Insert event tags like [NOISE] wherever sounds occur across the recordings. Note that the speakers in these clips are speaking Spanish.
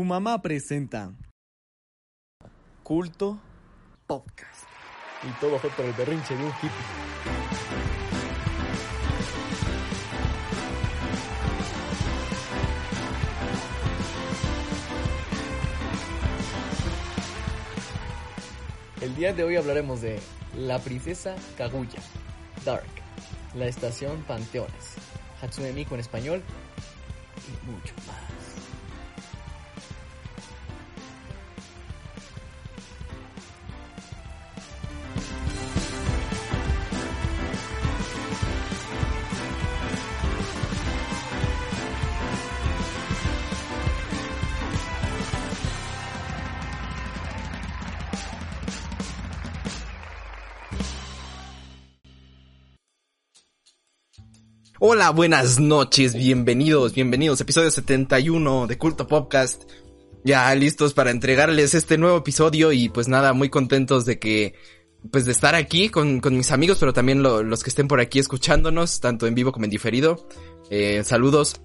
Tu mamá presenta Culto Podcast. Y todo fue por el berrinche de un hippie. El día de hoy hablaremos de La Princesa Kaguya, Dark, La Estación Panteones, Hatsune Miku en español y mucho más. Hola, buenas noches, bienvenidos, bienvenidos, episodio 71 de Culto Podcast. Ya listos para entregarles este nuevo episodio y pues nada, muy contentos de que, pues de estar aquí con, con mis amigos, pero también lo- los que estén por aquí escuchándonos, tanto en vivo como en diferido. Eh, saludos.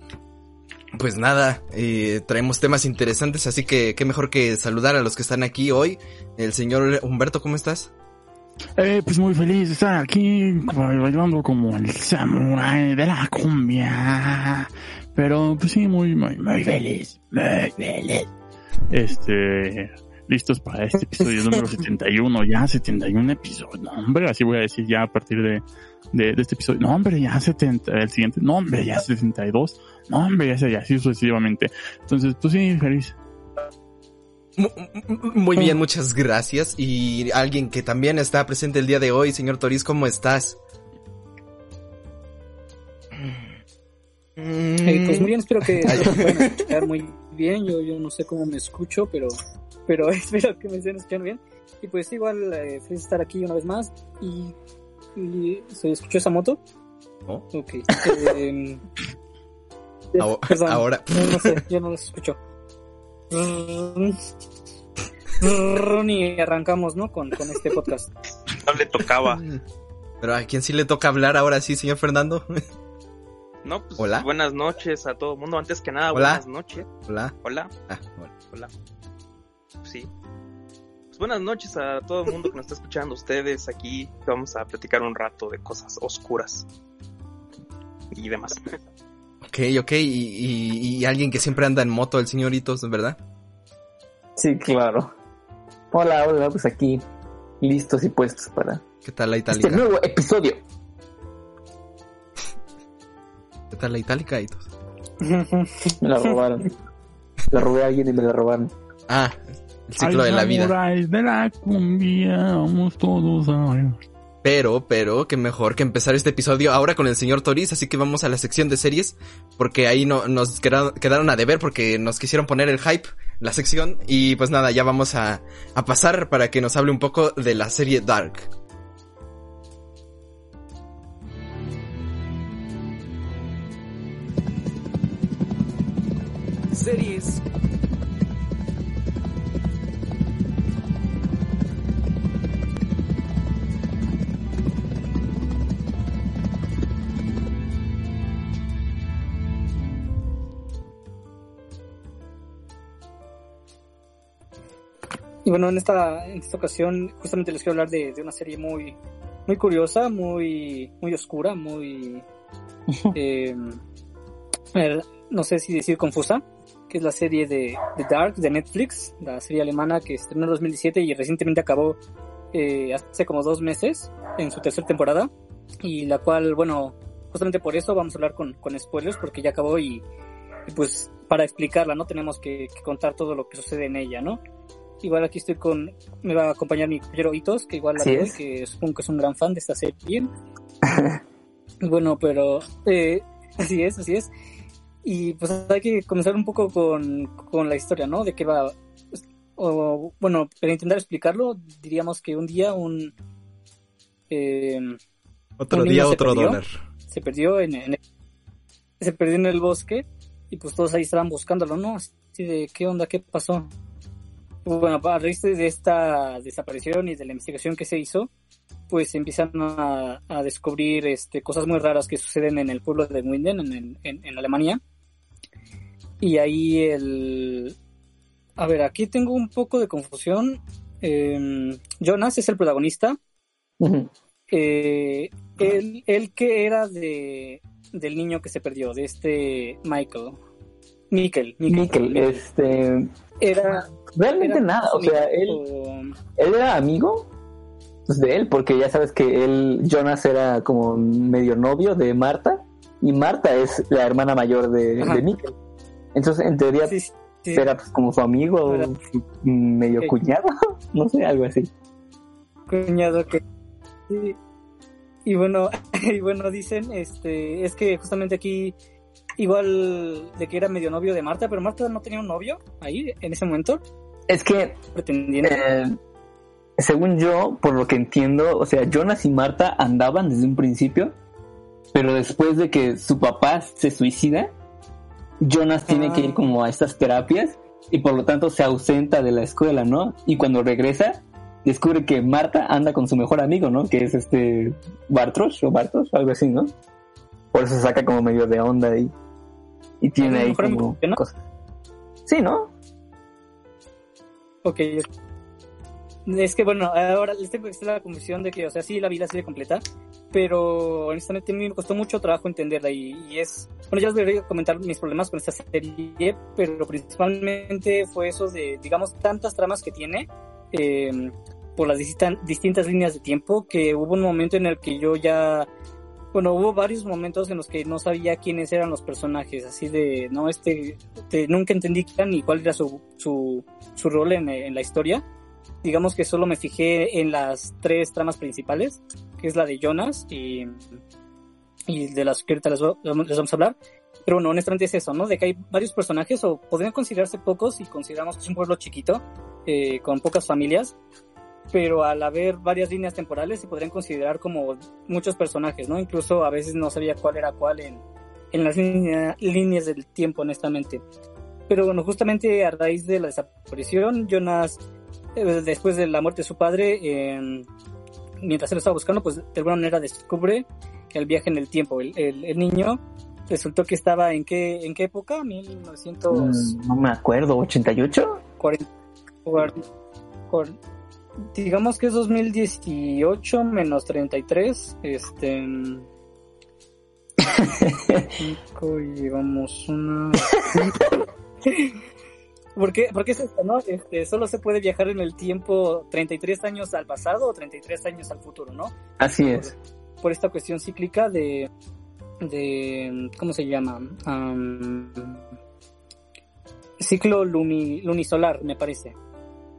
Pues nada, eh, traemos temas interesantes, así que qué mejor que saludar a los que están aquí hoy. El señor Humberto, ¿cómo estás? Eh, pues muy feliz de estar aquí bailando como el samurai de la cumbia. Pero pues sí, muy, muy, muy feliz. Muy feliz. Este, listos para este episodio [LAUGHS] número 71, ya 71 episodios. No, hombre, así voy a decir ya a partir de, de, de este episodio. No, hombre, ya 70, el siguiente. No, hombre, ya 62. No, hombre, ya, ya así sucesivamente. Entonces, pues sí, feliz. Mu- mu- Muy bien, muchas gracias. Y alguien que también está presente el día de hoy, señor Toriz, ¿cómo estás? Eh, pues muy bien, espero que [LAUGHS] lo puedan escuchar muy bien. Yo, yo no sé cómo me escucho, pero, pero [LAUGHS] espero que me estén escuchando bien. Y pues igual, eh, feliz de estar aquí una vez más. Y, y ¿se escuchó esa moto? ¿No? Ok. Eh, [LAUGHS] Ahora- perdón, ahora- No, no sé, yo no los escucho. Y arrancamos, ¿no? Con, con este podcast. no le tocaba. Pero a quién sí le toca hablar ahora sí, señor Fernando. No, pues Hola. buenas noches a todo el mundo. Antes que nada, Hola. buenas noches. Hola. Hola, Ah, bueno. hola. Sí. Pues buenas noches a todo el mundo que nos está escuchando. Ustedes aquí vamos a platicar un rato de cosas oscuras y demás. Ok, ok. Y, y- y alguien que siempre anda en moto, el señoritos, ¿verdad? Sí, claro. Hola, hola, pues aquí listos y puestos para ¿Qué tal la este itálica? nuevo episodio. [LAUGHS] ¿Qué tal la itálica? Me la robaron. la robé a alguien y me la robaron. Ah, el ciclo Ay, de la vida. de la cumbia, vamos todos a bailar. Pero, pero, qué mejor que empezar este episodio ahora con el señor Toriz, así que vamos a la sección de series, porque ahí no, nos quedaron, quedaron a deber porque nos quisieron poner el hype, la sección, y pues nada, ya vamos a, a pasar para que nos hable un poco de la serie Dark. Series. Y bueno, en esta, en esta ocasión justamente les quiero hablar de, de una serie muy, muy curiosa, muy, muy oscura, muy, [LAUGHS] eh, no sé si decir confusa, que es la serie de, de Dark de Netflix, la serie alemana que estrenó en 2017 y recientemente acabó eh, hace como dos meses en su tercera temporada y la cual, bueno, justamente por eso vamos a hablar con, con spoilers porque ya acabó y, y pues para explicarla, ¿no? Tenemos que, que contar todo lo que sucede en ella, ¿no? Igual aquí estoy con, me va a acompañar mi compañero Hitos, que igual la veo que supongo que es un gran fan de esta serie. [LAUGHS] bueno, pero eh, así es, así es. Y pues hay que comenzar un poco con, con la historia, ¿no? De qué va. O, bueno, para intentar explicarlo, diríamos que un día un... eh, Otro Un día, otro perdió. dólar. se perdió en, en- se perdió en el bosque y pues todos ahí estaban buscándolo, ¿no? Así de qué onda, qué pasó. Bueno, a raíz de esta desaparición y de la investigación que se hizo, pues empiezan a, a descubrir este, cosas muy raras que suceden en el pueblo de Winden, en, en- en Alemania. Y ahí el, A ver, aquí tengo un poco de confusión. Eh, Jonas es el protagonista. Ujú. Eh, él, él que era de del niño que se perdió, de este Michael. Mikkel. Mikkel, este, Era. Realmente nada, o sea, él, o- él era amigo pues, de él, porque ya sabes que él, Jonas era como medio novio de Marta, y Marta es la hermana mayor de, Ajá. de Mikkel. Entonces, en teoría, Sí, sí, sí. era pues, como su amigo, Era- medio cuñado, [LAUGHS] no sé, algo así. cuñado que y, y bueno [LAUGHS] y bueno dicen este es que justamente aquí igual de que era medio novio de Marta pero Marta no tenía un novio ahí en ese momento Es que Eh, según yo, por lo que entiendo, o sea, Jonas y Marta andaban desde un principio, pero después de que su papá se suicida, Jonas tiene Ah. que ir como a estas terapias y por lo tanto se ausenta de la escuela, ¿no? Y cuando regresa, descubre que Marta anda con su mejor amigo, ¿no? Que es este Bartos o Bartos, algo así, ¿no? Por eso se saca como medio de onda ahí. Y tiene ¿Es el ahí amigo como no? cosas. Sí, ¿no? Ok. Es que bueno, ahora les tengo que hacer la confusión de que, o sea, sí la vi la serie completa, pero honestamente a mí me costó mucho trabajo entenderla y, es, bueno, ya os voy a comentar mis problemas con esta serie, pero principalmente fue eso de, digamos, tantas tramas que tiene eh, por las distintas líneas de tiempo que hubo un momento en el que yo ya, bueno, hubo varios momentos en los que no sabía quiénes eran los personajes, así de, no, este, de- nunca entendí quién ni cuál era su, su, su rol en, en la historia. Digamos que solo me fijé en las tres tramas principales, que es la de Jonas y, y de las que ahorita les, les vamos a hablar. Pero bueno, honestamente es eso, ¿no? De que hay varios personajes, o podrían considerarse pocos, y consideramos que es un pueblo chiquito, eh, con pocas familias, pero al haber varias líneas temporales se podrían considerar como muchos personajes, ¿no? Incluso a veces no sabía cuál era cuál en, en las línea- líneas del tiempo, honestamente. Pero bueno, justamente a raíz de la desaparición, Jonas, eh, después de la muerte de su padre, eh, mientras él estaba buscando, pues de alguna manera descubre el viaje en el tiempo. El, el- el niño resultó que estaba en qué, en qué época, 1940. Mm, no me acuerdo, ¿88? cuar- cuar- digamos que es 2018 menos 33. Este. 5 y llevamos una. [LAUGHS] ¿Por qué, ¿Por qué es esto, no? Este, solo se puede viajar en el tiempo 33 años al pasado o 33 años al futuro, ¿no? Así es. Por esta cuestión cíclica de. de ¿Cómo se llama? Am, ciclo luni- lunisolar, me parece.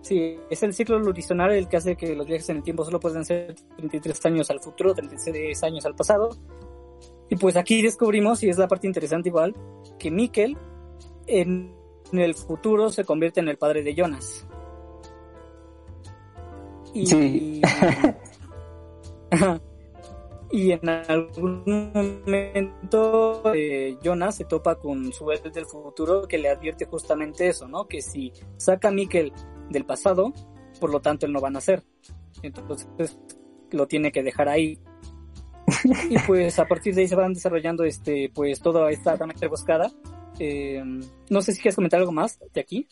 Sí, es el ciclo lunisolar el que hace que los viajes en el tiempo solo pueden ser 33 años al futuro, 33 años al pasado. Y pues aquí descubrimos, y es la parte interesante igual, que Mikkel en, en el futuro se convierte en el padre de Jonas. Y, Sí. [LAUGHS] Y en algún momento eh, Jonas se topa con su él del futuro que le advierte justamente eso, ¿no? Que si saca a Mikkel del pasado, por lo tanto él no va a nacer. Entonces lo tiene que dejar ahí. [LAUGHS] y pues a partir de ahí se van desarrollando este, pues toda esta trama rebuscada. Eh, no sé si quieres comentar algo más de aquí.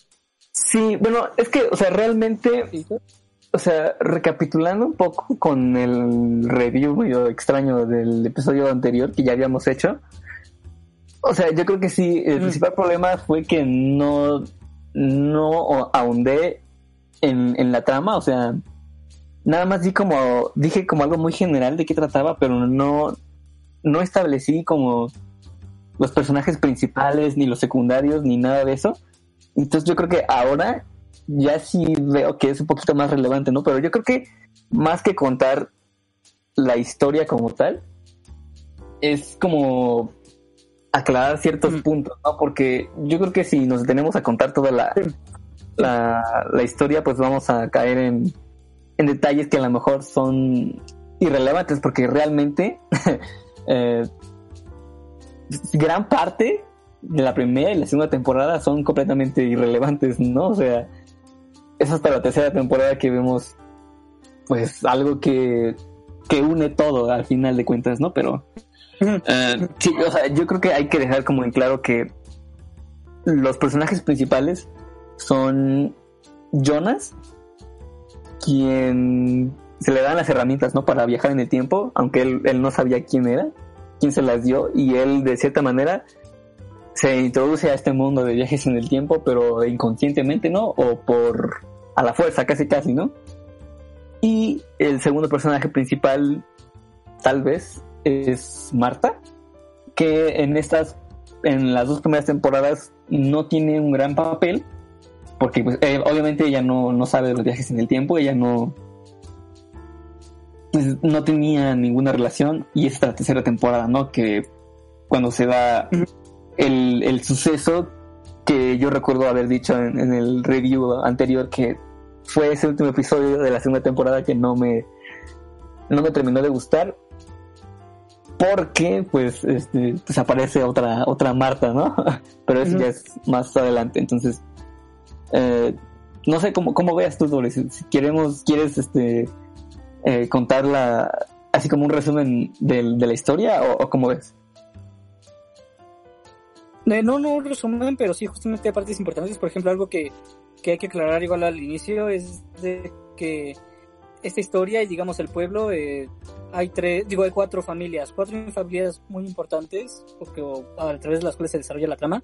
Sí, bueno, es que, o sea, realmente, Sí. O sea, recapitulando un poco con el review medio extraño del episodio anterior que ya habíamos hecho, o sea, yo creo que sí, el Mm. principal problema fue que no, no ahondé en, en la trama, o sea, nada más di como, dije como algo muy general de qué trataba, pero no, no establecí como los personajes principales, ni los secundarios, ni nada de eso. Entonces yo creo que ahora ya sí veo que es un poquito más relevante, ¿no? Pero yo creo que más que contar la historia como tal, es como aclarar ciertos Mm. puntos, ¿no? Porque yo creo que si nos detenemos a contar toda la, la, la historia, pues vamos a caer en, en detalles que a lo mejor son irrelevantes, porque realmente [LAUGHS] eh, gran parte de la primera y la segunda temporada son completamente irrelevantes, ¿no? O sea, es hasta la tercera temporada que vemos, pues, algo que, que une todo al final de cuentas, ¿no? Pero, eh, sí, o sea, yo creo que hay que dejar como en claro que los personajes principales son Jonas, quien se le dan las herramientas, ¿no? Para viajar en el tiempo, aunque él, él no sabía quién era, quién se las dio, y él de cierta manera se introduce a este mundo de viajes en el tiempo, pero inconscientemente, ¿no? O por a la fuerza, casi casi, ¿no? Y el segundo personaje principal, tal vez, es Marta, que en estas, en las dos primeras temporadas no tiene un gran papel, porque pues, eh, obviamente ella no, no sabe de los viajes en el tiempo, ella no, pues, no tenía ninguna relación, y esta tercera temporada, ¿no? Que cuando se da el, el suceso que yo recuerdo haber dicho en, en el review anterior que fue ese último episodio de la segunda temporada que no me no me terminó de gustar porque pues este pues aparece otra otra Marta no [LAUGHS] pero eso ya es más adelante. Entonces eh, no sé cómo cómo veas tú Doris. Si, queremos quieres este eh, contarla así como un resumen del- de, la historia o, o cómo ves Eh, no, no resumen, pero sí justamente partes importantes. Por ejemplo, algo que, que hay que aclarar igual al inicio es de que esta historia y digamos el pueblo, eh, hay tres, digo, hay cuatro familias, cuatro familias muy importantes, porque o, a través de las cuales se desarrolla la trama,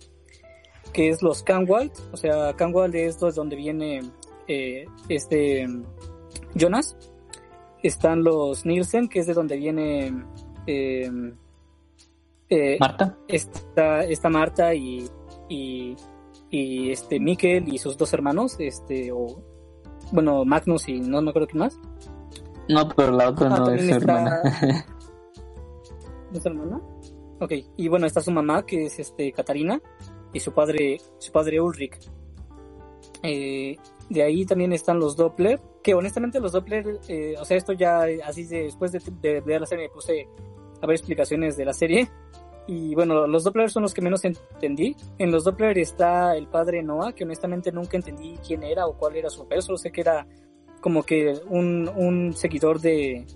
que es los Canwald, o sea, Canwald es de donde viene eh, este Jonas. Están los Nielsen, que es de donde viene eh, eh, Marta está, está Marta y, y, y este Mikkel y sus dos hermanos, este, o bueno, Magnus y no me acuerdo quién más. no pero la otra Ah, no es su hermana [LAUGHS] ¿No es hermana? Ok, y bueno, está su mamá, que es este Catarina, y su padre, su padre Ulrich. Eh, de ahí también están los Doppler, que honestamente los Doppler, eh, o sea, esto ya así de- después de, de ver la serie me puse a ver explicaciones de la serie. Y bueno, los Doppler son los que menos entendí. En los Doppler está el padre Noah, que honestamente nunca entendí quién era o cuál era su papel, solo sé que era como que un, un seguidor de,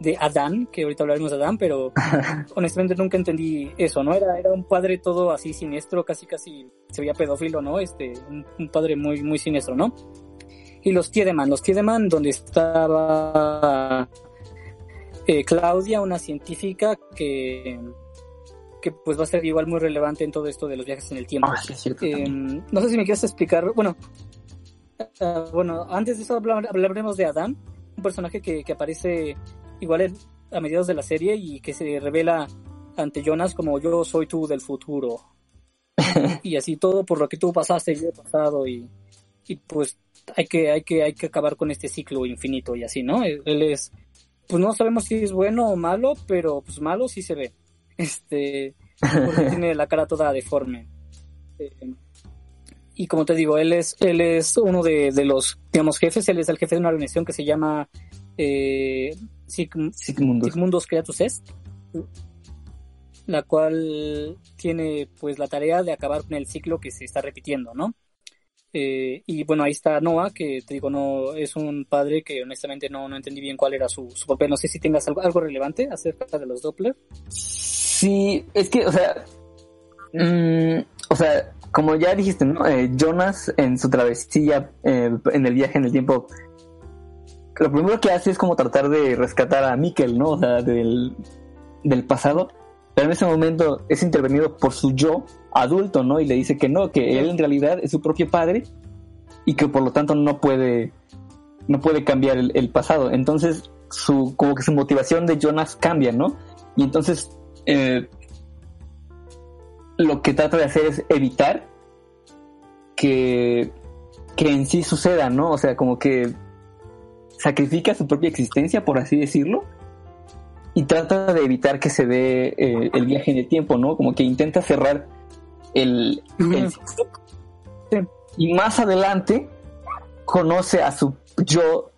de Adán, que ahorita hablaremos de Adán, pero [LAUGHS] honestamente nunca entendí eso, ¿no? Era, era un padre todo así siniestro, casi casi se veía pedófilo, ¿no? Este, un, un padre muy, muy siniestro, ¿no? Y los Tiedemann, los Tiedemann, donde estaba eh, Claudia, una científica que, que pues va a ser igual muy relevante en todo esto de los viajes en el tiempo. Ah, sí, cierto, Eh, no sé si me quieres explicar, bueno, ah, bueno, antes de eso hablar- hablaremos de Adán, un personaje que, que aparece igual en- a mediados de la serie y que se revela ante Jonas como yo soy tú del futuro. [LAUGHS] y así todo por lo que tú pasaste yo he pasado y, y pues hay que, hay que, hay que acabar con este ciclo infinito y así, ¿no? Él, él es, pues no sabemos si es bueno o malo, pero pues malo sí se ve. Este, porque [LAUGHS] tiene la cara toda deforme. Eh, y como te digo, él es, él es uno de, de los, digamos, jefes, él es el jefe de una organización que se llama eh, Sig- Sigmundur. Sigmundos Creatus Est, la cual tiene pues la tarea de acabar con el ciclo que se está repitiendo, ¿no? Eh, y bueno, ahí está Noah, que te digo, no es un padre que honestamente no, no entendí bien cuál era su, su papel. No sé si tengas algo, algo relevante acerca de los Doppler. Sí, es que, o sea, mm, o sea, como ya dijiste, ¿no? Eh, Jonas en su travesía, eh, en el viaje en el tiempo, lo primero que hace es como tratar de rescatar a Mikkel, ¿no? O sea, del, del pasado. Pero en ese momento es intervenido por su yo adulto, ¿no? Y le dice que no, que él en realidad es su propio padre y que por lo tanto no puede, no puede cambiar el, pasado. Entonces, su, como que su motivación de Jonas cambia, ¿no? Y entonces eh, lo que trata de hacer es evitar que, que en sí suceda, ¿no? O sea, como que sacrifica su propia existencia, por así decirlo, y trata de evitar que se dé eh, el viaje en el tiempo, ¿no? Como que intenta cerrar el, el. Y más adelante conoce a su yo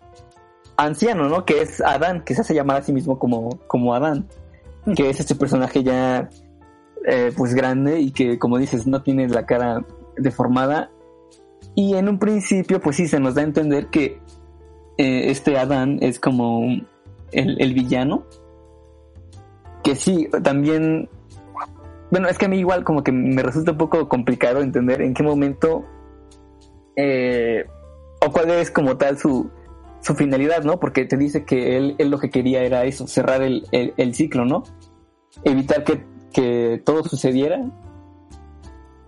anciano, ¿no? Que es Adán, que se hace llamar a sí mismo como, como Adán, que es este personaje ya eh, pues grande y que como dices no tiene la cara deformada y en un principio pues sí se nos da a entender que eh, este Adán es como el, el villano que sí también bueno es que a mí igual como que me resulta un poco complicado entender en qué momento eh, o cuál es como tal su, su finalidad, ¿no? Porque te dice que él, lo que quería era eso, cerrar el, el, ciclo, ¿no? Evitar que, que todo sucediera.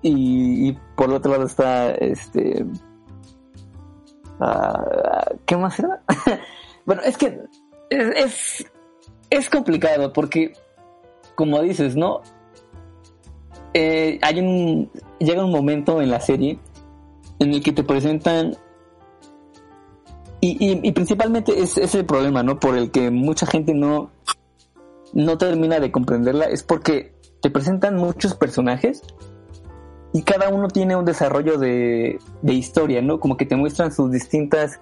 Y, y por otro lado está este. ah, ¿Qué más era? [LAUGHS] bueno, es que es, es complicado porque, como dices, ¿no? Eh, hay un. Llega un momento en la serie en el que te presentan y, y, y principalmente es, es el problema, ¿no? Por el que mucha gente no, no termina de comprenderla, es porque te presentan muchos personajes y cada uno tiene un desarrollo de, de historia, ¿no? Como que te muestran sus distintas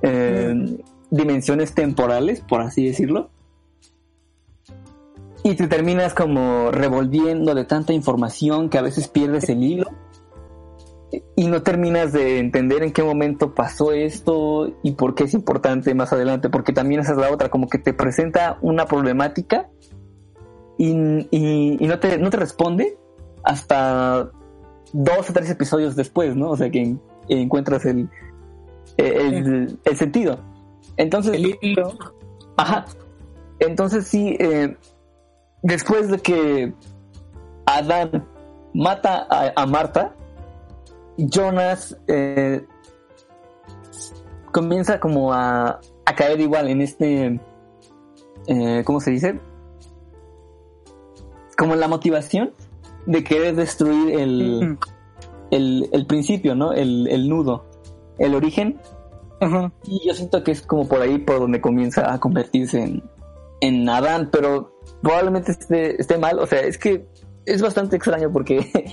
eh, dimensiones temporales, por así decirlo. Y te terminas como revolviendo de tanta información que a veces pierdes el hilo y no terminas de entender en qué momento pasó esto y por qué es importante más adelante, porque también esa es la otra, como que te presenta una problemática y, y, y no, te, no te responde hasta dos o tres episodios después, ¿no? O sea que en- encuentras el, el, el sentido. Entonces, El hilo. Ajá. Entonces sí, eh, después de que Adán mata a, a Marta, Jonas eh, comienza como a, a caer igual en este, eh, ¿cómo se dice? Como la motivación de querer destruir el, el, el principio, ¿no? El, el nudo, el origen y yo siento que es como por ahí por donde comienza a convertirse en, en Adán, pero probablemente esté, esté mal. O sea, es que es bastante extraño porque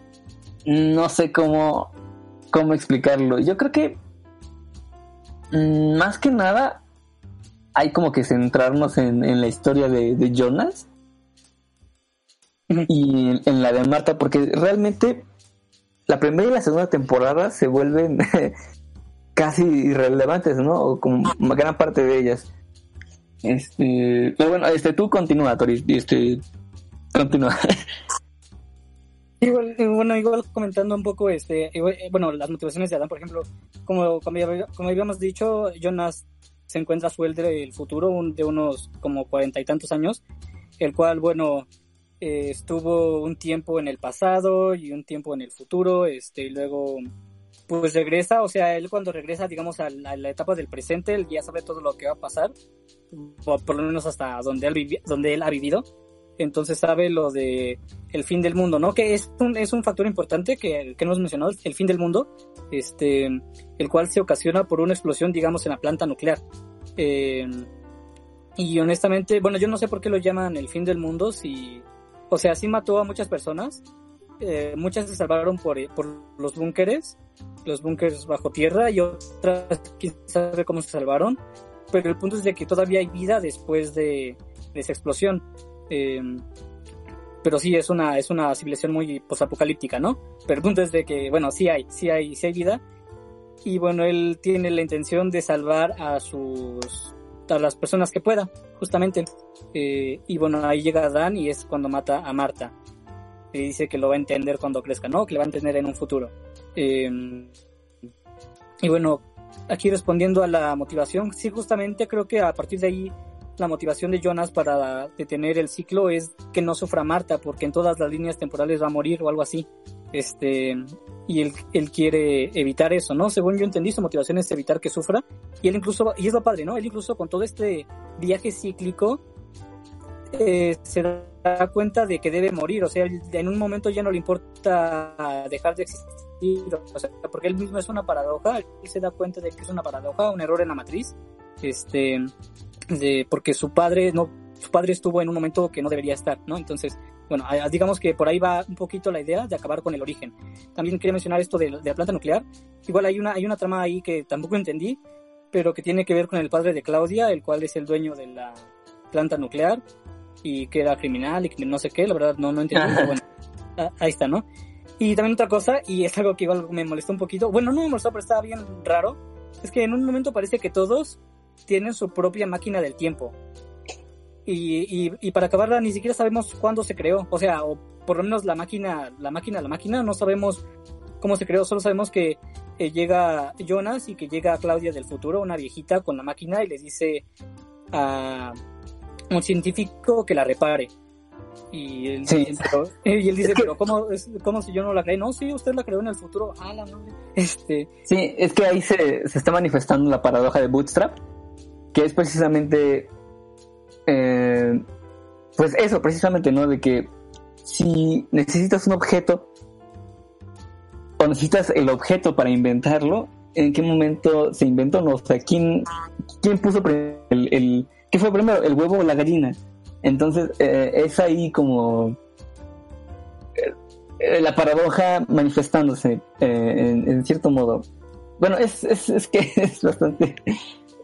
[LAUGHS] no sé cómo, cómo explicarlo. Yo creo que mm, más que nada hay como que centrarnos en, en la historia de, de Jonas y en, en la de Marta, porque realmente la primera y la segunda temporada se vuelven [LAUGHS] casi irrelevantes, ¿no? O como gran parte de ellas. Este, pero bueno, este, tú continúa, Tori, este, continúa. [LAUGHS] Igual, bueno, igual comentando un poco, este, eh, bueno, las motivaciones de Adán, por ejemplo, como, como, habíamos dicho, Jonas se encuentra su del futuro, un- de unos como cuarenta y tantos años, el cual, bueno, eh, estuvo un tiempo en el pasado y un tiempo en el futuro, este, y luego, pues regresa, o sea, él cuando regresa, digamos, a la, etapa del presente, él ya sabe todo lo que va a pasar, por, por lo menos hasta donde él, ha vivido, entonces sabe lo de el fin del mundo, ¿no? Que es un, es un factor importante que, que hemos mencionado, el fin del mundo, este, el cual se ocasiona por una explosión, digamos, en la planta nuclear. Eh, y honestamente, bueno, yo no sé por qué lo llaman el fin del mundo, si, o sea, sí mató a muchas personas, eh, muchas se salvaron por, por los búnkeres, los búnkeres bajo tierra, y otras, quién sabe cómo se salvaron, pero el punto es de que todavía hay vida después de, esa explosión. Eh, pero sí es una es una civilización muy posapocalíptica, ¿no? Pero el punto es de que bueno, sí hay, sí hay, sí hay vida y bueno, él tiene la intención de salvar a sus a las personas que pueda, justamente. Eh, y bueno, ahí llega Adán y es cuando mata a Marta. Y dice que lo va a entender cuando crezca, ¿no? Que le va a entender en un futuro. Eh, y bueno, aquí respondiendo a la motivación, sí, justamente creo que a partir de ahí la motivación de Jonas para detener el ciclo es que no sufra Marta, porque en todas las líneas temporales va a morir o algo así. Este, y él, él quiere evitar eso, ¿no? Según yo entendí, su motivación es evitar que sufra. Y él incluso, y es lo padre, ¿no? Él incluso con todo este viaje cíclico, eh, se da cuenta de que debe morir. O sea, en un momento ya no le importa dejar de existir. O sea, porque él mismo es una paradoja. Él se da cuenta de que es una paradoja, un error en la matriz. Este, de, porque su padre no, su padre estuvo en un momento que no debería estar, ¿no? Entonces, bueno, digamos que por ahí va un poquito la idea de acabar con el origen. También quería mencionar esto de, de la planta nuclear. Igual hay una, hay una trama ahí que tampoco entendí, pero que tiene que ver con el padre de Claudia, el cual es el dueño de la planta nuclear y que era criminal y que no sé qué, la verdad no, no entendí, pero [LAUGHS] bueno, ah, ahí está, ¿no? Y también otra cosa, y es algo que igual me molestó un poquito, bueno, no me molestó, pero estaba bien raro, es que en un momento parece que todos tienen su propia máquina del tiempo. Y, y, para acabarla ni siquiera sabemos cuándo se creó. O sea, o por lo menos la máquina, la máquina, la máquina, no sabemos cómo se creó, solo sabemos que eh, llega Jonas y que llega Claudia del futuro, una viejita con la máquina y les dice a un científico que la repare. Y él, Sí. dice, pero, [LAUGHS] [LAUGHS] y él dice, Es que- pero ¿cómo, es, ¿cómo si yo no la creé? No, sí, usted la creó en el futuro. Ah, la madre. Este, Sí, es que ahí se, se está manifestando la paradoja de Bootstrap, que es precisamente, eh, pues eso, precisamente, ¿no? De que si necesitas un objeto o necesitas el objeto para inventarlo, ¿en qué momento se inventó? No, o sea, ¿quién, quién puso el, el, qué fue primero, el huevo o la gallina? Entonces, eh, es ahí como eh, la paradoja manifestándose eh, en, en cierto modo. Bueno, es, es, es que [LAUGHS] es bastante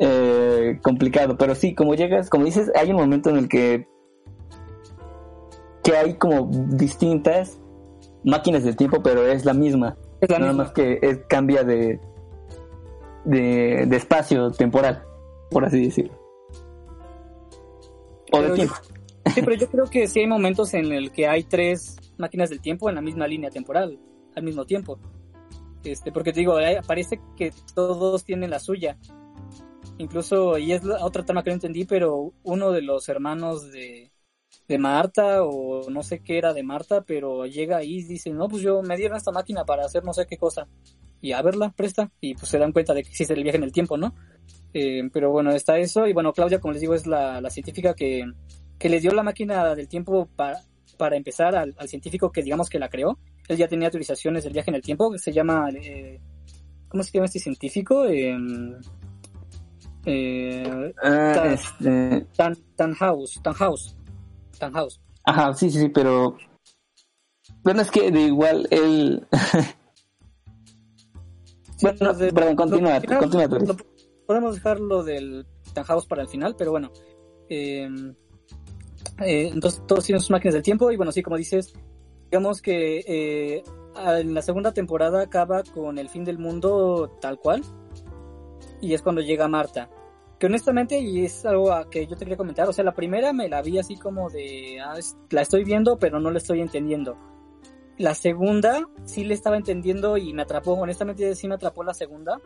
eh, complicado, pero sí, como llegas, como dices, hay un momento en el que que hay como distintas máquinas del tiempo, pero es la misma. es la Nada misma. más que es, cambia de, de, de espacio temporal, por así decirlo. O de Pero yo- tiempo. Sí, pero yo creo que sí hay momentos en el que hay tres máquinas del tiempo en la misma línea temporal, al mismo tiempo. Este, porque te digo, eh, parece que todos tienen la suya. Incluso, y es la otra trama que no entendí, pero uno de los hermanos de, de Marta, o no sé qué era de Marta, pero llega ahí y dice, no, pues yo me dieron esta máquina para hacer no sé qué cosa. Y a verla, presta. Y pues se dan cuenta de que existe el viaje en el tiempo, ¿no? Eh, pero bueno, está eso. Y bueno, Claudia, como les digo, es la, la científica que, que le dio la máquina del tiempo para, para empezar al, al científico que digamos que la creó. Él ya tenía autorizaciones del viaje en el tiempo, que se llama... eh, ¿Cómo se llama este científico? Eh, eh, Ah, ta- este, Tan, Tannhaus, Tannhaus, Tannhaus. Ajá, sí, sí, sí, pero. Bueno, es que de igual él. [LAUGHS] bueno, perdón, continúa, continúa podemos dejar lo del Tannhaus para el final, pero bueno. Eh, eh, entonces todos tienen sus máquinas del tiempo y bueno, sí, como dices, digamos que eh, en la segunda temporada acaba con el fin del mundo tal cual y es cuando llega Marta. Que honestamente, y es algo a que yo te quería comentar, o sea, la primera me la vi así como de, ah, la estoy viendo, pero no la estoy entendiendo. La segunda sí le estaba entendiendo y me atrapó, honestamente sí me atrapó la segunda.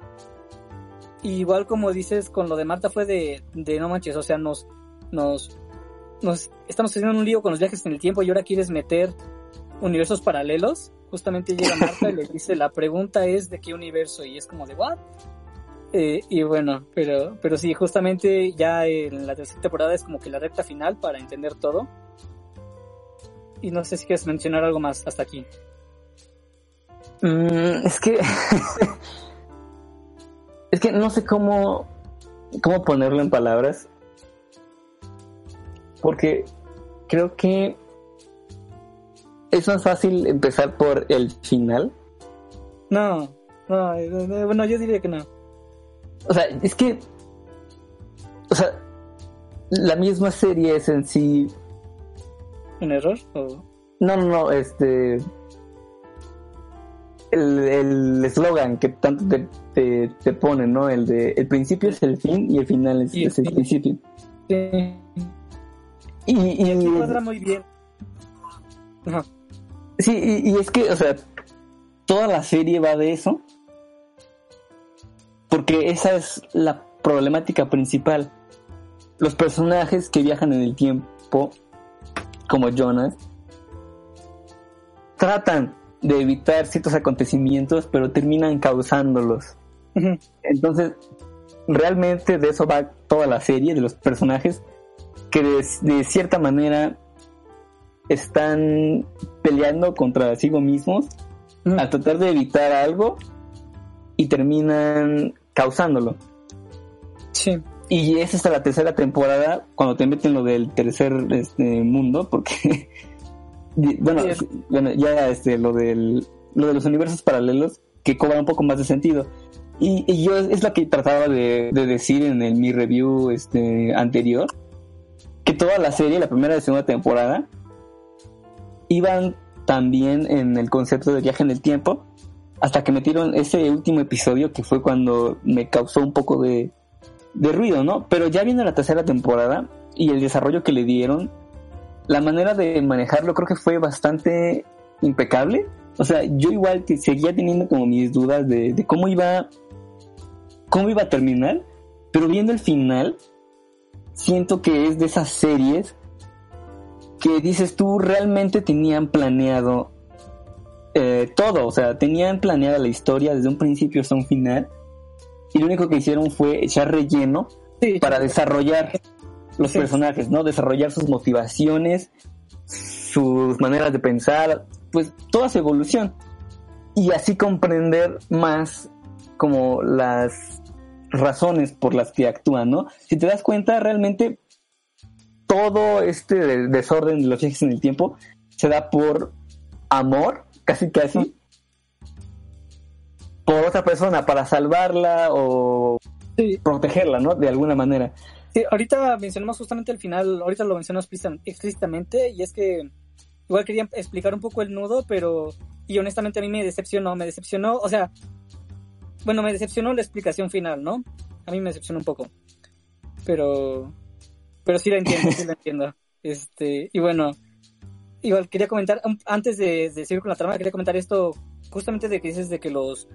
Igual como dices, con lo de Marta fue de, de no manches, o sea, nos, nos, nos estamos haciendo un lío con los viajes en el tiempo y ahora quieres meter universos paralelos. Justamente llega Marta y le dice, la pregunta es de qué universo y es como de, ¿what? Eh, y bueno, pero, pero sí, justamente ya en la tercera temporada es como que la recta final para entender todo. Y no sé si quieres mencionar algo más hasta aquí. Mm, es que. [LAUGHS] es que no sé cómo. cómo ponerlo en palabras. Porque creo que. Es más fácil empezar por el final. No, no, bueno, yo diría que no. O sea, es que. O sea, la misma serie es en sí. ¿Un error? O... No, no, no, este. El el eslogan que tanto te, te, te ponen, ¿no? El de el principio es el fin y el final es, Y el es el fin. principio. Sí, Y, y, aquí cuadra muy bien. Ajá. sí, y, y es que, o sea, toda la serie va de eso. Porque esa es la problemática principal. Los personajes que viajan en el tiempo, como Jonas, tratan de evitar ciertos acontecimientos, pero terminan causándolos. Entonces, realmente de eso va toda la serie, de los personajes que de, de cierta manera están peleando contra sí mismos Ujú. a tratar de evitar algo y terminan causándolo. Sí. Y es hasta la tercera temporada cuando te meten lo del tercer este, mundo, porque [LAUGHS] bueno, bueno, ya este lo del lo de los universos paralelos que cobra un poco más de sentido. Y, y yo es lo que trataba de, de decir en el mi review este anterior, que toda la serie, la primera y segunda temporada, iban también en el concepto de viaje en el tiempo, hasta que metieron ese último episodio que fue cuando me causó un poco de, de ruido, ¿no? Pero ya viene la tercera temporada y el desarrollo que le dieron, la manera de manejarlo creo que fue bastante impecable. O sea, yo igual que seguía teniendo como mis dudas de, de cómo iba, cómo iba a terminar, pero viendo el final, siento que es de esas series que dices tú realmente tenían planeado eh, todo, o sea, tenían planeada la historia desde un principio hasta un final y lo único que hicieron fue echar relleno Sí, para desarrollar los Sí. personajes, ¿no? Desarrollar sus motivaciones, sus maneras de pensar, pues toda su evolución. Y así comprender más como las razones por las que actúan, ¿no? Si te das cuenta, realmente todo este de- desorden de los viajes en el tiempo se da por amor, casi casi, por otra persona, para salvarla o sí. protegerla, ¿no? De alguna manera. Sí, ahorita mencionamos justamente el final, ahorita lo explícita- explícitamente, y es que igual quería explicar un poco el nudo, pero, y honestamente a mí me decepcionó, me decepcionó, o sea, bueno, me decepcionó la explicación final, ¿no? A mí me decepcionó un poco, pero, pero sí la entiendo, sí la [LAUGHS] entiendo. Este, y bueno, igual quería comentar, antes de, de seguir con la trama, quería comentar esto, justamente de que dices de que los,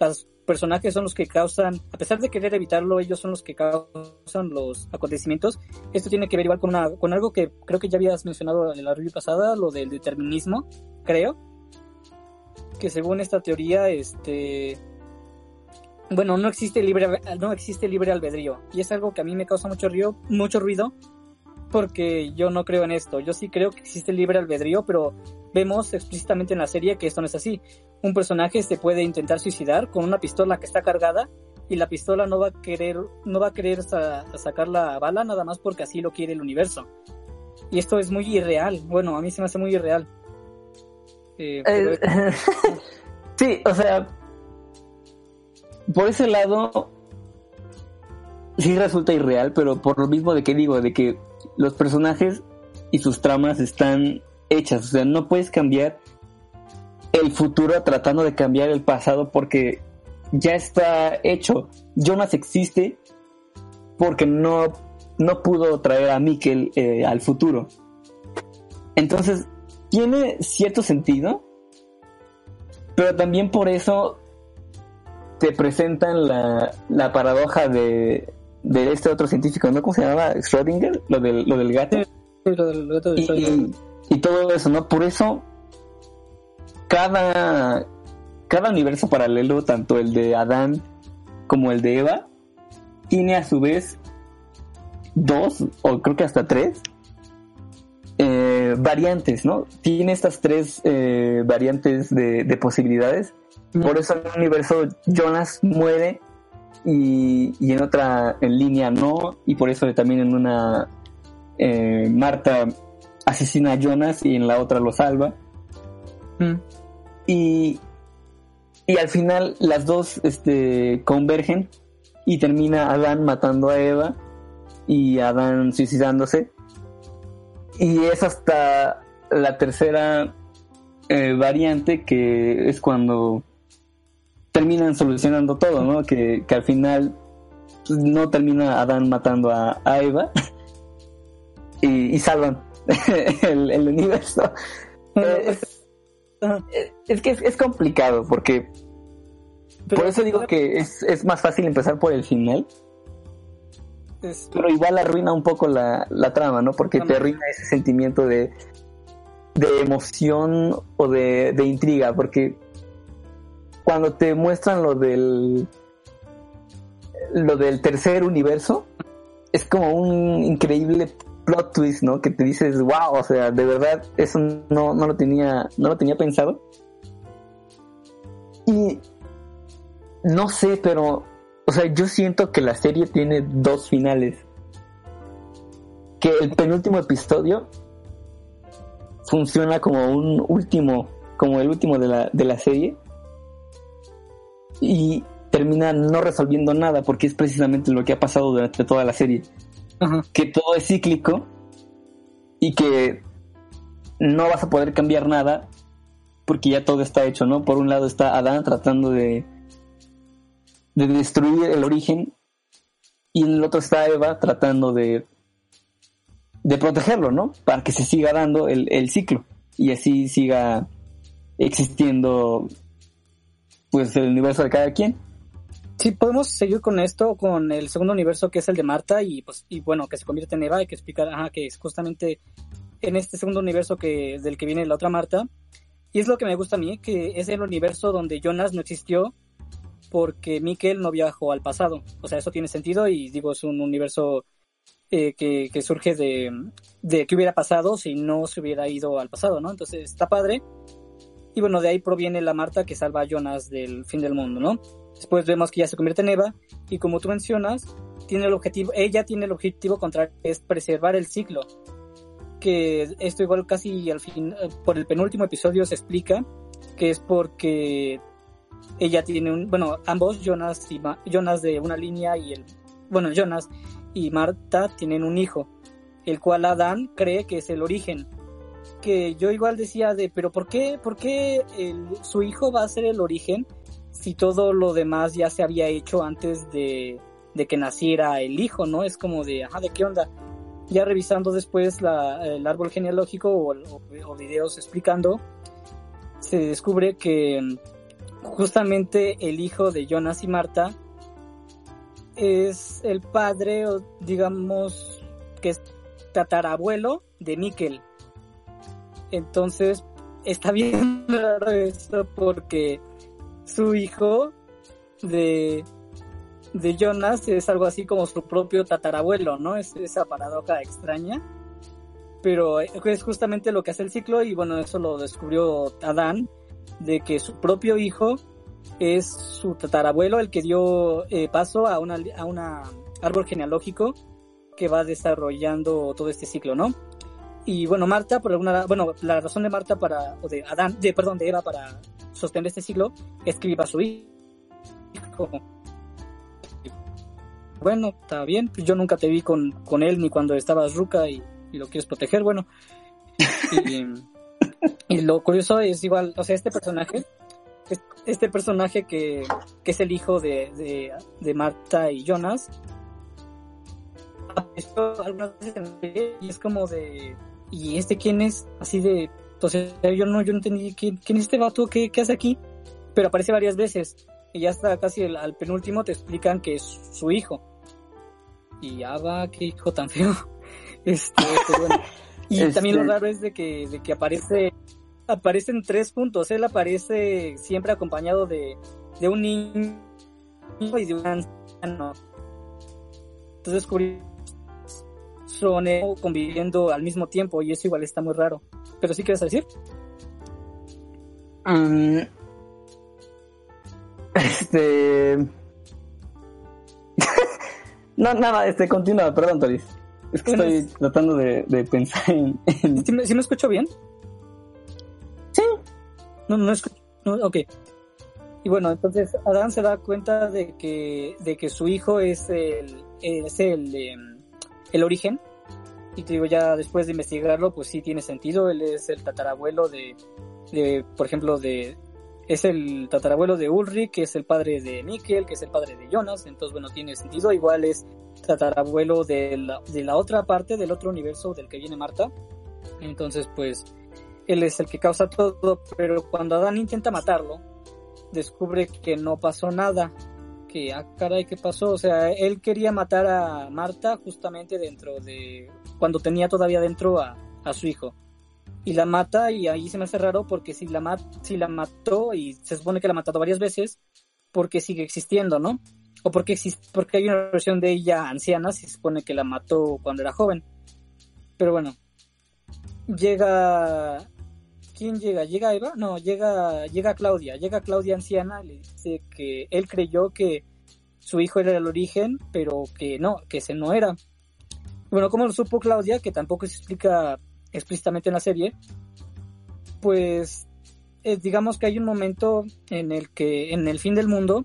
los personajes son los que causan, a pesar de querer evitarlo, ellos son los que causan los acontecimientos. Esto tiene que ver igual con, una, con algo que creo que ya habías mencionado en la review pasada, lo del determinismo, creo. Que según esta teoría, este, bueno, no existe libre, no existe libre albedrío. Y es algo que a mí me causa mucho ruido, mucho ruido, porque yo no creo en esto. Yo sí creo que existe libre albedrío, pero vemos explícitamente en la serie que esto no es así. Un personaje se puede intentar suicidar con una pistola que está cargada y la pistola no va a querer, no va a querer sa- sacar la bala nada más porque así lo quiere el universo. Y esto es muy irreal. Bueno, a mí se me hace muy irreal. Eh, pero- Eh, [LAUGHS] sí, o sea, por ese lado sí resulta irreal, pero por lo mismo de que digo, de que los personajes y sus tramas están hechas, o sea, no puedes cambiar el futuro tratando de cambiar el pasado porque ya está hecho. Jonas existe porque no, no pudo traer a Mikkel eh, al futuro. Entonces, tiene cierto sentido, pero también por eso te presentan la, la paradoja de, de este otro científico, ¿no? ¿Cómo se llamaba? Schrödinger, lo del, lo del gato. Sí, lo del gato de Y, Schrödinger. y- y todo eso, ¿no? Por eso, cada, cada universo paralelo, tanto el de Adán como el de Eva, tiene a su vez dos, o creo que hasta tres, eh, variantes, ¿no? Tiene estas tres eh, variantes de, de posibilidades. Por eso en un universo Jonas muere y, y en otra en línea no. Y por eso también en una eh, Marta asesina a Jonas y en la otra lo salva. Mm. Y, y al final las dos este, convergen y termina Adán matando a Eva y Adán suicidándose. Y es hasta la tercera eh, variante que es cuando terminan solucionando todo, ¿no? Que, que al final pues, no termina Adán matando a, a Eva [LAUGHS] y, y salvan [LAUGHS] el, el universo. Eh, es, Ajá. es que es, es complicado porque Pero- por eso digo que es, es más fácil empezar por el final, pero igual arruina un poco la, la trama, ¿no? Porque te arruina ese sentimiento de, de emoción o de, de intriga, porque cuando te muestran lo del lo del tercer universo, es como un increíble plot twist, ¿no? Que te dices, wow, o sea, de verdad, eso no, no lo tenía, no lo tenía pensado. Y no sé, pero, o sea, yo siento que la serie tiene dos finales. Que el penúltimo episodio funciona como un último, como el último de la, de la serie. Y termina no resolviendo nada, porque es precisamente lo que ha pasado durante toda la serie. Ajá. Que todo es cíclico y que no vas a poder cambiar nada porque ya todo está hecho, ¿no? Por un lado está Adán tratando de, de destruir el origen y en el otro está Eva tratando de, de protegerlo, ¿no? Para que se siga dando el, el ciclo y así siga existiendo pues el universo de cada quien. Sí, podemos seguir con esto, con el segundo universo que es el de Marta y pues y bueno, que se convierte en Eva, hay que explicar, ajá, que es justamente en este segundo universo que del que viene la otra Marta. Y es lo que me gusta a mí, que es el universo donde Jonas no existió porque Mikkel no viajó al pasado. O sea, eso tiene sentido y digo, es un universo eh, que, que, surge de, de qué hubiera pasado si no se hubiera ido al pasado, ¿no? Entonces está padre. Y bueno, de ahí proviene la Marta que salva a Jonas del fin del mundo, ¿no? Después vemos que ya se convierte en Eva y como tú mencionas, tiene el objetivo, ella tiene el objetivo contrario, es preservar el ciclo. Que esto igual casi al fin, por el penúltimo episodio se explica que es porque ella tiene un, bueno, ambos, Jonas y Jonas de una línea y el, bueno, Jonas y Marta tienen un hijo, el cual Adán cree que es el origen. Que yo igual decía de, pero ¿por qué, por qué su hijo va a ser el origen si todo lo demás ya se había hecho antes de, de que naciera el hijo, ¿no? Es como de, ajá, ¿de qué onda? Ya revisando después la, el árbol genealógico o, o, videos explicando, se descubre que justamente el hijo de Jonas y Marta es el padre, digamos que es tatarabuelo de Mikkel. Entonces, está bien [LAUGHS] raro esto porque su hijo de, de Jonas es algo así como su propio tatarabuelo, ¿no? Es esa paradoja extraña. Pero es justamente lo que hace el ciclo y bueno, eso lo descubrió Adán, de que su propio hijo es su tatarabuelo el que dio eh, paso a una, a una árbol genealógico que va desarrollando todo este ciclo, ¿no? Y bueno, Marta, por alguna bueno, la razón de Marta para, o de Adán, de, perdón, de Eva para sostener este ciclo, escriba a su hijo. Bueno, está bien, pues yo nunca te vi con, con él ni cuando estabas ruca y, lo quieres proteger, bueno. Y, lo curioso es igual, o sea, este personaje este personaje que, que es el hijo de, de, Marta y Jonas algunas veces y es como de ¿y este quién es? así de entonces yo no yo no entendí quién, quién es este vato ¿Qué, qué hace aquí pero aparece varias veces y ya está casi el, al penúltimo te explican que es su hijo y ya va qué hijo tan feo [LAUGHS] este, este bueno. [LAUGHS] y este... también lo raro es de que de que aparece aparecen tres puntos. Él aparece siempre acompañado de, de un niño y de un anciano. Entonces, son conviviendo al mismo tiempo y eso igual está muy raro. ¿Pero sí quieres decir? Um, [LAUGHS] este... [LAUGHS] no, nada, este, continúa, perdón, Toris. Es que estoy tratando de, de pensar en... en... ¿Sí, me, ¿Sí me escucho bien? Sí. No, no es. No, ok. Y bueno, entonces Adán se da cuenta de que, de que su hijo es el, es el, eh, el origen. Y te digo, ya después de investigarlo, pues sí tiene sentido. Él es el tatarabuelo de, de por ejemplo, de. Es el tatarabuelo de Ulrich, que es el padre de Mikkel, que es el padre de Jonas. Entonces, bueno, tiene sentido. Igual es tatarabuelo de la, de la otra parte, del otro universo del que viene Marta. Entonces, pues él es el que causa todo, pero cuando Adán intenta matarlo, descubre que no pasó nada, que, ah, caray, ¿qué pasó? O sea, él quería matar a Marta justamente dentro de, cuando tenía todavía dentro a, a su hijo. Y la mata y ahí se me hace raro porque si la, mat, si la mató y se supone que la ha matado varias veces, porque sigue existiendo, ¿no? O porque, existe, porque hay una versión de ella anciana, si se supone que la mató cuando era joven. Pero bueno, llega ¿quién llega? ¿Llega Eva? No, llega, llega Claudia, llega Claudia anciana, le dice que él creyó que su hijo era el origen, pero que no, que ese no era. Bueno, como lo supo Claudia, que tampoco se explica explícitamente en la serie, pues eh, digamos que hay un momento en el que, en el fin del mundo,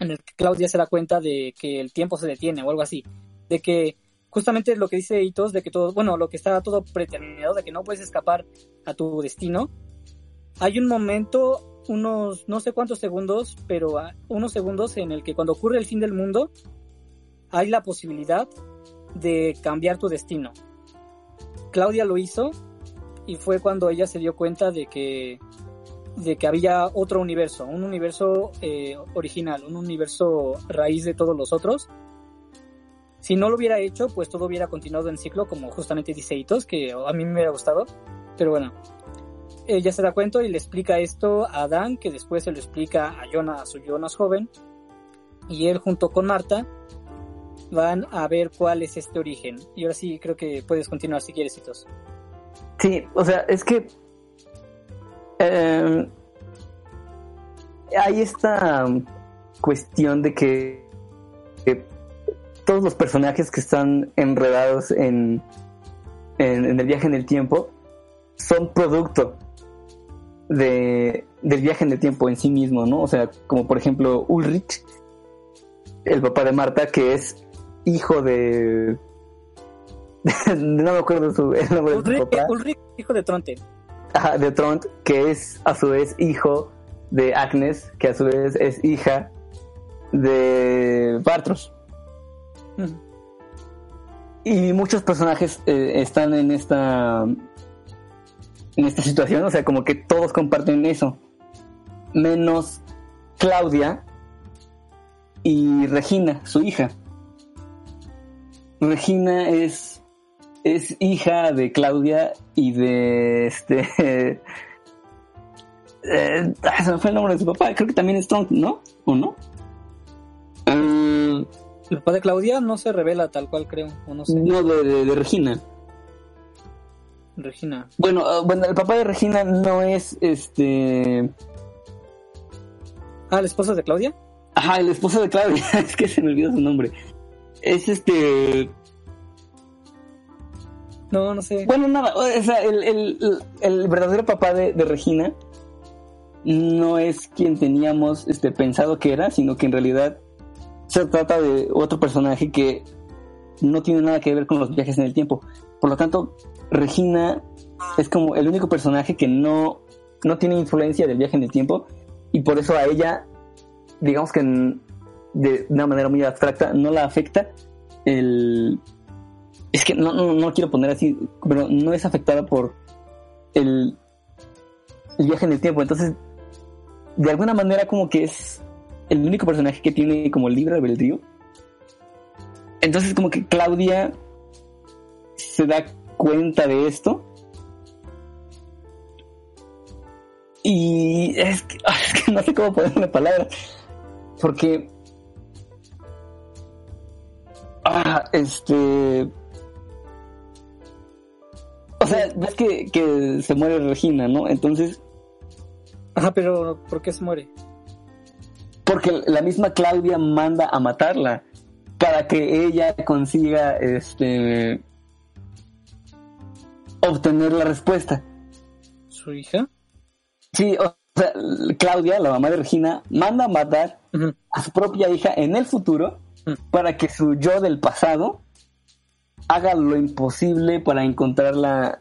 en el que Claudia se da cuenta de que el tiempo se detiene o algo así, de que justamente lo que dice Itos de que todo, bueno, lo que está todo preterminado, de que no puedes escapar a tu destino. Hay un momento, unos no sé cuántos segundos, pero unos segundos en el que cuando ocurre el fin del mundo, hay la posibilidad de cambiar tu destino. Claudia lo hizo y fue cuando ella se dio cuenta de que de que había otro universo, un universo eh, original, un universo raíz de todos los otros. Si no lo hubiera hecho, pues todo hubiera continuado en ciclo, como justamente dice Itos, que a mí me hubiera gustado. Pero bueno, ella se da cuenta y le explica esto a Dan, que después se lo explica a Jonas, a su Jonas joven. Y él junto con Marta van a ver cuál es este origen. Y ahora sí creo que puedes continuar si quieres, Itos. Sí, o sea, es que eh, hay esta cuestión de que todos los personajes que están enredados en, en, en el viaje en el tiempo son producto de, del viaje en el tiempo en sí mismo, ¿no? O sea, como por ejemplo Ulrich, el papá de Marta, que es hijo de... [LAUGHS] no me acuerdo su, el nombre de su papá. Ulrich, hijo de Tronte. Ajá, de Trond, que es a su vez hijo de Agnes, que a su vez es hija de Bartros. Y muchos personajes eh, están en esta en esta situación, o sea, como que todos comparten eso, menos Claudia y Regina, su hija. Regina es es hija de Claudia y de este [LAUGHS] eh, se me fue el nombre de su papá, creo que también es Trump, ¿no? ¿O no? Mm, El papá de Claudia no se revela tal cual, creo. O no sé. no, de, de- de Regina. Regina. Bueno, ah, bueno, el papá de Regina no es este. Ah, la esposa de Claudia. Ajá, el esposo de Claudia, [LAUGHS] es que se me olvidó su nombre. Es este. No, no sé. Bueno, nada, o sea, el, el- el verdadero papá de, de Regina no es quien teníamos este, pensado que era, sino que en realidad se trata de otro personaje que no tiene nada que ver con los viajes en el tiempo. Por lo tanto, Regina es como el único personaje que no, no tiene influencia del viaje en el tiempo y por eso a ella, digamos que de una manera muy abstracta, no la afecta el... Es que no, no, no quiero poner así, pero no es afectada por el, el viaje en el tiempo. Entonces, de alguna manera como que es el único personaje que tiene como libre albedrío. Entonces como que Claudia se da cuenta de esto. Y es que, [LAUGHS] es que no sé cómo ponerle palabras. Porque... Ah, este... O sea, ves que, que se muere Regina, ¿no? Entonces, Ajá, pero ¿por qué se muere? Porque la misma Claudia manda a matarla para que ella consiga este obtener la respuesta. ¿Su hija? Sí, o sea, Claudia, la mamá de Regina, manda a matar a su propia hija en el futuro para que su yo del pasado haga lo imposible para encontrar la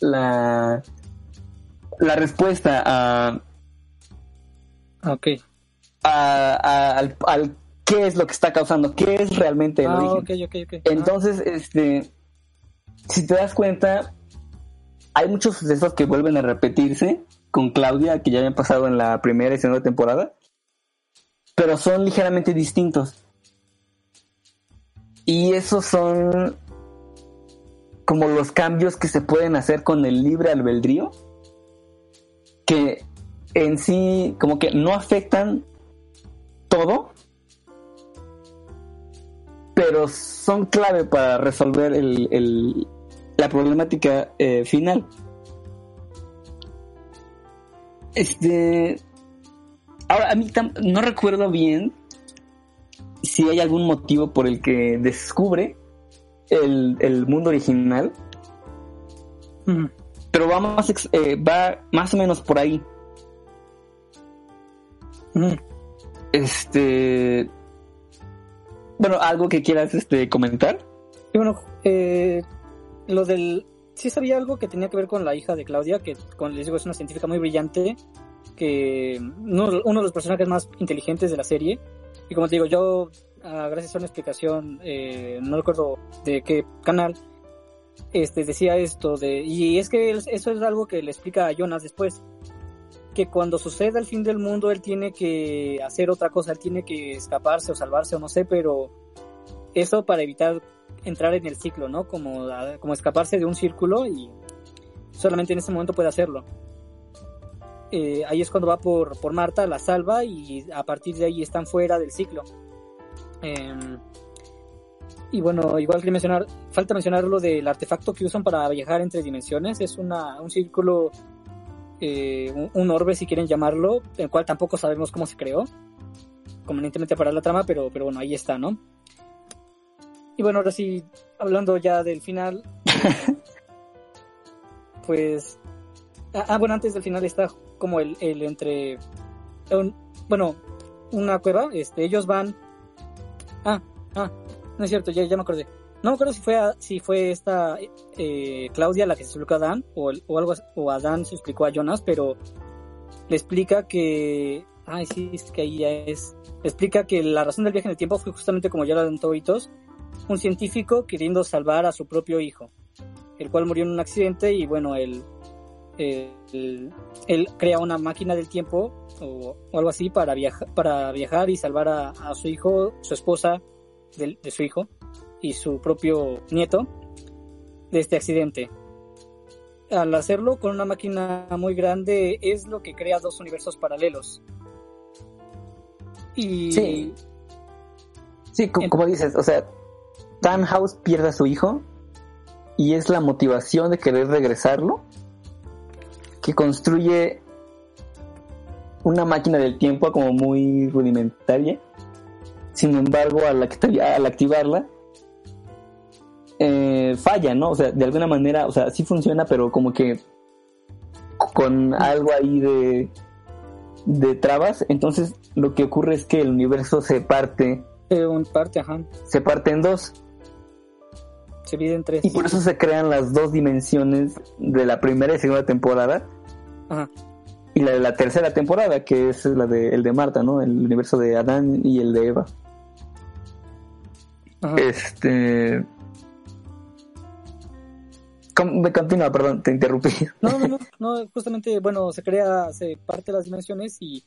la, la respuesta a, Ah, ok. A- a- al, al qué es lo que está causando, qué es realmente el Ah, origen. Entonces, este, si te das cuenta, hay muchos sucesos que vuelven a repetirse con Claudia, que ya habían pasado en la primera y segunda temporada, pero son ligeramente distintos. Y esos son como los cambios que se pueden hacer con el libre albedrío, que en sí como que no afectan todo, pero son clave para resolver el, el- la problemática eh, final. Este. Ahora, a mí tam- no recuerdo bien si hay algún motivo por el que descubre el, el mundo original, pero va más, eh, va más o menos por ahí. Este. Bueno, algo que quieras este, comentar. Y bueno, eh, lo del... Sí sabía algo que tenía que ver con la hija de Claudia, que como les digo es una científica muy brillante, que uno, uno de los personajes más inteligentes de la serie. Y como te digo, yo, ah, gracias a una explicación, eh, no recuerdo de qué canal, este decía esto de... Y es que eso es algo que le explica a Jonas después, que cuando suceda el fin del mundo él tiene que hacer otra cosa, él tiene que escaparse o salvarse o no sé, pero eso para evitar entrar en el ciclo, ¿no? Como, como escaparse de un círculo y solamente en ese momento puede hacerlo. Eh, ahí es cuando va por, por Marta, la salva y a partir de ahí están fuera del ciclo. Em, y bueno, igual que mencionar, falta mencionar lo del artefacto que usan para viajar entre dimensiones. Es una, un círculo, eh, un, un orbe si quieren llamarlo, el cual tampoco sabemos cómo se creó, convenientemente para la trama, pero, pero bueno, ahí está, ¿no? Y bueno, ahora sí, hablando ya del final, [LAUGHS] pues... Ah, ah, bueno, antes del final está como el, el entre... un- bueno, una cueva, este, ellos van... Ah, ah, no es cierto, ya, ya me acordé. No me acuerdo si fue, a- si fue esta eh, Claudia la que se explicó a Dan, o, o algo o Adán se explicó a Jonas, pero le explica que... Ay, sí, es que ahí ya es... Le explica que la razón del viaje en el tiempo fue justamente como ya lo adelantó Hitos, un científico queriendo salvar a su propio hijo, el cual murió en un accidente y bueno, él, él, él crea una máquina del tiempo o, algo así para, viaja, para viajar y salvar a, su hijo, su esposa de su hijo y su propio nieto de este accidente. Al hacerlo con una máquina muy grande es lo que crea dos universos paralelos. Y Sí. Sí, como dices, o sea, Tannhaus pierde a su hijo y es la motivación de querer regresarlo que construye una máquina del tiempo como muy rudimentaria. Sin embargo, al activarla, eh, falla, ¿no? O sea, de alguna manera, o sea, sí funciona, pero como que con algo ahí de, de trabas. Entonces, lo que ocurre es que el universo se parte eh, un parte, ajá, se parte en dos se divide en tres. y por eso se crean las dos dimensiones de la primera y segunda temporada Ajá. y la de la tercera temporada que es la de el de Marta, ¿no? El universo de Adán y el de Eva. Ajá. Este continúa, perdón, te interrumpí. No, no, no, justamente, bueno, se crea, se parte las dimensiones y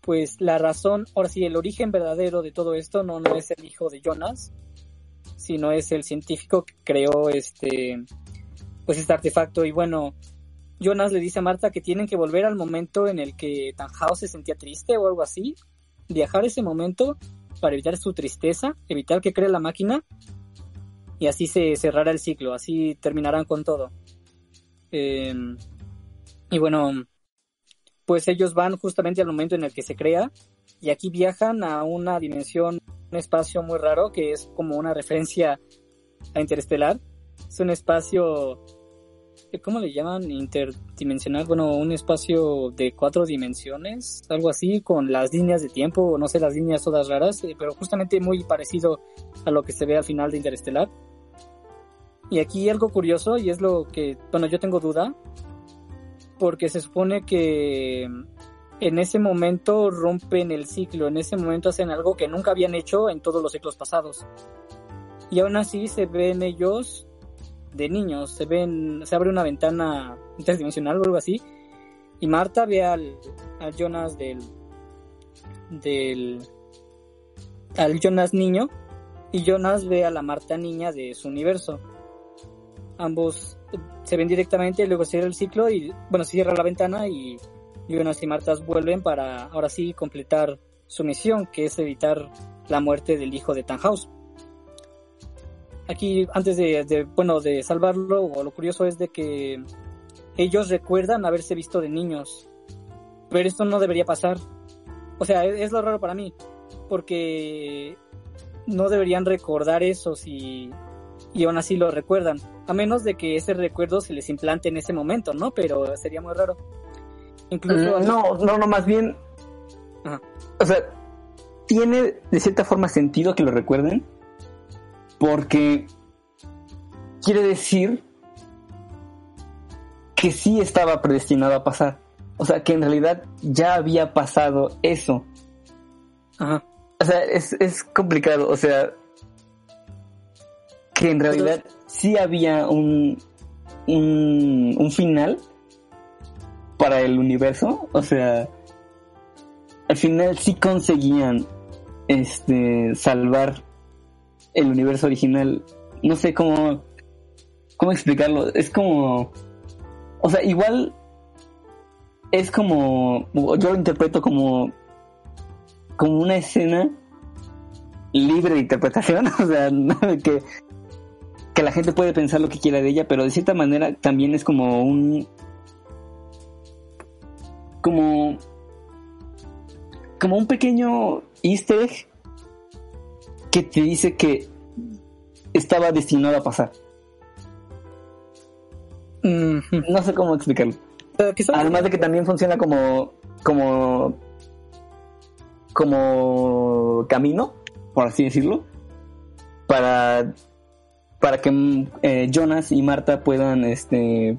pues la razón, ahora sí, el origen verdadero de todo esto no, no es el hijo de Jonas, sino es el científico que creó este, pues este artefacto y bueno, Jonas le dice a Marta que tienen que volver al momento en el que Tannhaus se sentía triste o algo así, viajar ese momento para evitar su tristeza, evitar que cree la máquina y así se cerrará el ciclo, así terminarán con todo. Eh, y bueno, pues ellos van justamente al momento en el que se crea y aquí viajan a una dimensión, un espacio muy raro que es como una referencia a Interestelar. Es un espacio, ¿cómo le llaman? Interdimensional, bueno, un espacio de cuatro dimensiones, algo así, con las líneas de tiempo, no sé, las líneas todas raras, eh, pero justamente muy parecido a lo que se ve al final de Interestelar. Y aquí algo curioso, y es lo que, bueno, yo tengo duda, porque se supone que en ese momento rompen el ciclo, en ese momento hacen algo que nunca habían hecho en todos los ciclos pasados. Y aún así se ven ellos de niños, se ven, se abre una ventana interdimensional o algo así, y Marta ve al, al Jonas del, del, al Jonas niño, y Jonas ve a la Marta niña de su universo. Ambos se ven directamente, luego cierra el ciclo y, bueno, se cierra la ventana y Jonas y Marta vuelven para ahora sí completar su misión, que es evitar la muerte del hijo de Tannhaus. Aquí, antes de, bueno, de salvarlo, lo curioso es de que ellos recuerdan haberse visto de niños, pero esto no debería pasar. O sea, es, es lo raro para mí, porque no deberían recordar eso si y aún así lo recuerdan, a menos de que ese recuerdo se les implante en ese momento, ¿no? Pero sería muy raro. Incluso Mm, no, no, no, más bien, Ajá. o sea, tiene de cierta forma sentido que lo recuerden, porque quiere decir que sí estaba predestinado a pasar. O sea, que en realidad ya había pasado eso. Ajá. O sea, es, es complicado. O sea, que en realidad sí había un, un, un final para el universo. O sea, al final sí conseguían este salvar el universo original. No sé cómo cómo explicarlo. Es como o sea, igual es como yo lo interpreto como como una escena libre de interpretación, [LAUGHS] o sea, [LAUGHS] que que la gente puede pensar lo que quiera de ella, pero de cierta manera también es como un como como un pequeño easter egg que te dice que estaba destinado a pasar. No sé cómo explicarlo. Pero Además de que también funciona como como como camino, por así decirlo, para para que mm, eh, Jonas y Marta puedan este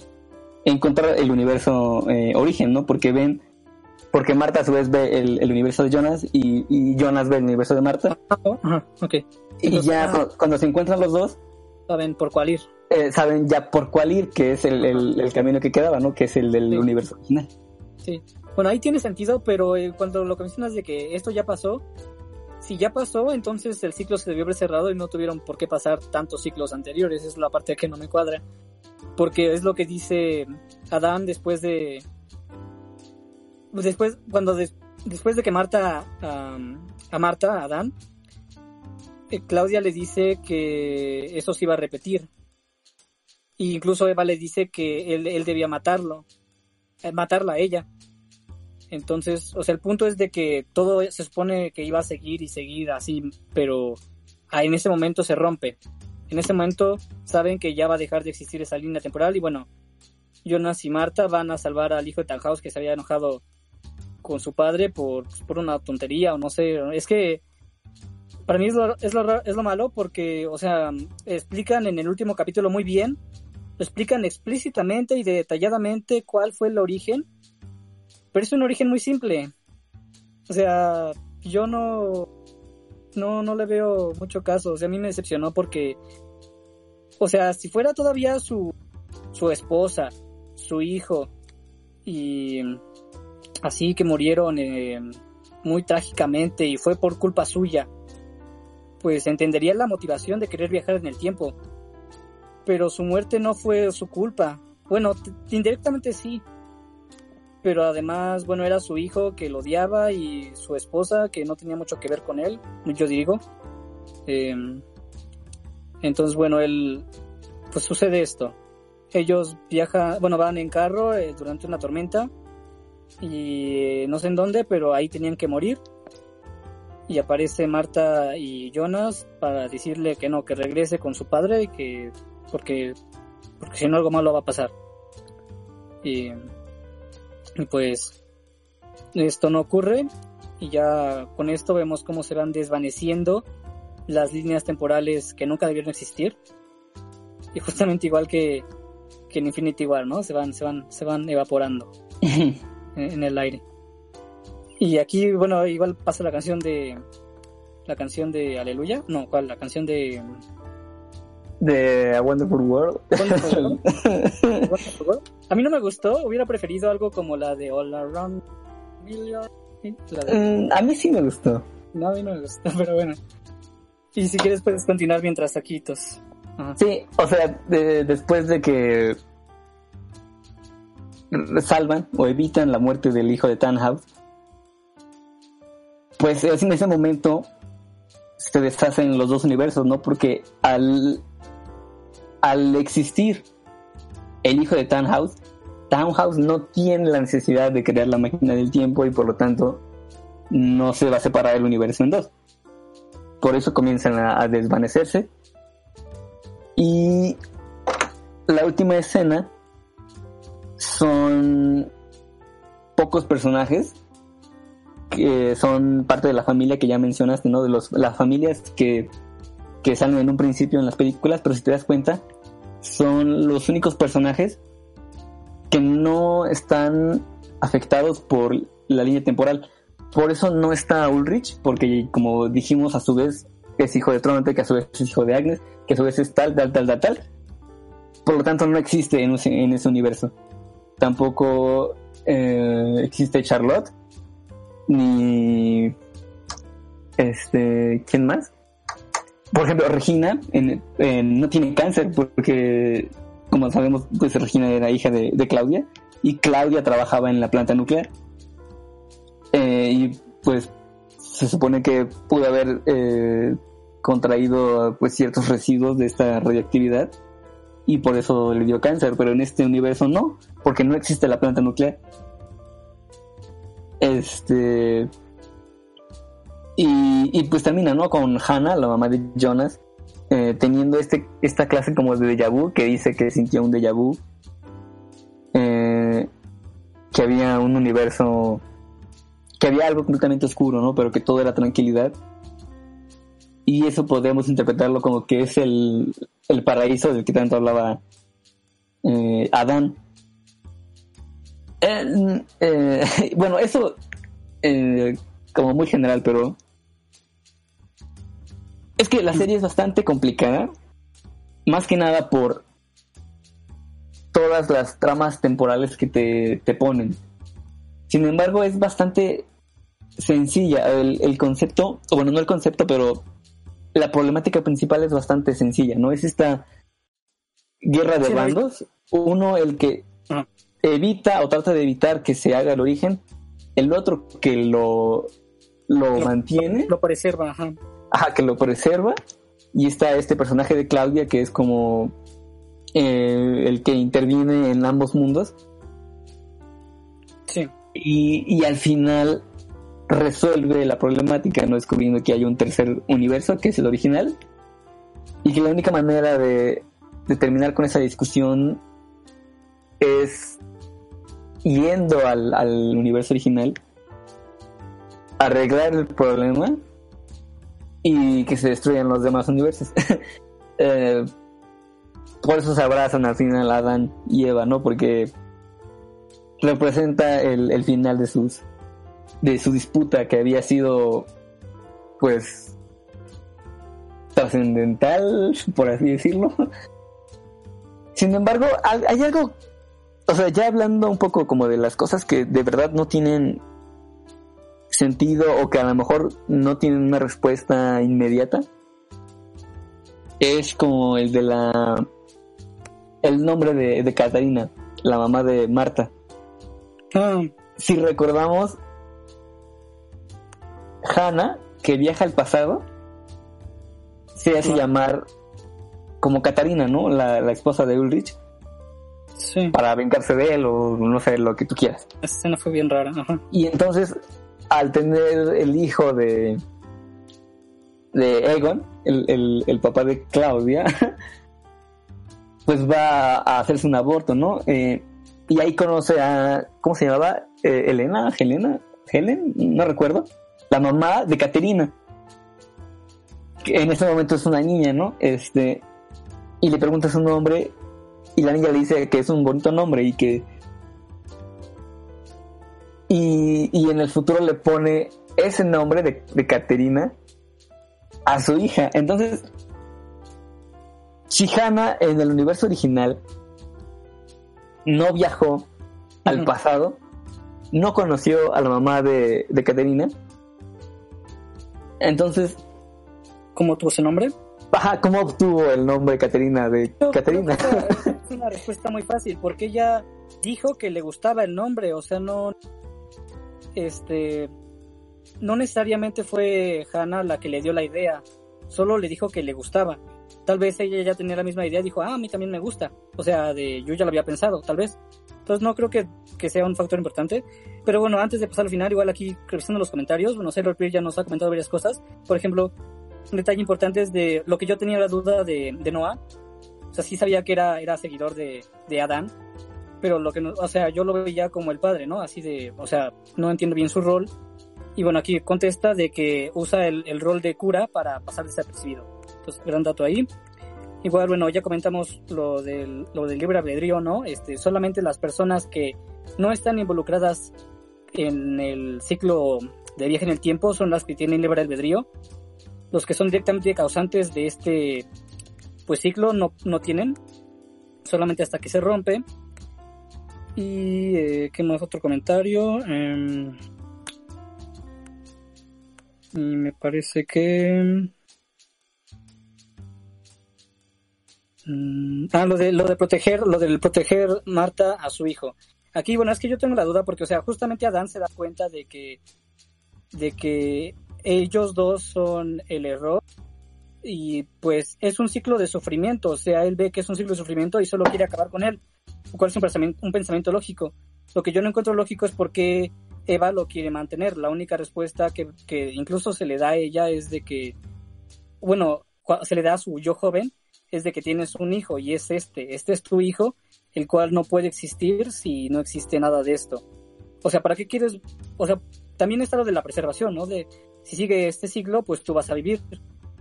encontrar el universo eh, origen, ¿no? Porque ven porque Marta a su vez ve el, el universo de Jonas y, y Jonas ve el universo de Marta Ajá, ok. y Entonces, ya ah. cu- cuando se encuentran los dos Saben por cuál ir. eh, saben ya por cuál ir, que es el, el- el camino que quedaba, ¿no? Que es el del Sí. universo original. Sí. Bueno, ahí tiene sentido, pero eh, cuando lo que mencionas de que esto ya pasó, si ya pasó, entonces el ciclo se debió haber cerrado y no tuvieron por qué pasar tantos ciclos anteriores. Es la parte que no me cuadra. Porque es lo que dice Adán después de. Después, cuando des- después de que Marta. a Marta, a Adán. eh, Claudia le dice que eso se iba a repetir. E incluso Eva le dice que él, él debía matarlo eh, matarla a ella. Entonces, o sea, el punto es de que todo se supone que iba a seguir y seguir así, pero ah, en ese momento se rompe. En ese momento saben que ya va a dejar de existir esa línea temporal y bueno, Jonas y Marta van a salvar al hijo de Tannhaus que se había enojado con su padre por, por una tontería o no sé. Es que para mí es lo, es lo, es lo malo porque, o sea, explican en el último capítulo muy bien explican explícitamente y detalladamente cuál fue el origen, pero es un origen muy simple. O sea, yo no, no, no le veo mucho caso. O sea, a mí me decepcionó porque, o sea, si fuera todavía su, su esposa, su hijo, y así que murieron eh, muy trágicamente y fue por culpa suya, pues entendería la motivación de querer viajar en el tiempo pero su muerte no fue su culpa. Bueno, indirectamente sí. Pero además, bueno, era su hijo que lo odiaba y su esposa que no tenía mucho que ver con él, yo digo. Em, entonces, bueno, él, pues sucede esto. Ellos viajan, bueno, van en carro eh, durante una tormenta y eh, no sé en dónde, pero ahí tenían que morir. Y aparece Marta y Jonas para decirle que no, que regrese con su padre y que porque porque si no algo malo va a pasar y, pues esto no ocurre. Y ya con esto vemos cómo se van desvaneciendo las líneas temporales que nunca debieron existir. Y justamente igual que, que en Infinity War no se van se van se van evaporando en, [LAUGHS] en el aire. Y aquí bueno igual pasa la canción de la canción de Aleluya. No cuál la canción de de A Wonderful World. Wonderful World. [LAUGHS] Wonderful World. A mí no me gustó, hubiera preferido algo como la de All Around Million. De- Mm, a mí sí me gustó. No, a mí no me gustó, [LAUGHS] pero bueno. Y si quieres puedes continuar mientras taquitos. Ajá. Sí, o sea, de- después de que salvan o evitan la muerte del hijo de Tannhaus, pues es en ese momento se deshacen los dos universos, ¿no? Porque al, al existir el hijo de Tannhaus, Tannhaus no tiene la necesidad de crear la máquina del tiempo y por lo tanto no se va a separar el universo en dos. Por eso comienzan a- a desvanecerse y la última escena son pocos personajes que son parte de la familia que ya mencionaste, ¿no? De los, las familias que, que salen en un principio en las películas, pero si te das cuenta, son los únicos personajes que no están afectados por la línea temporal. Por eso no está Ulrich, porque como dijimos, a su vez es hijo de Tronte, que a su vez es hijo de Agnes, que a su vez es tal, tal, tal, tal, tal. Por lo tanto, no existe en, ese- universo. Tampoco eh, existe Charlotte, ni este, ¿quién más? Por ejemplo, Regina no tiene cáncer porque, como sabemos, pues Regina era hija de, de Claudia y Claudia trabajaba en la planta nuclear. Eh, y pues se supone que pudo haber eh, contraído pues ciertos residuos de esta radioactividad y por eso le dio cáncer, pero en este universo no, porque no existe la planta nuclear. Este y, pues termina, ¿no? Con Hannah, la mamá de Jonas, eh, teniendo este, esta clase como de déjà vu, que dice que sintió un déjà vu, eh, que había un universo, que había algo completamente oscuro, ¿no? Pero que todo era tranquilidad. Y eso podemos interpretarlo como que es el, el paraíso del que tanto hablaba eh, Adán. Eh, [LAUGHS] bueno, eso como muy general, pero es que la serie es bastante complicada, más que nada por todas las tramas temporales que te, te ponen. Sin embargo, es bastante sencilla el, el concepto, o bueno, no el concepto, pero la problemática principal es bastante sencilla, ¿no? Es esta guerra de bandos, uno el que Ajá. evita o trata de evitar que se haga el origen, el otro que lo, lo Lo- mantiene, Lo preserva, ajá. [LAUGHS] ajá, que lo preserva, y está este personaje de Claudia que es como eh, el que interviene en ambos mundos, Sí. y, y al final resuelve la problemática, no descubriendo que hay un tercer universo, que es el original, y que la única manera de, de terminar con esa discusión es yendo al, al universo original, arreglar el problema y que se destruyan los demás universos. [LAUGHS] Eh, por eso se abrazan al final Adán y Eva, ¿no? Porque representa el, el final de sus de su disputa que había sido pues trascendental por así decirlo [LAUGHS] sin embargo hay, algo o sea ya hablando un poco como de las cosas que de verdad no tienen sentido o que a lo mejor no tienen una respuesta inmediata es como el de la el nombre de, de Catarina la mamá de Marta Ah, si recordamos, Hannah, que viaja al pasado, se hace Ah. llamar como Catarina, ¿no? La, la esposa de Ulrich, sí. para vengarse de él o no sé, lo que tú quieras. Esa escena fue bien rara, ajá. Y entonces, al tener el hijo de, de Egon, el, el, papá de Claudia, [LAUGHS] pues va a hacerse un aborto, ¿no? Eh, y ahí conoce a, ¿cómo se llamaba? Eh, Elena, Helena, Helen, no recuerdo, la mamá de Caterina, que en ese momento es una niña, ¿no? Este, y le pregunta su nombre y la niña le dice que es un bonito nombre y que y, y en el futuro le pone ese nombre de, de Caterina a su hija. Entonces, si Hannah en el universo original no viajó al pasado, no conoció a la mamá de, de Caterina, entonces, ¿Cómo tuvo ese nombre? ajá, ¿cómo obtuvo el nombre Caterina de Caterina? Es [LAUGHS] una respuesta muy fácil, porque ella dijo que le gustaba el nombre, o sea, no, este, no necesariamente fue Hannah la que le dio la idea, solo le dijo que le gustaba. Tal vez ella ya tenía la misma idea, dijo, ah, a mí también me gusta. O sea, de yo ya lo había pensado, tal vez. Entonces no creo que, que sea un factor importante. Pero bueno, antes de pasar al final, igual aquí revisando los comentarios, bueno, Sailor Peer ya nos ha comentado varias cosas. Por ejemplo, un detalle importante es de lo que yo tenía la duda de, de Noah. O sea, sí sabía que era, era seguidor de, de Adán, pero lo que no, o sea, yo lo veía como el padre, ¿no? Así de, o sea, no entiendo bien su rol. Y bueno, aquí contesta de que usa el, el rol de cura para pasar desapercibido. Entonces, gran dato ahí. Igual, bueno, ya comentamos lo del, lo del libre albedrío, ¿no? Este, solamente las personas que no están involucradas en el ciclo de viaje en el tiempo son las que tienen libre albedrío. Los que son directamente causantes de este pues ciclo no, no tienen, solamente hasta que se rompe. Y eh, qué más otro comentario. Em, y me parece que mm, ah lo de lo de proteger lo del proteger Marta a su hijo. Aquí bueno es que yo tengo la duda porque o sea justamente Adán se da cuenta de que de que ellos dos son el error y pues es un ciclo de sufrimiento, o sea, él ve que es un ciclo de sufrimiento y solo quiere acabar con él, lo cual es un pensamiento, un pensamiento lógico. Lo que yo no encuentro lógico es por qué Eva lo quiere mantener. La única respuesta que, que incluso se le da a ella es de que, bueno, se le da a su yo joven, es de que tienes un hijo y es este, este es tu hijo, el cual no puede existir si no existe nada de esto. O sea, ¿para qué quieres? O sea, también está lo de la preservación, ¿no? De si sigue este ciclo, pues tú vas a vivir.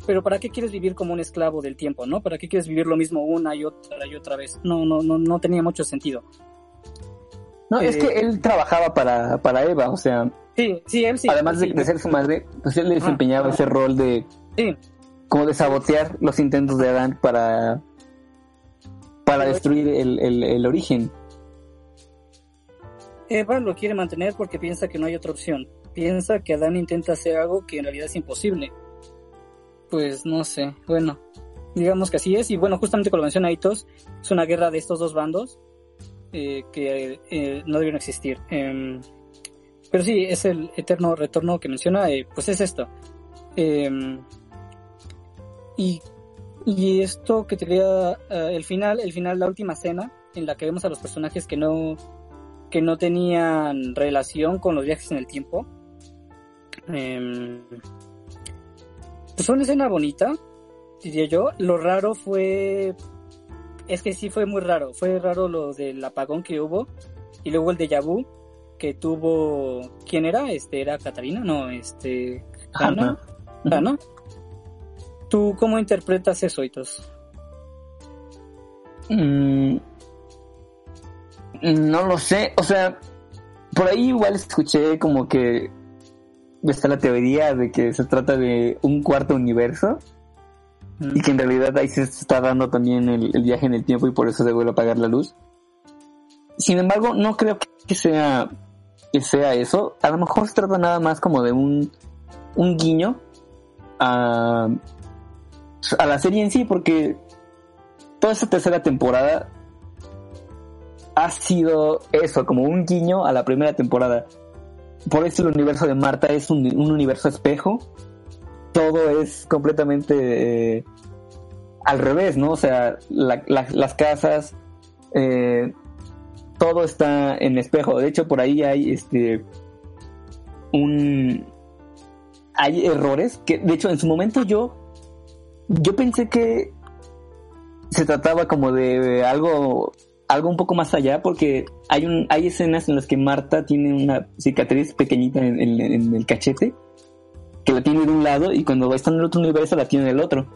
Pero ¿para qué quieres vivir como un esclavo del tiempo, no? ¿Para qué quieres vivir lo mismo una y otra y otra vez? No, no, no, no tenía mucho sentido. No, es Eh, que él trabajaba para, para Eva, o sea, Sí, sí, él sí. además de, sí, de ser su madre, pues él desempeñaba ese rol de Sí, como de sabotear los intentos de Adán para para Pero- destruir el, el, el origen. Eva lo quiere mantener porque piensa que no hay otra opción. Piensa que Adán intenta hacer algo que en realidad es imposible. Pues no sé, bueno, digamos que así es. Y bueno, justamente como lo menciona Aitos, es una guerra de estos dos bandos eh, que eh, no debieron existir. Em, pero sí, es el eterno retorno que menciona, eh, pues es esto. Em, y, y esto que te quería, el final, el final, la última escena en la que vemos a los personajes que no, que no tenían relación con los viajes en el tiempo. Pues fue una escena bonita, diría yo. Lo raro fue. Es que sí fue muy raro. Fue raro lo del apagón que hubo. Y luego el déjà vu que tuvo. ¿Quién era? Este, ¿era Catarina? No, este. Ana. Ana. ¿Tú cómo interpretas eso, Itos? Mm, no lo sé, o sea, por ahí igual escuché como que está la teoría de que se trata de un cuarto universo y que en realidad ahí se está dando también el, el viaje en el tiempo y por eso se vuelve a apagar la luz. Sin embargo, no creo que sea que sea eso. A lo mejor se trata nada más como de un, un guiño a, a la serie en sí, porque toda esta tercera temporada ha sido eso, como un guiño a la primera temporada. Por eso el universo de Marta es un, un universo espejo. Todo es completamente eh, al revés, ¿no? O sea, la- la- las casas, eh, todo está en espejo. De hecho, por ahí hay este un hay errores que, de hecho, en su momento yo yo pensé que se trataba como de algo algo un poco más allá porque hay un hay escenas en las que Marta tiene una cicatriz pequeñita en, en- en el cachete que la tiene de un lado y cuando está en el otro universo la tiene del otro.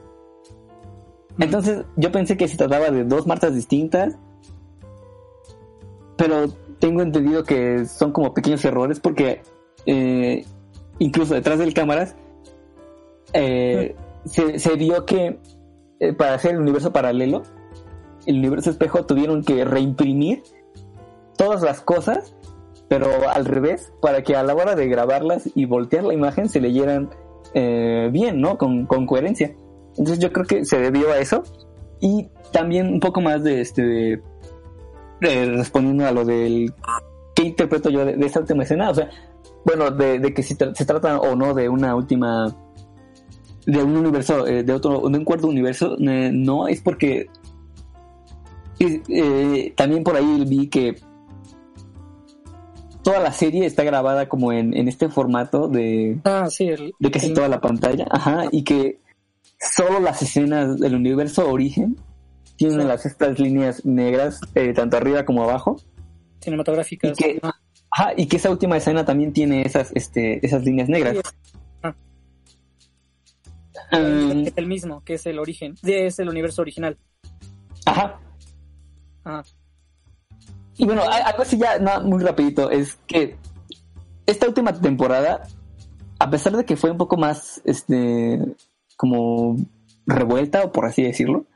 Entonces yo pensé que se trataba de dos Martas distintas pero tengo entendido que son como pequeños errores porque eh, incluso detrás del cámaras eh, se, se vio que eh, para hacer el universo paralelo, el universo espejo tuvieron que reimprimir todas las cosas, pero al revés, para que a la hora de grabarlas y voltear la imagen se leyeran eh, bien, ¿no? Con, coherencia. Entonces yo creo que se debió a eso. Y también un poco más de este respondiendo a lo del qué interpreto yo de, esta última escena, o sea, bueno, de, que si se trata o no de una última de un universo, eh, de otro, de un cuarto universo, eh, no, es porque y, eh, también por ahí vi que toda la serie está grabada como en, en este formato de, Ah, sí, el, de casi el- toda la pantalla, ajá, y que solo las escenas del universo origen tienen Sí. las estas líneas negras, eh, tanto arriba como abajo, cinematográficas. y que, Ah, ajá, y que esa última escena también tiene esas, este, esas líneas negras. sí, Ah. Mm, es el mismo, que es el origen, es el universo original. ajá, Y bueno, algo así ya muy rapidito, es que esta última temporada, a pesar de que fue un poco más, este, como revuelta, o por así decirlo,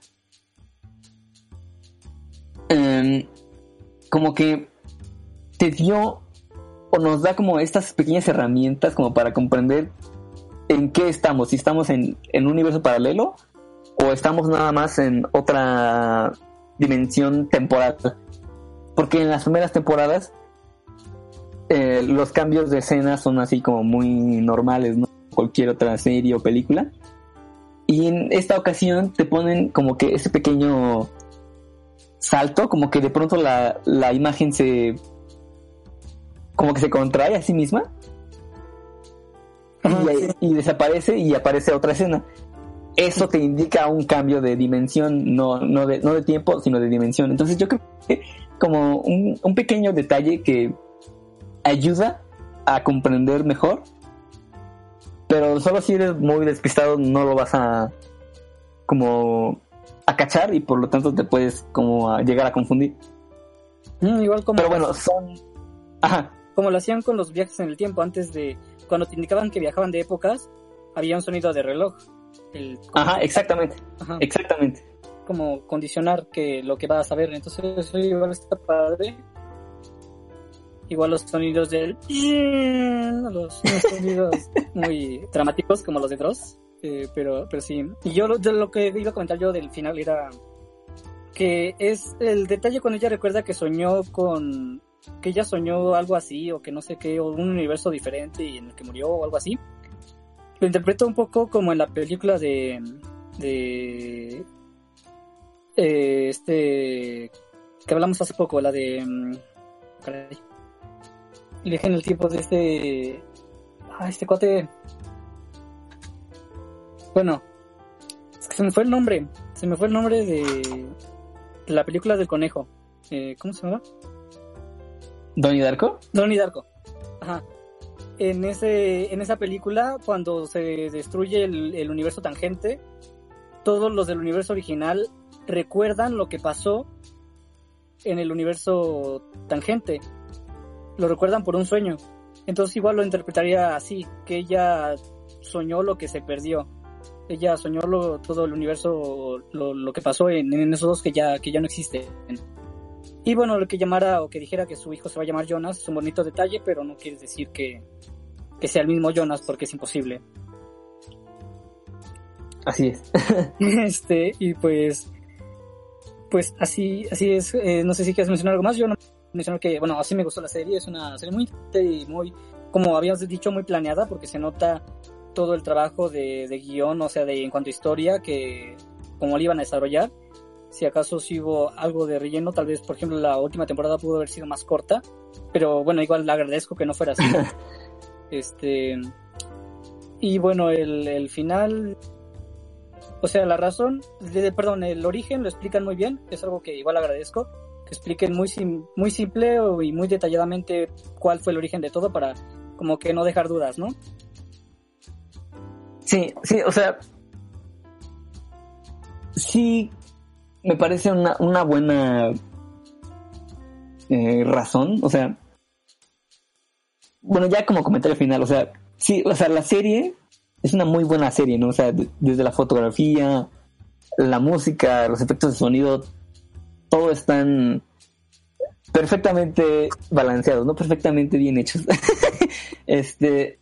em, como que te dio o nos da como estas pequeñas herramientas como para comprender en qué estamos, si estamos en, en un universo paralelo o estamos nada más en otra dimensión temporal. Porque en las primeras temporadas eh, los cambios de escena son así como muy normales, ¿no? Cualquier otra serie o película. Y en esta ocasión te ponen como que ese pequeño salto, como que de pronto la, la imagen se... como que se contrae a sí misma. Y, y desaparece y aparece otra escena. Eso te indica un cambio de dimensión, no, no, de, no de tiempo, sino de dimensión. Entonces yo creo que como un, un pequeño detalle que ayuda a comprender mejor, pero solo si eres muy despistado no lo vas a como a cachar y por lo tanto te puedes como a llegar a confundir. Mm, igual como, Pero bueno, son... Ajá, como lo hacían con los viajes en el tiempo, antes de cuando te indicaban que viajaban de épocas, había un sonido de reloj. Ajá, exactamente, ajá, exactamente. como condicionar que lo que vas a ver. Entonces eso igual está padre. Igual los sonidos del... Los, los sonidos [LAUGHS] muy dramáticos como los de Dross. Eh, pero, pero sí. Y yo, lo- yo lo que iba a comentar yo del final era que es el detalle cuando ella recuerda que soñó con... Que ella soñó algo así o que no sé qué, o un universo diferente y en el que murió o algo así. Lo interpreto un poco como en la película de... de eh, este que hablamos hace poco, la de mm, caray, el viaje en el tiempo de este ah, este cuate bueno es que se me fue el nombre se me fue el nombre de, de la película del conejo eh, ¿cómo se llama? Donnie Darko. Donnie Darko ajá en ese en esa película cuando se destruye el, universo tangente todos los del universo original recuerdan lo que pasó en el universo tangente. Lo recuerdan por un sueño. Entonces igual lo interpretaría así, que ella soñó lo que se perdió. Ella soñó lo- todo el universo, lo, lo que pasó en, en esos dos que ya, que ya no existen. Y bueno, lo que llamara o que dijera que su hijo se va a llamar Jonas es un bonito detalle, pero no quiere decir que, que sea el mismo Jonas porque es imposible. Así es. [LAUGHS] [LAUGHS] Este, y pues, pues así, así es. Eh, no sé si quieres mencionar algo más. Yo no mencionar que, bueno, así me gustó la serie. Es una serie muy, y muy, como habíamos dicho, muy planeada porque se nota todo el trabajo de, de guion, o sea, de en cuanto a historia, que como lo iban a desarrollar. Si acaso sí hubo algo de relleno, tal vez, por ejemplo, la última temporada pudo haber sido más corta, pero bueno, igual le agradezco que no fuera así. [LAUGHS] este, y bueno, el, el final, o sea, la razón, de- perdón, el origen lo explican muy bien, es algo que igual agradezco, que expliquen muy, sim- muy simple y muy detalladamente cuál fue el origen de todo para como que no dejar dudas, ¿no? Sí, sí, o sea, sí me parece una, una buena eh, razón, o sea, bueno, ya como comentario final, o sea, sí, o sea, la serie es una muy buena serie, ¿no? O sea, de- desde la fotografía, la música, los efectos de sonido, todo están perfectamente balanceados, ¿no? Perfectamente bien hechos. [LAUGHS] este,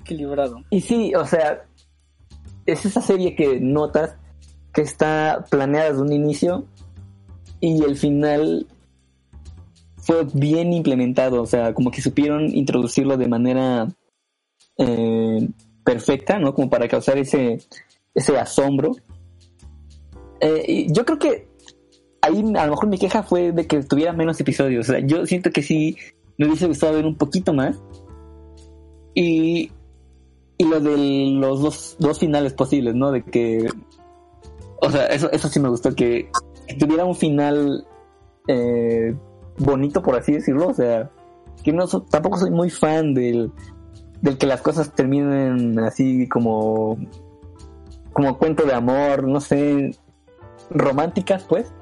Equilibrado. y sí, o sea, es esa serie que notas que está planeada desde un inicio y el final fue bien implementado, o sea, como que supieron introducirlo de manera eh, perfecta, ¿no? Como para causar ese, ese asombro. Eh, y yo creo que ahí a lo mejor mi queja fue de que tuviera menos episodios, o sea, yo siento que sí me hubiese gustado ver un poquito más. Y y lo de los dos, dos finales posibles, ¿no? De que, o sea, eso, eso sí me gustó, que, tuviera un final eh, bonito, por así decirlo, o sea, que no so- tampoco soy muy fan del, del que las cosas terminen así como, como cuento de amor, no sé, románticas, pues,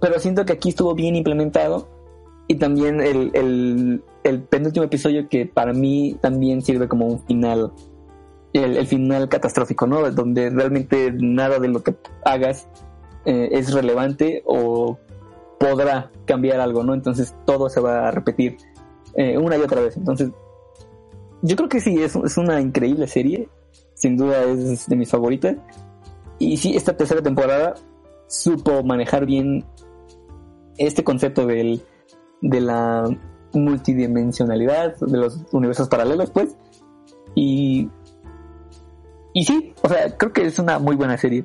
pero siento que aquí estuvo bien implementado. Y también el, el, el penúltimo episodio que para mí también sirve como un final, el, final catastrófico, ¿no? Donde realmente nada de lo que hagas eh, es relevante o podrá cambiar algo, ¿no? Entonces todo se va a repetir eh, una y otra vez. Entonces, yo creo que sí, es, es una increíble serie. Sin duda es de mis favoritas. Y sí, esta tercera temporada supo manejar bien este concepto del, de la multidimensionalidad, de los universos paralelos, pues. Y, y sí, o sea, creo que es una muy buena serie.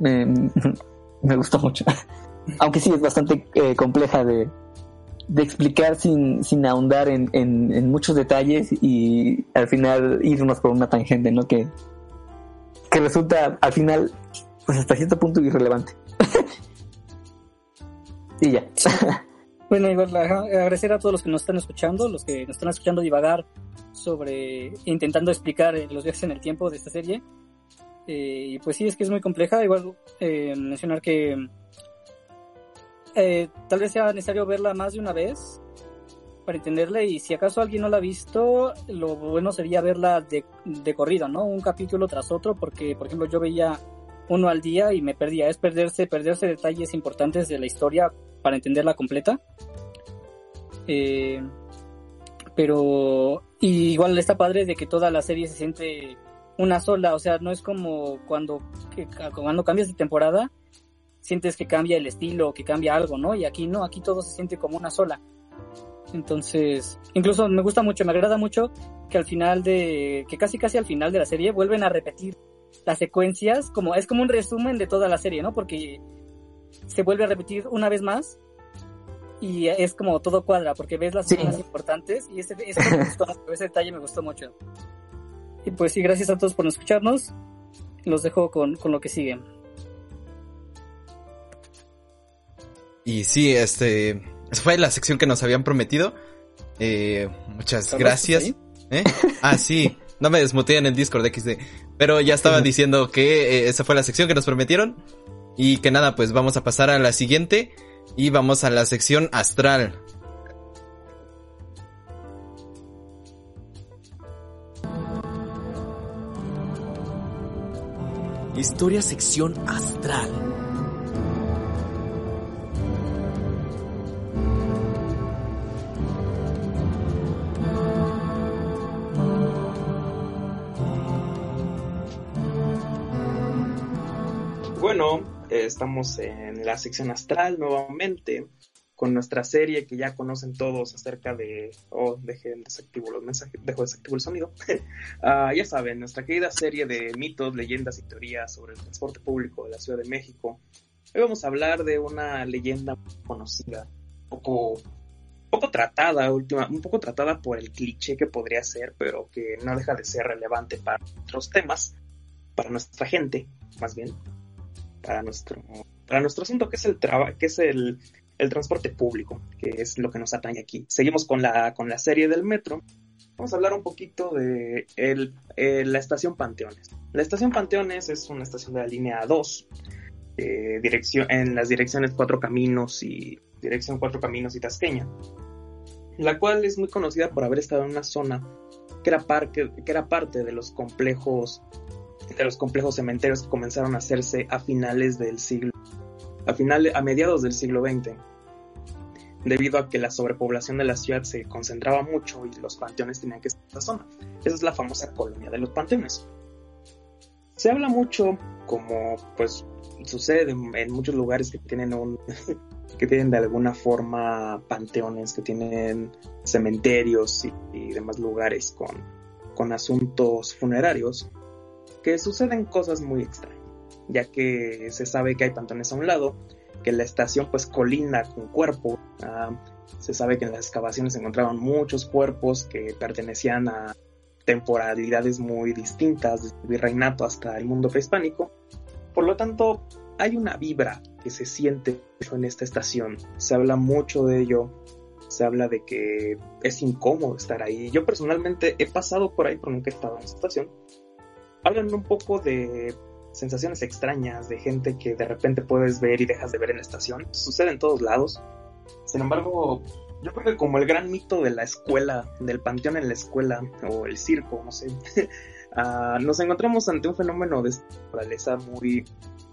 Me, [LAUGHS] me gustó mucho. [LAUGHS] Aunque sí es bastante eh, compleja de, de explicar sin, sin ahondar en, en, muchos detalles y al final irnos por una tangente, ¿no? Que, que resulta al final, pues hasta cierto punto irrelevante. [LAUGHS] y ya. Bueno, igual agradecer a todos los que nos están escuchando, los que nos están escuchando divagar sobre intentando explicar eh, los viajes en el tiempo de esta serie. Eh, y pues sí, es que es muy compleja. Igual eh, mencionar que eh, tal vez sea necesario verla más de una vez para entenderla y si acaso alguien no la ha visto, lo bueno sería verla de, de corrido, ¿no? Un capítulo tras otro, porque por ejemplo yo veía uno al día y me perdía. Es perderse, perderse detalles importantes de la historia para entenderla completa. Eh, pero y igual está padre de que toda la serie se siente una sola, o sea, no es como cuando, cuando cambias de temporada, sientes que cambia el estilo, que cambia algo, ¿no? Y aquí no, aquí todo se siente como una sola. Entonces, incluso me gusta mucho, me agrada mucho que al final de, que casi casi al final de la serie vuelven a repetir las secuencias, como es como un resumen de toda la serie, ¿no? Porque se vuelve a repetir una vez más y es como todo cuadra, porque ves las Sí. escenas importantes y ese, ese, me gustó ese detalle me gustó mucho. Y pues sí, gracias a todos por escucharnos. Los dejo con, con lo que sigue. Y sí, este, esa fue la sección que nos habían prometido. Eh, muchas ¿Estás gracias. ahí? ¿Eh? Ah, sí. No me desmuteé en el Discord XD. Pero ya estaba diciendo que eh, esa fue la sección que nos prometieron. Y que nada, pues vamos a pasar a la siguiente. Y vamos a la sección astral. Historia sección astral. Bueno, estamos en la sección astral nuevamente con nuestra serie que ya conocen todos acerca de... Oh, dejen desactivo los mensajes, dejo desactivo el sonido. [LAUGHS] Ah, ya saben, nuestra querida serie de mitos, leyendas y teorías sobre el transporte público de la Ciudad de México. Hoy vamos a hablar de una leyenda conocida, poco, poco tratada, última, un poco tratada por el cliché que podría ser, pero que no deja de ser relevante para otros temas, para nuestra gente, más bien para nuestro para nuestro asunto que es el que es el, el transporte público, que es lo que nos atañe aquí. Seguimos con la con la serie del metro. Vamos a hablar un poquito de el, eh, la estación Panteones. La estación Panteones es una estación de la línea 2, eh, dirección, en las direcciones Cuatro Caminos y dirección Cuatro Caminos y Tasqueña, la cual es muy conocida por haber estado en una zona que era, parque, que era parte de los complejos de los complejos cementerios que comenzaron a hacerse a finales del siglo a finales a mediados del siglo XX debido a que la sobrepoblación de la ciudad se concentraba mucho y los panteones tenían que estar en esa zona. Esa es la famosa colonia de los panteones. Se habla mucho, como pues sucede en, en muchos lugares que tienen un [LAUGHS] que tienen de alguna forma panteones, que tienen cementerios y, y demás lugares con, con asuntos funerarios, suceden cosas muy extrañas, ya que se sabe que hay panteones a un lado, que la estación pues colinda con cuerpos, ah, se sabe que en las excavaciones se encontraban muchos cuerpos que pertenecían a temporalidades muy distintas, desde el virreinato hasta el mundo prehispánico, por lo tanto hay una vibra que se siente en esta estación, se habla mucho de ello, se habla de que es incómodo estar ahí, yo personalmente he pasado por ahí pero nunca he estado en esta estación, hablan un poco de sensaciones extrañas, de gente que de repente puedes ver y dejas de ver en la estación. Sucede en todos lados. Sin embargo, yo creo que como el gran mito de la escuela, del panteón en la escuela, o el circo, no sé, uh, [LAUGHS] nos encontramos ante un fenómeno de naturaleza muy,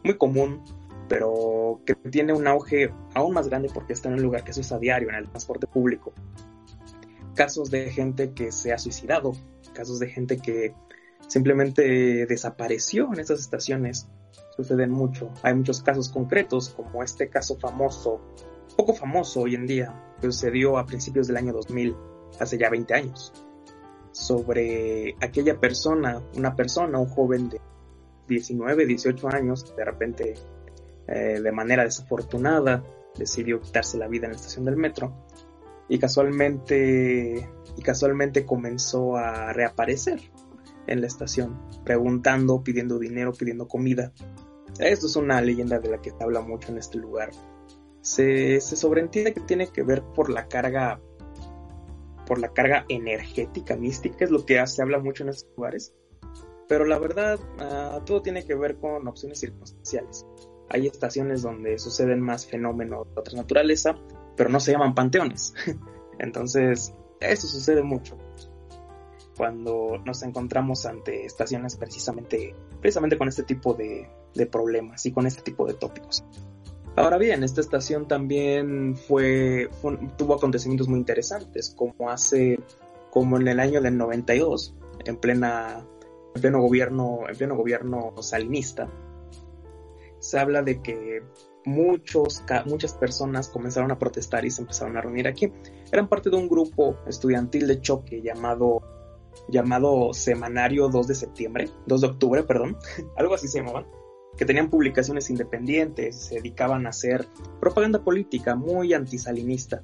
muy común, pero que tiene un auge aún más grande porque está en un lugar que se usa diario en el transporte público. Casos de gente que se ha suicidado, casos de gente que simplemente desapareció en esas estaciones, suceden mucho. Hay muchos casos concretos, como este caso famoso, poco famoso hoy en día, que sucedió a principios del año 2000, hace ya 20 años, sobre aquella persona, una persona, un joven de 19, 18 años, de repente, eh, de manera desafortunada, decidió quitarse la vida en la estación del metro y casualmente y casualmente comenzó a reaparecer en la estación, preguntando, pidiendo dinero, pidiendo comida. Esto es una leyenda de la que se habla mucho en este lugar. Se, se sobreentiende que tiene que ver por la carga por la carga energética, mística, es lo que se habla mucho en estos lugares. Pero la verdad, ah, todo tiene que ver con opciones circunstanciales. Hay estaciones donde suceden más fenómenos de otra naturaleza, pero no se llaman panteones. [LAUGHS] Entonces, eso sucede mucho cuando nos encontramos ante estaciones precisamente, precisamente con este tipo de, de problemas y con este tipo de tópicos. Ahora bien, esta estación también fue, tuvo acontecimientos muy interesantes, como hace, como en el año del 92, en plena, en pleno gobierno, en pleno gobierno salinista, se habla de que muchos, muchas personas comenzaron a protestar y se empezaron a reunir aquí. Eran parte de un grupo estudiantil de choque llamado, llamado Semanario 2 de septiembre, 2 de octubre, perdón, [LAUGHS] algo así se llamaban que tenían publicaciones independientes, se dedicaban a hacer propaganda política muy antisalinista.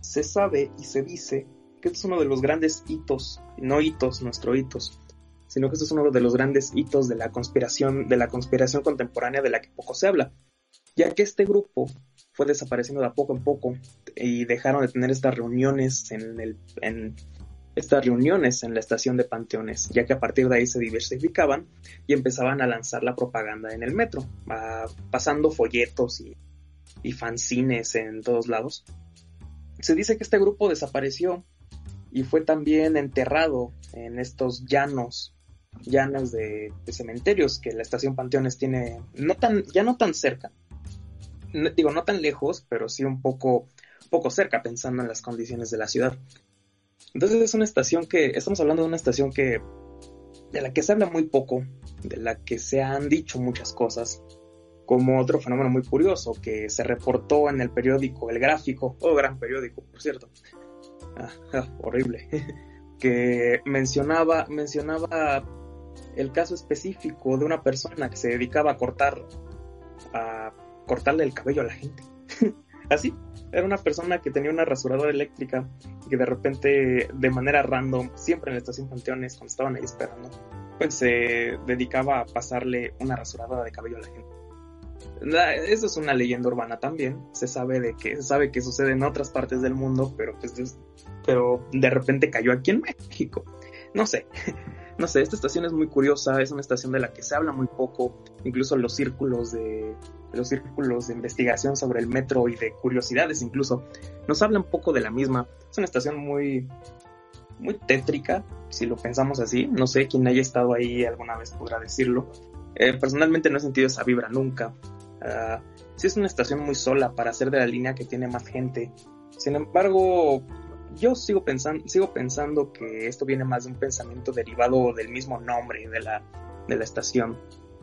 Se sabe y se dice que este es uno de los grandes hitos, no hitos, nuestro hitos, sino que este es uno de los grandes hitos de la conspiración, de la conspiración contemporánea de la que poco se habla, ya que este grupo fue desapareciendo de a poco en poco y dejaron de tener estas reuniones en el, en, estas reuniones en la estación de Panteones, ya que a partir de ahí se diversificaban y empezaban a lanzar la propaganda en el metro, pasando folletos y, y fanzines en todos lados. Se dice que este grupo desapareció y fue también enterrado en estos llanos, llanos de, cementerios que la estación Panteones tiene, no tan, ya no tan cerca, digo no tan lejos, pero sí un poco, poco cerca pensando en las condiciones de la ciudad. Entonces es una estación que, estamos hablando de una estación que, de la que se habla muy poco, de la que se han dicho muchas cosas, como otro fenómeno muy curioso que se reportó en el periódico El Gráfico, oh gran periódico, por cierto, ah, ah, horrible, [LAUGHS] que mencionaba, mencionaba el caso específico de una persona que se dedicaba a cortar, a cortarle el cabello a la gente. [LAUGHS] Así, era una persona que tenía una rasuradora eléctrica y que de repente, de manera random, siempre en la estación Panteones, cuando estaban ahí esperando, pues se dedicaba a pasarle una rasuradora de cabello a la gente. Eso es una leyenda urbana también. Se sabe de que se sabe que sucede en otras partes del mundo, pero pues pero de repente cayó aquí en México. No sé. No sé, esta estación es muy curiosa, es una estación de la que se habla muy poco, incluso los círculos de los círculos de investigación sobre el metro y de curiosidades incluso, nos hablan poco de la misma. Es una estación muy, muy tétrica, si lo pensamos así. No sé quién haya estado ahí alguna vez podrá decirlo. Eh, personalmente no he sentido esa vibra nunca. Uh, sí es una estación muy sola para ser de la línea que tiene más gente. Sin embargo, yo sigo pensando, sigo pensando que esto viene más de un pensamiento derivado del mismo nombre de la, de la estación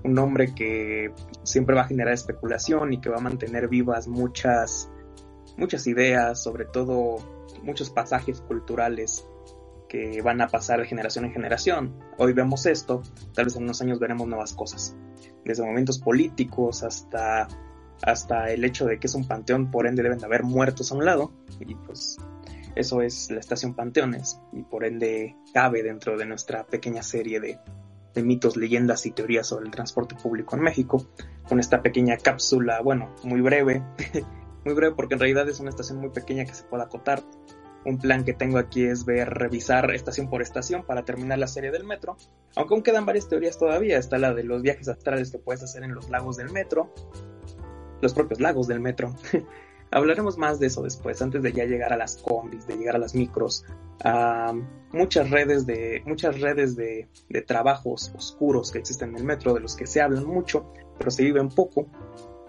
un nombre que siempre va a generar especulación y que va a mantener vivas muchas, muchas ideas, sobre todo muchos pasajes culturales que van a pasar de generación en generación. Hoy vemos esto, tal vez en unos años veremos nuevas cosas, desde momentos políticos hasta, hasta el hecho de que es un panteón, por ende deben de haber muertos a un lado, y pues eso es la estación Panteones, y por ende cabe dentro de nuestra pequeña serie de mitos, leyendas y teorías sobre el transporte público en México, con esta pequeña cápsula, bueno, muy breve, [LAUGHS] muy breve porque en realidad es una estación muy pequeña que se puede acotar. Un plan que tengo aquí es ver, revisar estación por estación para terminar la serie del metro, aunque aún quedan varias teorías todavía, está la de los viajes astrales que puedes hacer en los lagos del metro, los propios lagos del metro, [LAUGHS] Hablaremos más de eso después, antes de ya llegar a las combis, de llegar a las micros, a muchas redes de, muchas redes de, trabajos oscuros que existen en el metro, de los que se hablan mucho, pero se viven poco.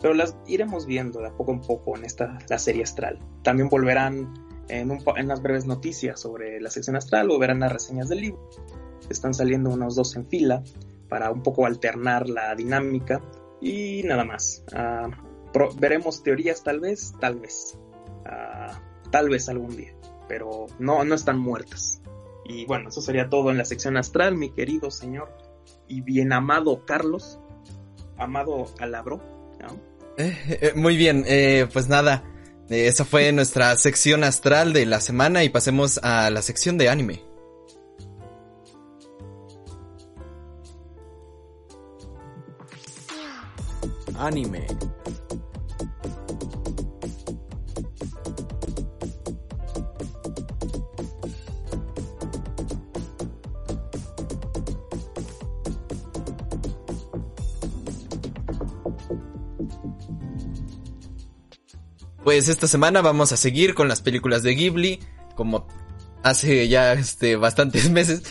pero las iremos viendo de a poco en poco en esta la serie astral. También volverán en, un, unas breves noticias sobre la sección astral o verán las reseñas del libro. Están saliendo unos dos en fila para un poco alternar la dinámica y nada más. Veremos teorías tal vez, tal vez. Ah, tal vez algún día, pero no, no están muertas. Y bueno, eso sería todo en la sección astral, mi querido señor y bien amado Carlos, amado Alabro. Eh, eh, muy bien, eh, pues nada, esa fue nuestra sección astral de la semana y pasemos a la sección de anime. Anime. Pues esta semana vamos a seguir con las películas de Ghibli, como hace ya este bastantes [LAUGHS] meses.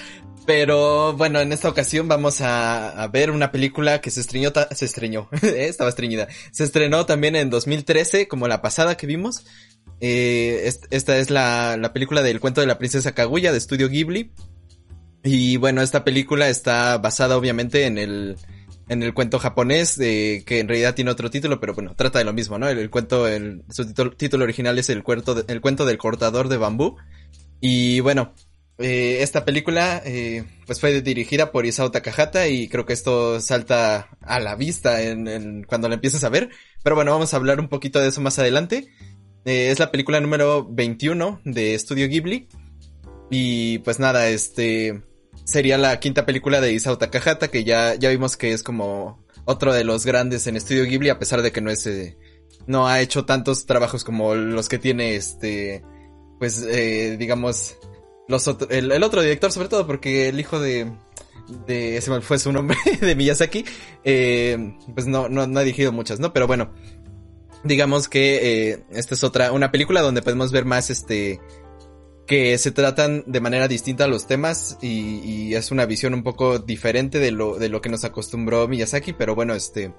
Pero bueno, en esta ocasión vamos a, ver una película que se estrenó, se estrenó, [LAUGHS] eh, estaba estreñida. Se estrenó también en 2013, como la pasada que vimos. Eh, esta es la, la película del cuento de la princesa Kaguya de Estudio Ghibli. Y bueno, esta película está basada obviamente en el, en el cuento japonés, que en realidad tiene otro título, pero bueno, trata de lo mismo, ¿no? El, cuento, el, su título, original es el, cuento el cuento del cortador de bambú. Y bueno, eh, esta película eh, pues fue dirigida por Isao Takahata y creo que esto salta a la vista en, cuando la empiezas a ver. Pero bueno, vamos a hablar un poquito de eso más adelante. Eh, es la película número 21 de Studio Ghibli. Y pues nada, este sería la quinta película de Isao Takahata, que ya, ya vimos que es como otro de los grandes en Estudio Ghibli, a pesar de que no es, eh, no ha hecho tantos trabajos como los que tiene este, pues, eh, digamos, los el, el, otro director, sobre todo porque el hijo de, de, ese fue su nombre, [LAUGHS] de Miyazaki, eh, pues no, no, no ha dirigido muchas, ¿no? Pero bueno, digamos que eh, esta es otra, una película donde podemos ver más este, que se tratan de manera distinta los temas y, es una visión un poco diferente de lo, de lo que nos acostumbró Miyazaki, pero bueno, este,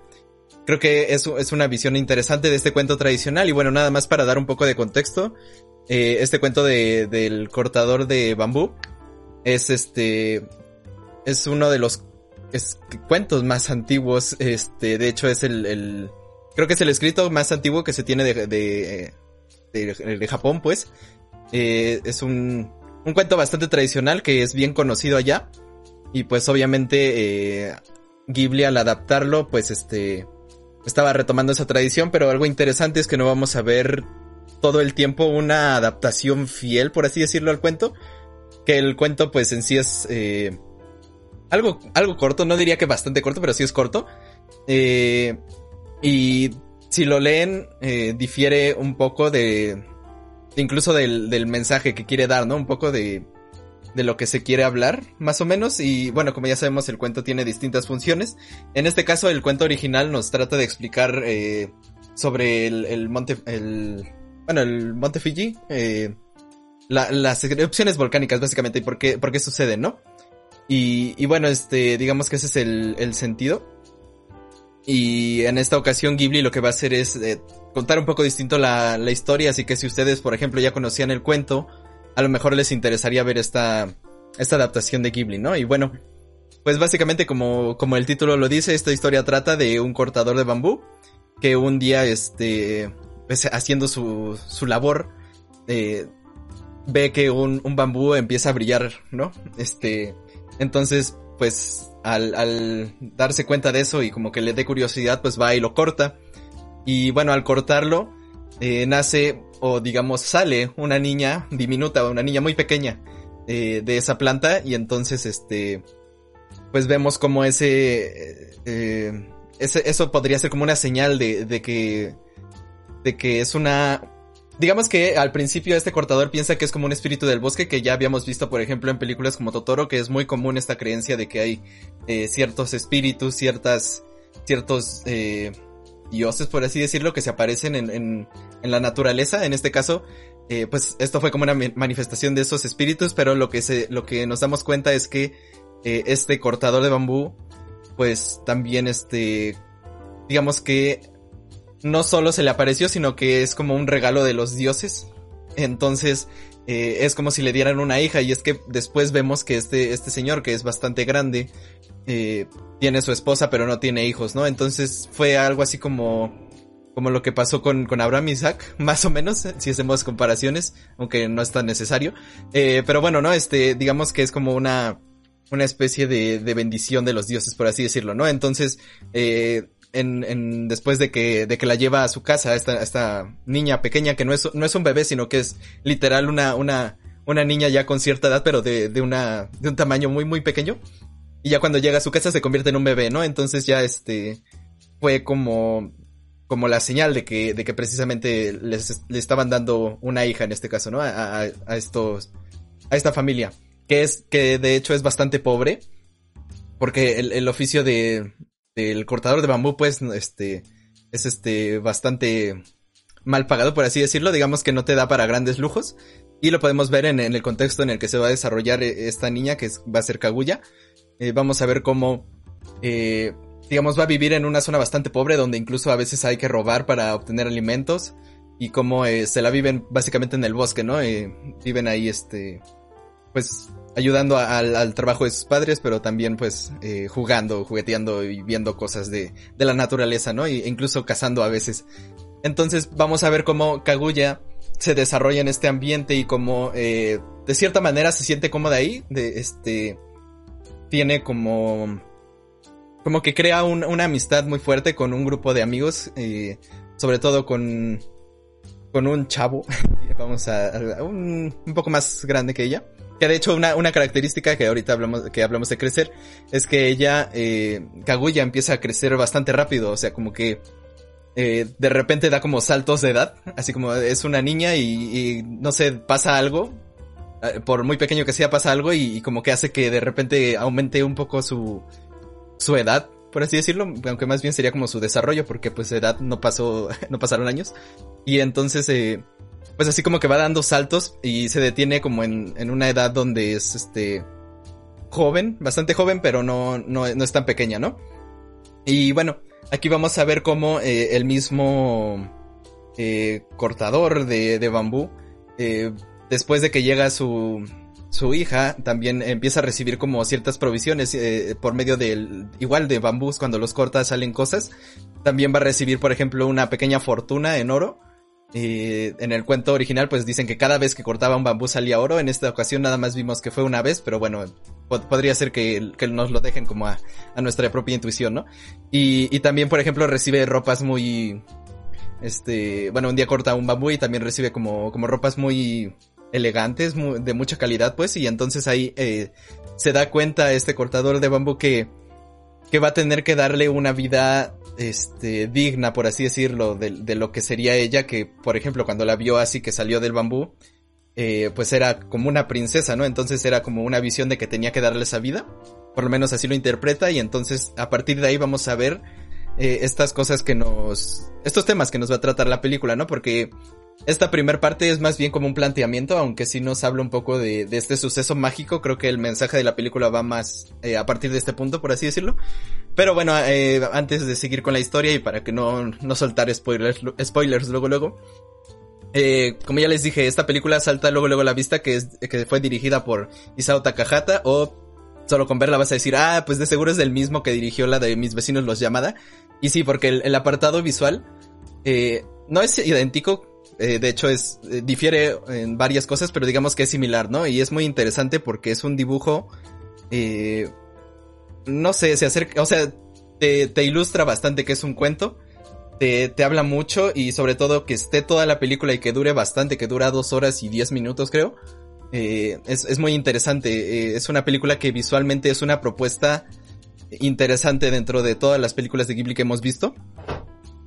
creo que es, es una visión interesante de este cuento tradicional. Y bueno, nada más para dar un poco de contexto, eh, este cuento de, del cortador de bambú es este, es uno de los cuentos más antiguos, este, de hecho es el, el, creo que es el escrito más antiguo que se tiene de, de, de Japón, pues, eh, es un, un cuento bastante tradicional que es bien conocido allá. Y pues obviamente eh, Ghibli al adaptarlo, pues este estaba retomando esa tradición, pero algo interesante es que no vamos a ver todo el tiempo una adaptación fiel, por así decirlo, al cuento. Que el cuento pues en sí es eh, algo, algo corto, no diría que bastante corto, pero sí es corto. Eh, y si lo leen, difiere un poco de, incluso del, del mensaje que quiere dar, ¿no? Un poco de, de lo que se quiere hablar, más o menos. Y bueno, como ya sabemos, el cuento tiene distintas funciones. En este caso, el cuento original nos trata de explicar eh, sobre el, el, monte, el, bueno, el monte Fiji, eh, la, las erupciones volcánicas, básicamente, y por qué, por qué suceden, ¿no? Y, y bueno, este, digamos que ese es el, el sentido. Y en esta ocasión Ghibli lo que va a hacer es eh, contar un poco distinto la, la, historia, así que si ustedes, por ejemplo, ya conocían el cuento, a lo mejor les interesaría ver esta, esta adaptación de Ghibli, ¿no? Y bueno, pues básicamente como, como el título lo dice, esta historia trata de un cortador de bambú que un día, este, pues, haciendo su, su labor, eh, ve que un, un bambú empieza a brillar, ¿no? Este, entonces, pues al, al darse cuenta de eso y como que le dé curiosidad, pues va y lo corta. Y bueno, al cortarlo, eh, nace o digamos sale una niña diminuta, una niña muy pequeña eh, de esa planta y entonces este, pues vemos como ese, eh, eso podría ser como una señal de, de que, de que es una, Digamos que al principio este cortador piensa que es como un espíritu del bosque que ya habíamos visto, por ejemplo, en películas como Totoro, que es muy común esta creencia de que hay eh, ciertos espíritus, ciertas, ciertos eh, dioses, por así decirlo, que se aparecen en, en, la naturaleza. En este caso, eh, pues esto fue como una manifestación de esos espíritus, pero lo que se, lo que nos damos cuenta es que eh, este cortador de bambú, pues también este, digamos que no solo se le apareció, sino que es como un regalo de los dioses. Entonces, eh, es como si le dieran una hija y es que después vemos que este, este señor, que es bastante grande, eh, tiene su esposa pero no tiene hijos, ¿no? Entonces fue algo así como, como lo que pasó con, con Abraham Isaac, [LAUGHS] más o menos, si hacemos comparaciones, aunque no es tan necesario. Eh, pero bueno, ¿no? Este, digamos que es como una, una especie de, de bendición de los dioses, por así decirlo, ¿no? Entonces, eh, en, en, después de que, de que la lleva a su casa, esta, esta niña pequeña que no es, no es un bebé, sino que es literal una, una, una niña ya con cierta edad, pero de, de una, de un tamaño muy, muy pequeño. Y ya cuando llega a su casa se convierte en un bebé, ¿no? Entonces ya este, fue como, como la señal de que, de que precisamente les, le estaban dando una hija en este caso, ¿no? A, a, a estos, a esta familia. Que es, que de hecho es bastante pobre. Porque el, el oficio de, del cortador de bambú, pues, este, es este, bastante mal pagado, por así decirlo. Digamos que no te da para grandes lujos. Y lo podemos ver en, el contexto en el que se va a desarrollar eh, esta niña, que va a ser Kaguya. Eh, vamos a ver cómo, eh, digamos, va a vivir en una zona bastante pobre, donde incluso a veces hay que robar para obtener alimentos. Y cómo se la viven básicamente en el bosque, ¿no? Viven ahí, este, pues, ayudando al, al, trabajo de sus padres, pero también pues eh, jugando, jugueteando y viendo cosas de, de la naturaleza, ¿no? E incluso cazando a veces. Entonces vamos a ver cómo Kaguya se desarrolla en este ambiente y cómo eh, de cierta manera se siente cómoda ahí, de este tiene como como que crea un, una amistad muy fuerte con un grupo de amigos, eh, sobre todo con con un chavo, [LAUGHS] vamos a, a un, un poco más grande que ella. Que de hecho una, una característica que ahorita hablamos, que hablamos de crecer, es que ella, eh, Kaguya empieza a crecer bastante rápido, o sea, como que eh, de repente da como saltos de edad, así como es una niña y, no sé, pasa algo, eh, por muy pequeño que sea pasa algo y, y, como que hace que de repente aumente un poco su, su edad, por así decirlo, aunque más bien sería como su desarrollo, porque pues edad no pasó, [LAUGHS] no pasaron años. Y entonces, eh, pues así como que va dando saltos y se detiene como en, en una edad donde es este joven, bastante joven, pero no, no, no es tan pequeña, ¿no? Y bueno, aquí vamos a ver cómo eh, el mismo eh, cortador de, de bambú, eh, después de que llega su, su hija, también empieza a recibir como ciertas provisiones eh, por medio del, igual de bambús, cuando los corta salen cosas. También va a recibir, por ejemplo, una pequeña fortuna en oro. Eh, en el cuento original, pues dicen que cada vez que cortaba un bambú salía oro. En esta ocasión nada más vimos que fue una vez, pero bueno, pod podría ser que, que, nos lo dejen como a, a nuestra propia intuición, ¿no? Y, y, también, por ejemplo, recibe ropas muy, este, bueno, un día corta un bambú y también recibe como, como ropas muy elegantes, de mucha calidad, pues, y entonces ahí eh, se da cuenta este cortador de bambú que, que va a tener que darle una vida este, digna, por así decirlo, de, de, lo que sería ella, que por ejemplo cuando la vio así que salió del bambú, eh, pues era como una princesa, ¿no? Entonces era como una visión de que tenía que darle esa vida, por lo menos así lo interpreta, y entonces a partir de ahí vamos a ver eh, estas cosas que nos, estos temas que nos va a tratar la película, ¿no? Porque esta primera parte es más bien como un planteamiento, aunque sí nos habla un poco de, este suceso mágico. Creo que el mensaje de la película va más eh, a partir de este punto, por así decirlo. Pero bueno, eh, antes de seguir con la historia y para que no, no soltar spoilers, spoilers luego luego. Eh, como ya les dije, esta película salta luego luego a la vista que, que fue dirigida por Isao Takahata o solo con verla vas a decir, ah, pues de seguro es del mismo que dirigió la de Mis vecinos los llamada. Y sí, porque el, el apartado visual no es idéntico, eh, de hecho es eh, difiere en varias cosas, pero digamos que es similar, ¿no? Y es muy interesante porque es un dibujo, eh, no sé, se acerca, o sea, te, ilustra bastante que es un cuento, te, habla mucho y sobre todo que esté toda la película y que dure bastante, que dura dos horas y diez minutos creo. Eh, es, es, muy interesante, es una película que visualmente es una propuesta interesante dentro de todas las películas de Ghibli que hemos visto.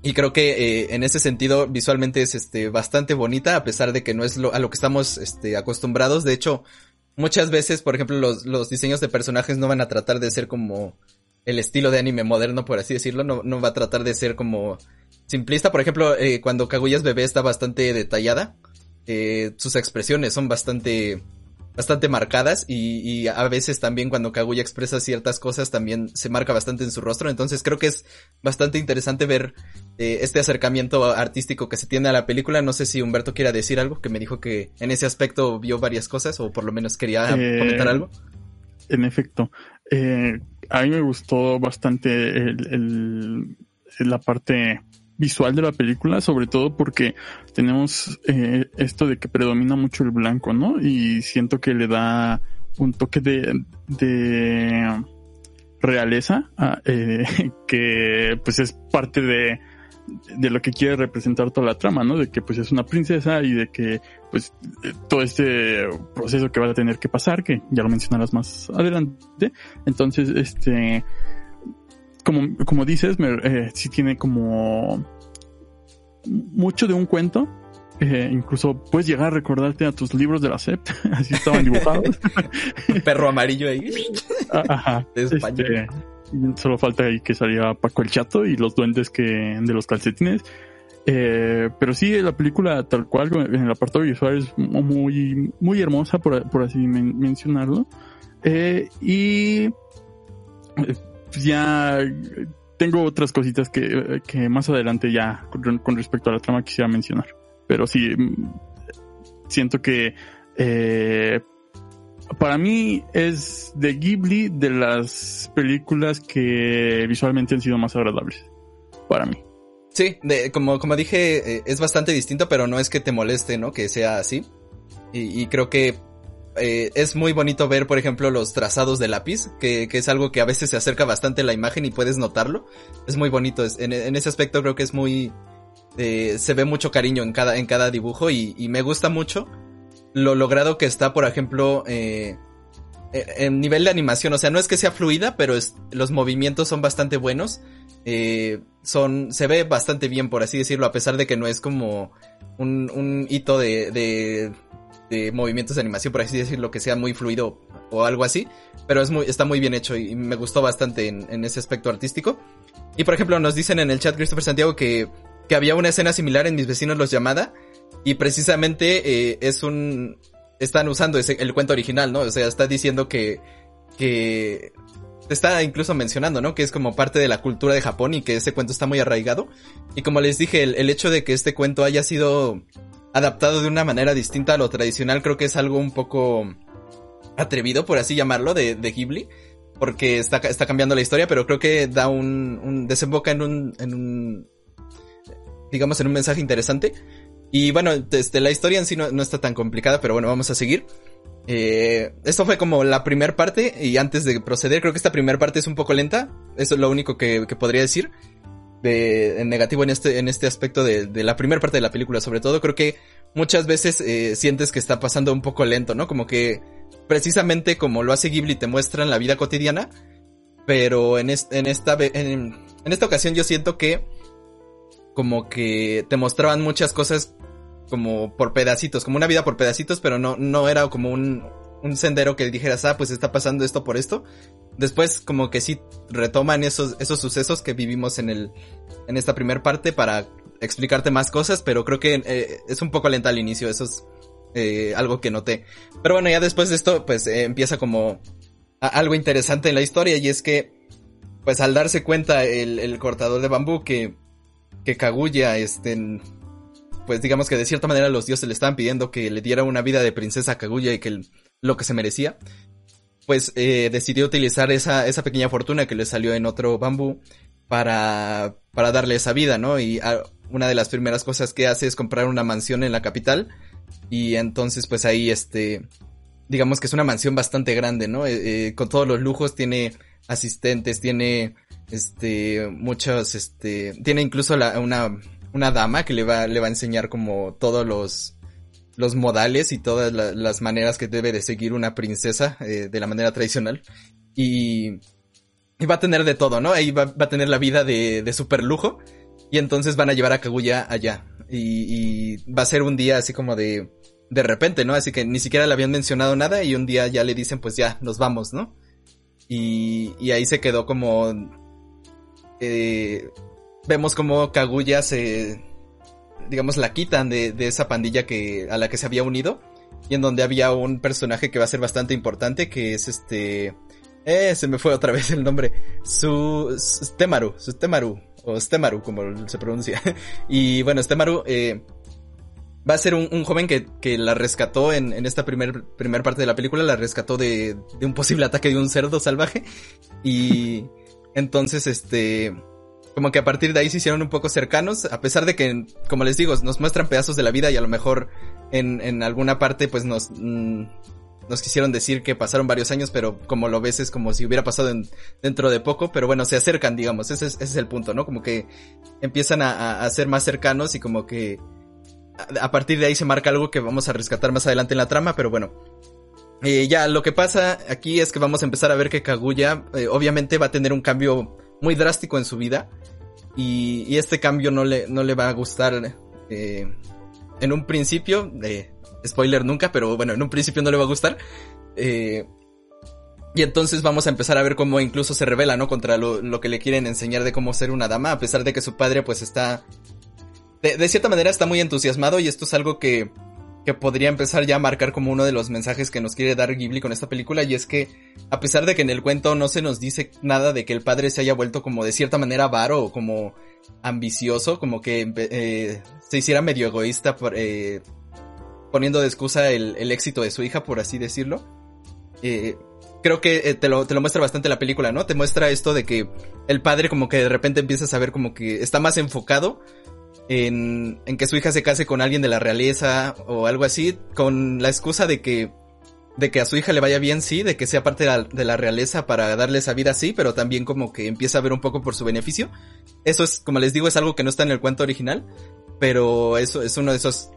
Y creo que eh, en ese sentido visualmente es este bastante bonita, a pesar de que no es lo, a lo que estamos este, acostumbrados. De hecho, muchas veces, por ejemplo, los, los diseños de personajes no van a tratar de ser como el estilo de anime moderno, por así decirlo. No, no va a tratar de ser como simplista. Por ejemplo, eh, cuando Kaguya es bebé está bastante detallada. Eh, sus expresiones son bastante bastante marcadas y, y a veces también cuando Kaguya expresa ciertas cosas también se marca bastante en su rostro. Entonces creo que es bastante interesante ver eh, este acercamiento artístico que se tiene a la película. No sé si Humberto quiera decir algo, que me dijo que en ese aspecto vio varias cosas o por lo menos quería Eh, comentar algo. En efecto, eh, a mí me gustó bastante el, el- la parte visual de la película, sobre todo porque tenemos eh, esto de que predomina mucho el blanco, ¿no? Y siento que le da un toque de, de realeza eh, [LAUGHS] que pues es parte de, de lo que quiere representar toda la trama, ¿no? De que pues es una princesa y de que pues eh, todo este proceso que va a tener que pasar, que ya lo mencionarás más adelante. Entonces, este, como, como dices, me, eh, sí tiene como mucho de un cuento. Eh, incluso puedes llegar a recordarte a tus libros de la SEP, [LAUGHS] así estaban dibujados. Un [LAUGHS] perro amarillo ahí. Ah, Ajá. De España. Este, solo falta ahí que saliera Paco el Chato y los duendes que de los calcetines. Eh, pero sí, la película tal cual en el apartado visual es muy, muy hermosa, por, por así men- mencionarlo. Eh, y pues ya tengo otras cositas que, que más adelante ya con, respecto a la trama quisiera mencionar. Pero sí, mm, siento que eh, para mí es de Ghibli de las películas que visualmente han sido más agradables. Para mí. Sí, de, como, como dije, eh, es bastante distinto, pero no es que te moleste, ¿no? Que sea así. Y creo que eh, es muy bonito ver, por ejemplo, los trazados de lápiz, que, que es algo que a veces se acerca bastante a la imagen y puedes notarlo. Es muy bonito. En, en ese aspecto creo que es muy... eh, se ve mucho cariño en cada, en cada dibujo y, me gusta mucho lo logrado que está, por ejemplo, eh, en nivel de animación. O sea, no es que sea fluida, pero los movimientos son bastante buenos. Son, se ve bastante bien, por así decirlo, a pesar de que no es como un, hito de, de movimientos de animación, por así decirlo, que sea muy fluido o algo así. Pero es muy, está muy bien hecho y me gustó bastante en, ese aspecto artístico. Y por ejemplo, nos dicen en el chat Christopher Santiago que, que había una escena similar en Mis vecinos los llamada. Y precisamente eh, es un... Están usando ese, el cuento original, ¿no? O sea, está diciendo que... que está incluso mencionando, ¿no? Que es como parte de la cultura de Japón y que ese cuento está muy arraigado. Y como les dije, el, el hecho de que este cuento haya sido adaptado de una manera distinta a lo tradicional, creo que es algo un poco atrevido, por así llamarlo, de, de Ghibli. Porque está, está cambiando la historia, pero creo que da un, desemboca en un, en un, digamos, en un mensaje interesante. Y bueno, este, la historia en sí no, no está tan complicada, pero bueno, vamos a seguir. Eh, esto fue como la primera parte y antes de proceder creo que esta primera parte es un poco lenta. Eso es lo único que, que podría decir. De, negativo en este, en este aspecto de, de la primera parte de la película. Sobre todo creo que muchas veces eh, sientes que está pasando un poco lento, ¿no? Como que precisamente como lo hace Ghibli te muestran la vida cotidiana. Pero en, es, en esta en, en esta ocasión yo siento que como que te mostraban muchas cosas como por pedacitos, como una vida por pedacitos, pero no, no era como un, un sendero que dijeras, ah, pues está pasando esto por esto. Después como que sí retoman esos, esos sucesos que vivimos en el, en esta primera parte para explicarte más cosas, pero creo que eh, es un poco lenta al inicio, eso es eh, algo que noté. Pero bueno, ya después de esto, pues eh, empieza como algo interesante en la historia y es que, pues al darse cuenta el, el cortador de bambú que, que Kaguya, este, pues digamos que de cierta manera los dioses le estaban pidiendo que le diera una vida de princesa a Kaguya y que el- lo que se merecía, pues eh, decidió utilizar esa, esa pequeña fortuna que le salió en otro bambú para, para darle esa vida, ¿no? Y ah, una de las primeras cosas que hace es comprar una mansión en la capital y entonces pues ahí este, digamos que es una mansión bastante grande, ¿no? Eh, eh, con todos los lujos, tiene asistentes, tiene este muchos este tiene incluso la, una una dama que le va le va a enseñar como todos los los modales y todas la- las maneras que debe de seguir una princesa eh, de la manera tradicional y y va a tener de todo, ¿no? Ahí va, va a tener la vida de, de super lujo. Y entonces van a llevar a Kaguya allá. Y, y va a ser un día así como de, de repente, ¿no? Así que ni siquiera le habían mencionado nada y un día ya le dicen, pues ya, nos vamos, ¿no? Y, y ahí se quedó como, eh, vemos como Kaguya se, digamos, la quitan de, de esa pandilla que, a la que se había unido. y en donde había un personaje que va a ser bastante importante, que es este... Eh, se me fue otra [LAUGHS] vez el nombre. Su... Stemaru, Stemaru, o Stemaru, como se pronuncia. [LAUGHS] y bueno, Stemaru, eh, va a ser un, un joven que, que, la rescató en, en esta primer, primer parte de la película, la rescató de, de un posible ataque de un cerdo salvaje. Y entonces, este, como que a partir de ahí se hicieron un poco cercanos, a pesar de que, como les digo, nos muestran pedazos de la vida y a lo mejor en, en alguna parte pues nos, mm, nos quisieron decir que pasaron varios años, pero como lo ves es como si hubiera pasado en, dentro de poco, pero bueno, se acercan, digamos, ese es, ese es el punto, ¿no? Como que empiezan a, a, ser más cercanos y como que a partir de ahí se marca algo que vamos a rescatar más adelante en la trama, pero bueno. Eh, ya, lo que pasa aquí es que vamos a empezar a ver que Kaguya eh, obviamente va a tener un cambio muy drástico en su vida y, y este cambio no le, no le va a gustar eh, en un principio, spoiler nunca, pero bueno, en un principio no le va a gustar. Eh, y entonces vamos a empezar a ver cómo incluso se revela, ¿no? Contra lo, lo, que le quieren enseñar de cómo ser una dama, a pesar de que su padre pues está... De cierta manera está muy entusiasmado y esto es algo que, que podría empezar ya a marcar como uno de los mensajes que nos quiere dar Ghibli con esta película y es que a pesar de que en el cuento no se nos dice nada de que el padre se haya vuelto como de cierta manera avaro o como ambicioso, como que eh, se hiciera medio egoísta eh, poniendo de excusa el, el, éxito de su hija, por así decirlo. Eh, creo que te, lo, te lo muestra bastante la película, ¿no? Te muestra esto de que el padre como que de repente empieza a saber como que está más enfocado en, en que su hija se case con alguien de la realeza o algo así, con la excusa de que de que a su hija le vaya bien, sí, de que sea parte de la, de la, realeza para darle esa vida, sí, pero también como que empieza a ver un poco por su beneficio. Eso es, como les digo, es algo que no está en el cuento original, pero eso es uno de esos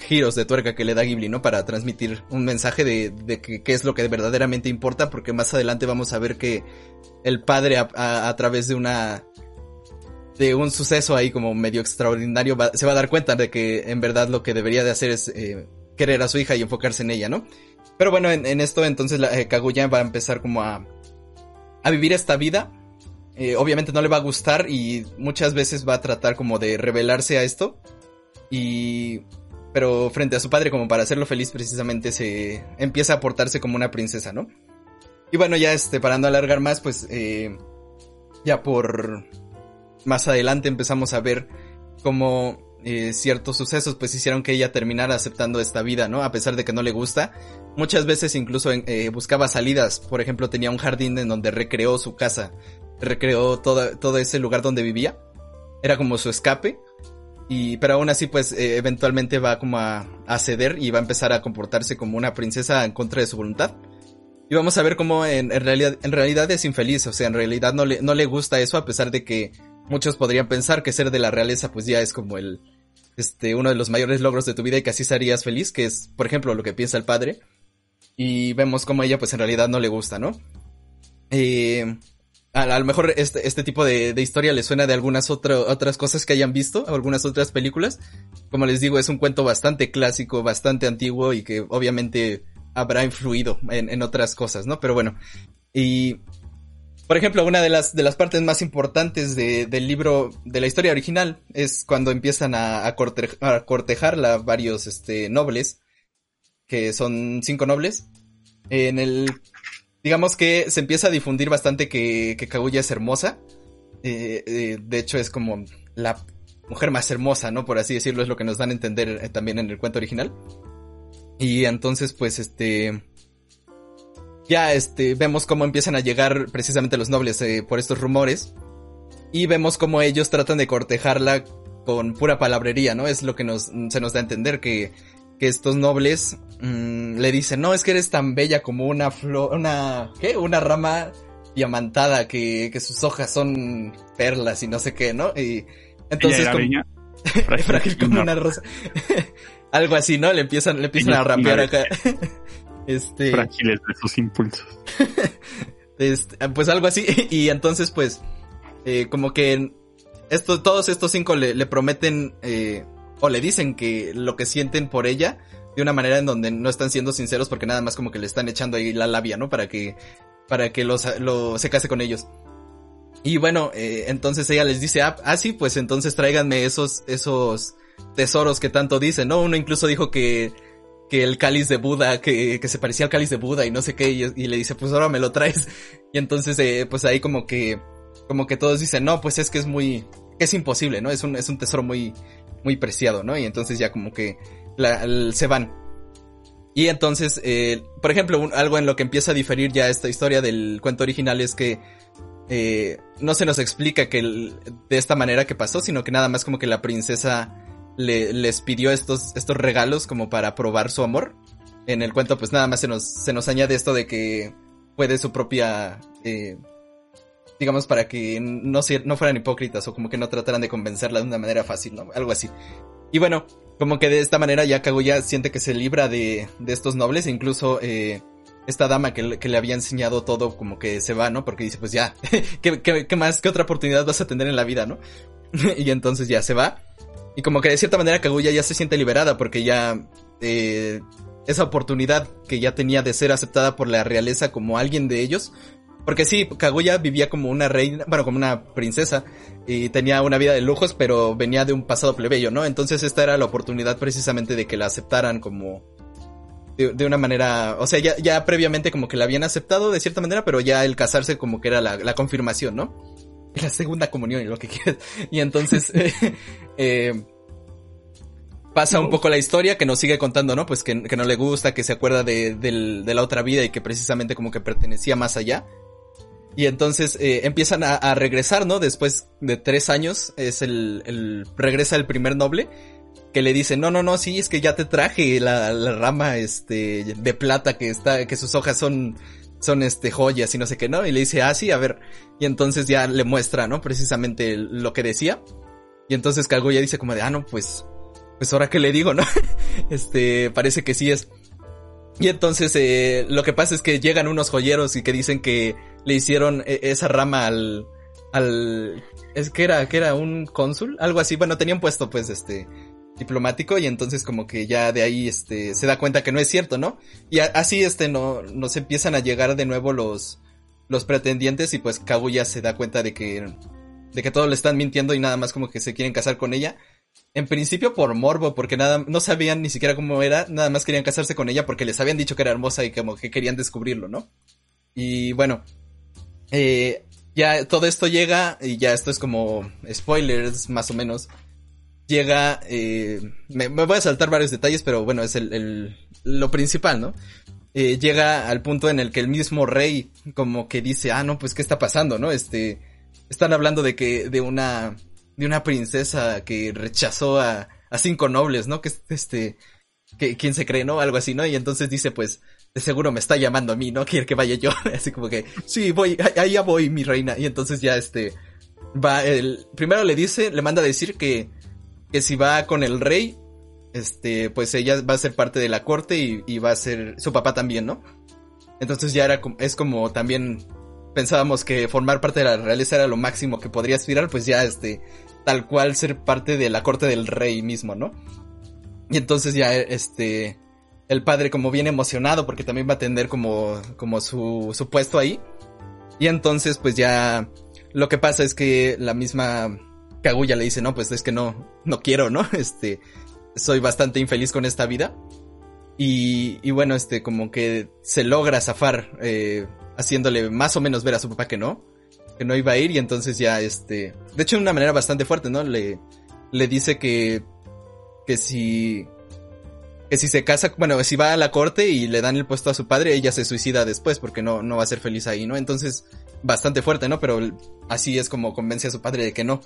giros de tuerca que le da Ghibli, ¿no? Para transmitir un mensaje de, de que qué es lo que verdaderamente importa, porque más adelante vamos a ver que el padre a, a, a través de una de un suceso ahí como medio extraordinario se va a dar cuenta de que en verdad lo que debería de hacer es eh, querer a su hija y enfocarse en ella, ¿no? Pero bueno, en, esto entonces la, eh, Kaguya va a empezar como a, a vivir esta vida. Eh, obviamente no le va a gustar y muchas veces va a tratar como de revelarse a esto. Y... Pero frente a su padre como para hacerlo feliz precisamente se empieza a portarse como una princesa, ¿no? Y bueno, ya este, para no alargar más, pues ya por más adelante empezamos a ver cómo eh, ciertos sucesos pues hicieron que ella terminara aceptando esta vida, ¿no? A pesar de que no le gusta. Muchas veces incluso eh, buscaba salidas. Por ejemplo, tenía un jardín en donde recreó su casa. Recreó todo, todo ese lugar donde vivía. Era como su escape. Y, pero aún así, pues, eh, eventualmente va como a, a, ceder y va a empezar a comportarse como una princesa en contra de su voluntad. Y vamos a ver cómo en, en realidad, en realidad es infeliz. O sea, en realidad no le, no le gusta eso a pesar de que muchos podrían pensar que ser de la realeza pues ya es como el, este, uno de los mayores logros de tu vida y que así serías feliz, que es, por ejemplo, lo que piensa el padre. Y vemos como ella pues en realidad no le gusta, ¿no? Eh, a, lo mejor este, este tipo de, de, historia le suena de algunas otro, otras cosas que hayan visto, algunas otras películas. Como les digo, es un cuento bastante clásico, bastante antiguo y que obviamente habrá influido en otras cosas, ¿no? Pero bueno, y por ejemplo, una de las, de las partes más importantes de, del libro, de la historia original, es cuando empiezan a, a, corte, a cortejarla varios este, nobles, que son cinco nobles. En el, digamos que se empieza a difundir bastante que, que Kaguya es hermosa. Eh, eh, de hecho, es como la mujer más hermosa, ¿no? Por así decirlo, es lo que nos dan a entender eh, también en el cuento original. Y entonces, pues, este, ya este, vemos cómo empiezan a llegar precisamente los nobles eh, por estos rumores. Y vemos cómo ellos tratan de cortejarla con pura palabrería, ¿no? Es lo que nos, se nos da a entender que, que estos nobles mmm, le dicen, no, es que eres tan bella como una flor, una, ¿qué? Una rama diamantada que, que sus hojas son perlas y no sé qué, ¿no? Y entonces como, frágil, [LAUGHS] frágil como una rosa. [LAUGHS] Algo así, ¿no? Le empiezan, le empiezan a rapear acá. [LAUGHS] Este. Frágiles de sus impulsos. [LAUGHS] este, pues algo así. [LAUGHS] Y entonces, pues, eh, como que esto, todos estos cinco le, le prometen, eh, o le dicen que lo que sienten por ella, de una manera en donde no están siendo sinceros porque nada más como que le están echando ahí la labia, ¿no? Para que, para que los, lo, se case con ellos. Y bueno, eh, entonces ella les dice, ah, ah, sí, pues entonces tráiganme esos, esos tesoros que tanto dicen, ¿no? Uno incluso dijo que que el cáliz de Buda, que, que se parecía al cáliz de Buda y no sé qué, y, le dice, pues ahora me lo traes. Y entonces, eh, pues ahí como que, como que todos dicen, no, pues es que es muy, es imposible, ¿no? Es un, es un tesoro muy, muy preciado, ¿no? Y entonces ya como que se van. Y entonces, eh, por ejemplo, algo en lo que empieza a diferir ya esta historia del cuento original es que eh, no se nos explica que el- de esta manera que pasó, sino que nada más como que la princesa le, les pidió estos, estos regalos como para probar su amor. En el cuento pues nada más se nos, se nos añade esto de que fue de su propia, eh, digamos para que no, no fueran hipócritas o como que no trataran de convencerla de una manera fácil, ¿no? Algo así. Y bueno, como que de esta manera ya Kaguya siente que se libra de, de estos nobles incluso eh, esta dama que, que le había enseñado todo como que se va, ¿no? Porque dice, pues ya, [LAUGHS] ¿qué, qué, qué más, qué otra oportunidad vas a tener en la vida, ¿no? [LAUGHS] y entonces ya se va. Y como que de cierta manera Kaguya ya se siente liberada porque ya eh, esa oportunidad que ya tenía de ser aceptada por la realeza como alguien de ellos. Porque sí, Kaguya vivía como una reina, bueno, como una princesa y tenía una vida de lujos, pero venía de un pasado plebeyo, ¿no? Entonces esta era la oportunidad precisamente de que la aceptaran como de, una manera, o sea, ya, ya previamente como que la habían aceptado de cierta manera, pero ya el casarse como que era la, la confirmación, ¿no? La segunda comunión y lo que quieras. Y entonces, [LAUGHS] eh, pasa un poco la historia que nos sigue contando, ¿no? Pues que, que no le gusta, que se acuerda de la otra vida y que precisamente como que pertenecía más allá. Y entonces eh, empiezan a, a regresar, ¿no? Después de tres años es el, el regresa el primer noble que le dice, no, no, no, sí, es que ya te traje la, la rama, este, de plata que está, que sus hojas son, son, este, joyas y no sé qué, ¿no? Y le dice, ah, sí, a ver. Y entonces ya le muestra, ¿no? Precisamente lo que decía. Y entonces Kaguya dice como de, ah, no, pues, pues ahora que le digo, ¿no? [LAUGHS] este, parece que sí es. Y entonces, eh, lo que pasa es que llegan unos joyeros y que dicen que le hicieron eh, esa rama al, al, es que era, que era un cónsul, algo así, bueno, tenían puesto pues este, diplomático y entonces como que ya de ahí este se da cuenta que no es cierto, ¿no? Y así este no nos empiezan a llegar de nuevo los los pretendientes y pues Kaguya se da cuenta de que de que todos le están mintiendo y nada más como que se quieren casar con ella. En principio por morbo, porque nada no sabían ni siquiera cómo era, nada más querían casarse con ella porque les habían dicho que era hermosa y como que querían descubrirlo, ¿no? Y bueno, eh, ya todo esto llega y ya esto es como spoilers más o menos llega, eh, me, voy a saltar varios detalles, pero bueno, es el, el- lo principal, ¿no? Eh, llega al punto en el que el mismo rey como que dice, ah, no, pues, ¿qué está pasando, no? Este, están hablando de que, de una, de una princesa que rechazó a, a cinco nobles, ¿no? Que es, este, que, ¿quién se cree, no? Algo así, ¿no? Y entonces dice, pues, de seguro me está llamando a mí, ¿no? [LAUGHS] Quiere que vaya yo. [LAUGHS] Así como que, sí, voy, ahí ya voy, mi reina. Y entonces ya, este, va, el, primero le dice, le manda a decir que, que si va con el rey, este, pues ella va a ser parte de la corte y, y va a ser su papá también, ¿no? Entonces ya era, es como también pensábamos que formar parte de la realeza era lo máximo que podría aspirar, pues ya, este, tal cual ser parte de la corte del rey mismo, ¿no? Y entonces ya, este, el padre como bien emocionado porque también va a tener como, como su, puesto ahí. Y entonces pues ya, lo que pasa es que la misma Kaguya le dice, no, pues es que no, no quiero, ¿no? [LAUGHS] Este, soy bastante infeliz con esta vida. Y, y bueno, este, como que se logra zafar, eh, haciéndole más o menos ver a su papá que no, que no iba a ir y entonces ya, este, de hecho de una manera bastante fuerte, ¿no? Le, le dice que, que si, que si se casa, bueno, si va a la corte y le dan el puesto a su padre, ella se suicida después porque no, no va a ser feliz ahí, ¿no? Entonces, bastante fuerte, ¿no? Pero así es como convence a su padre de que no.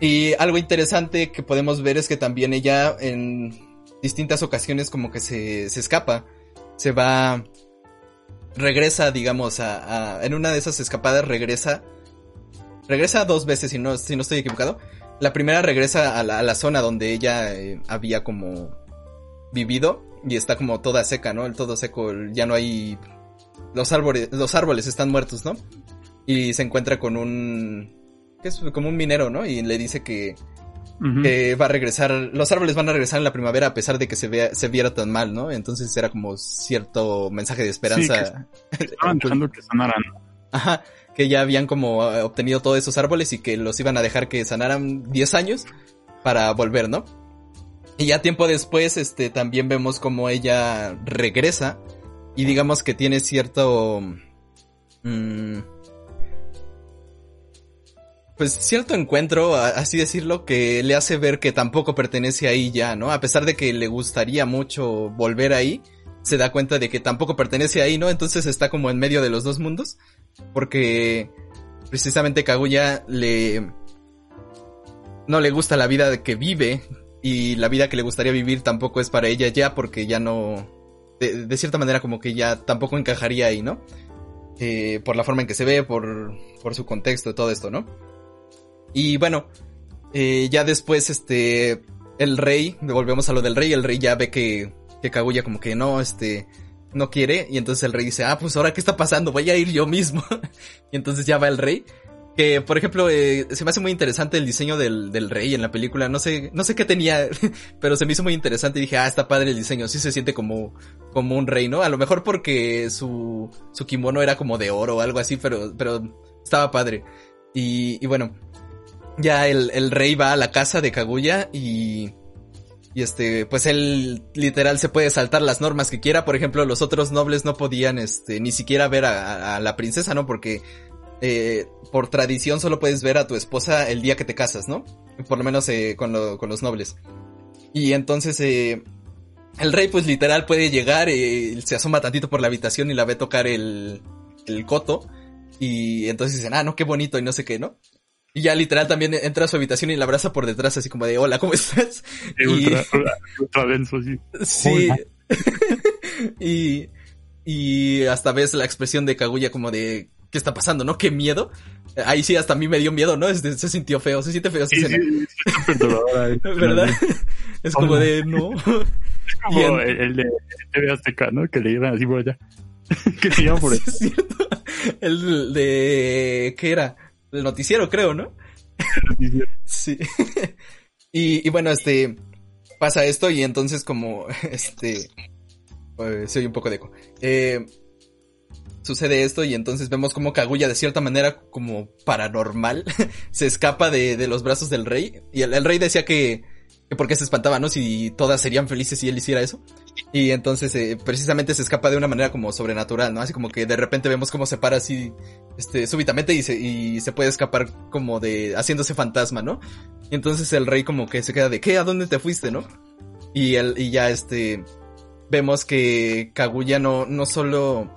Y algo interesante que podemos ver es que también ella en distintas ocasiones como que se, se escapa. Se va, regresa, digamos, a, a- en una de esas escapadas regresa, regresa dos veces si no, si no estoy equivocado. La primera regresa a la, a la zona donde ella eh, había como vivido y está como toda seca, ¿no? El todo seco, ya no hay, los árboles, los árboles están muertos, ¿no? Y se encuentra con un, que es como un minero, ¿no? Y le dice que, Que va a regresar, los árboles van a regresar en la primavera a pesar de que se vea, se viera tan mal, ¿no? Entonces era como cierto mensaje de esperanza. Estaban dejando que sanaran. Ajá, que ya habían como eh, obtenido todos esos árboles y que los iban a dejar que sanaran 10 años para volver, ¿no? Y ya tiempo después, este, también vemos como ella regresa y digamos que tiene cierto... mm, pues cierto encuentro, así decirlo, que le hace ver que tampoco pertenece ahí ya, ¿no? A pesar de que le gustaría mucho volver ahí, se da cuenta de que tampoco pertenece ahí, ¿no? Entonces está como en medio de los dos mundos, porque precisamente Kaguya le... no le gusta la vida que vive y la vida que le gustaría vivir tampoco es para ella ya porque ya no... De, de cierta manera como que ya tampoco encajaría ahí, ¿no? Eh, por la forma en que se ve, por, por su contexto, todo esto, ¿no? Y bueno, eh, ya después, este, el rey, volvemos a lo del rey, el rey ya ve que, que Kaguya como que no, este, no quiere, y entonces el rey dice, ah, pues ahora qué está pasando, voy a ir yo mismo. [LAUGHS] y entonces ya va el rey. Que, por ejemplo, eh, se me hace muy interesante el diseño del, del rey en la película. No sé, no sé qué tenía, [LAUGHS] pero se me hizo muy interesante y dije, ah, está padre el diseño. Sí se siente como, como un rey, ¿no? A lo mejor porque su, su kimono era como de oro o algo así, pero, pero estaba padre. Y, y bueno, ya el, el rey va a la casa de Kaguya y, y este, pues él literal se puede saltar las normas que quiera. Por ejemplo, los otros nobles no podían, este, ni siquiera ver a, la princesa, ¿no? Porque, eh, por tradición solo puedes ver a tu esposa el día que te casas, ¿no? Por lo menos eh, con, con los nobles. Y entonces, eh, el rey pues literal puede llegar, eh, se asoma tantito por la habitación y la ve tocar el, el coto. Y entonces dicen, ah, no, qué bonito y no sé qué, ¿no? Y ya literal también entra a su habitación y la abraza por detrás así como de, hola, ¿cómo estás? Sí, Y- ultra, ultra denso, sí. Sí. Hola. [LAUGHS] y, y hasta ves la expresión de Kaguya como de, ¿qué está pasando, no? ¿Qué miedo? Ahí sí, hasta a mí me dio miedo, ¿no? Este, se sintió feo, se siente feo Sí, sí, sí. [LAUGHS] ¿Verdad? [LAUGHS] Es como de, no. Es como el, el de TV Azteca, ¿no? Que le llevan así por allá. que se llaman por allá. es cierto. El de, ¿qué era? El noticiero, creo, ¿no? [LAUGHS] Sí. [LAUGHS] y, y bueno, este, pasa esto y entonces como, [LAUGHS] este, eh, se oye un poco de eco. Eh, sucede esto y entonces vemos como Kaguya de cierta manera como paranormal se escapa de, de los brazos del rey. Y el, el rey decía que, que porque se espantaba, ¿no? Si todas serían felices si él hiciera eso. Y entonces eh, precisamente se escapa de una manera como sobrenatural, ¿no? Así como que de repente vemos cómo se para así, este, súbitamente y se, y se puede escapar como de, haciéndose fantasma, ¿no? Y entonces el rey como que se queda de, ¿qué? ¿A dónde te fuiste, no? Y él, y ya este, vemos que Kaguya no, no solo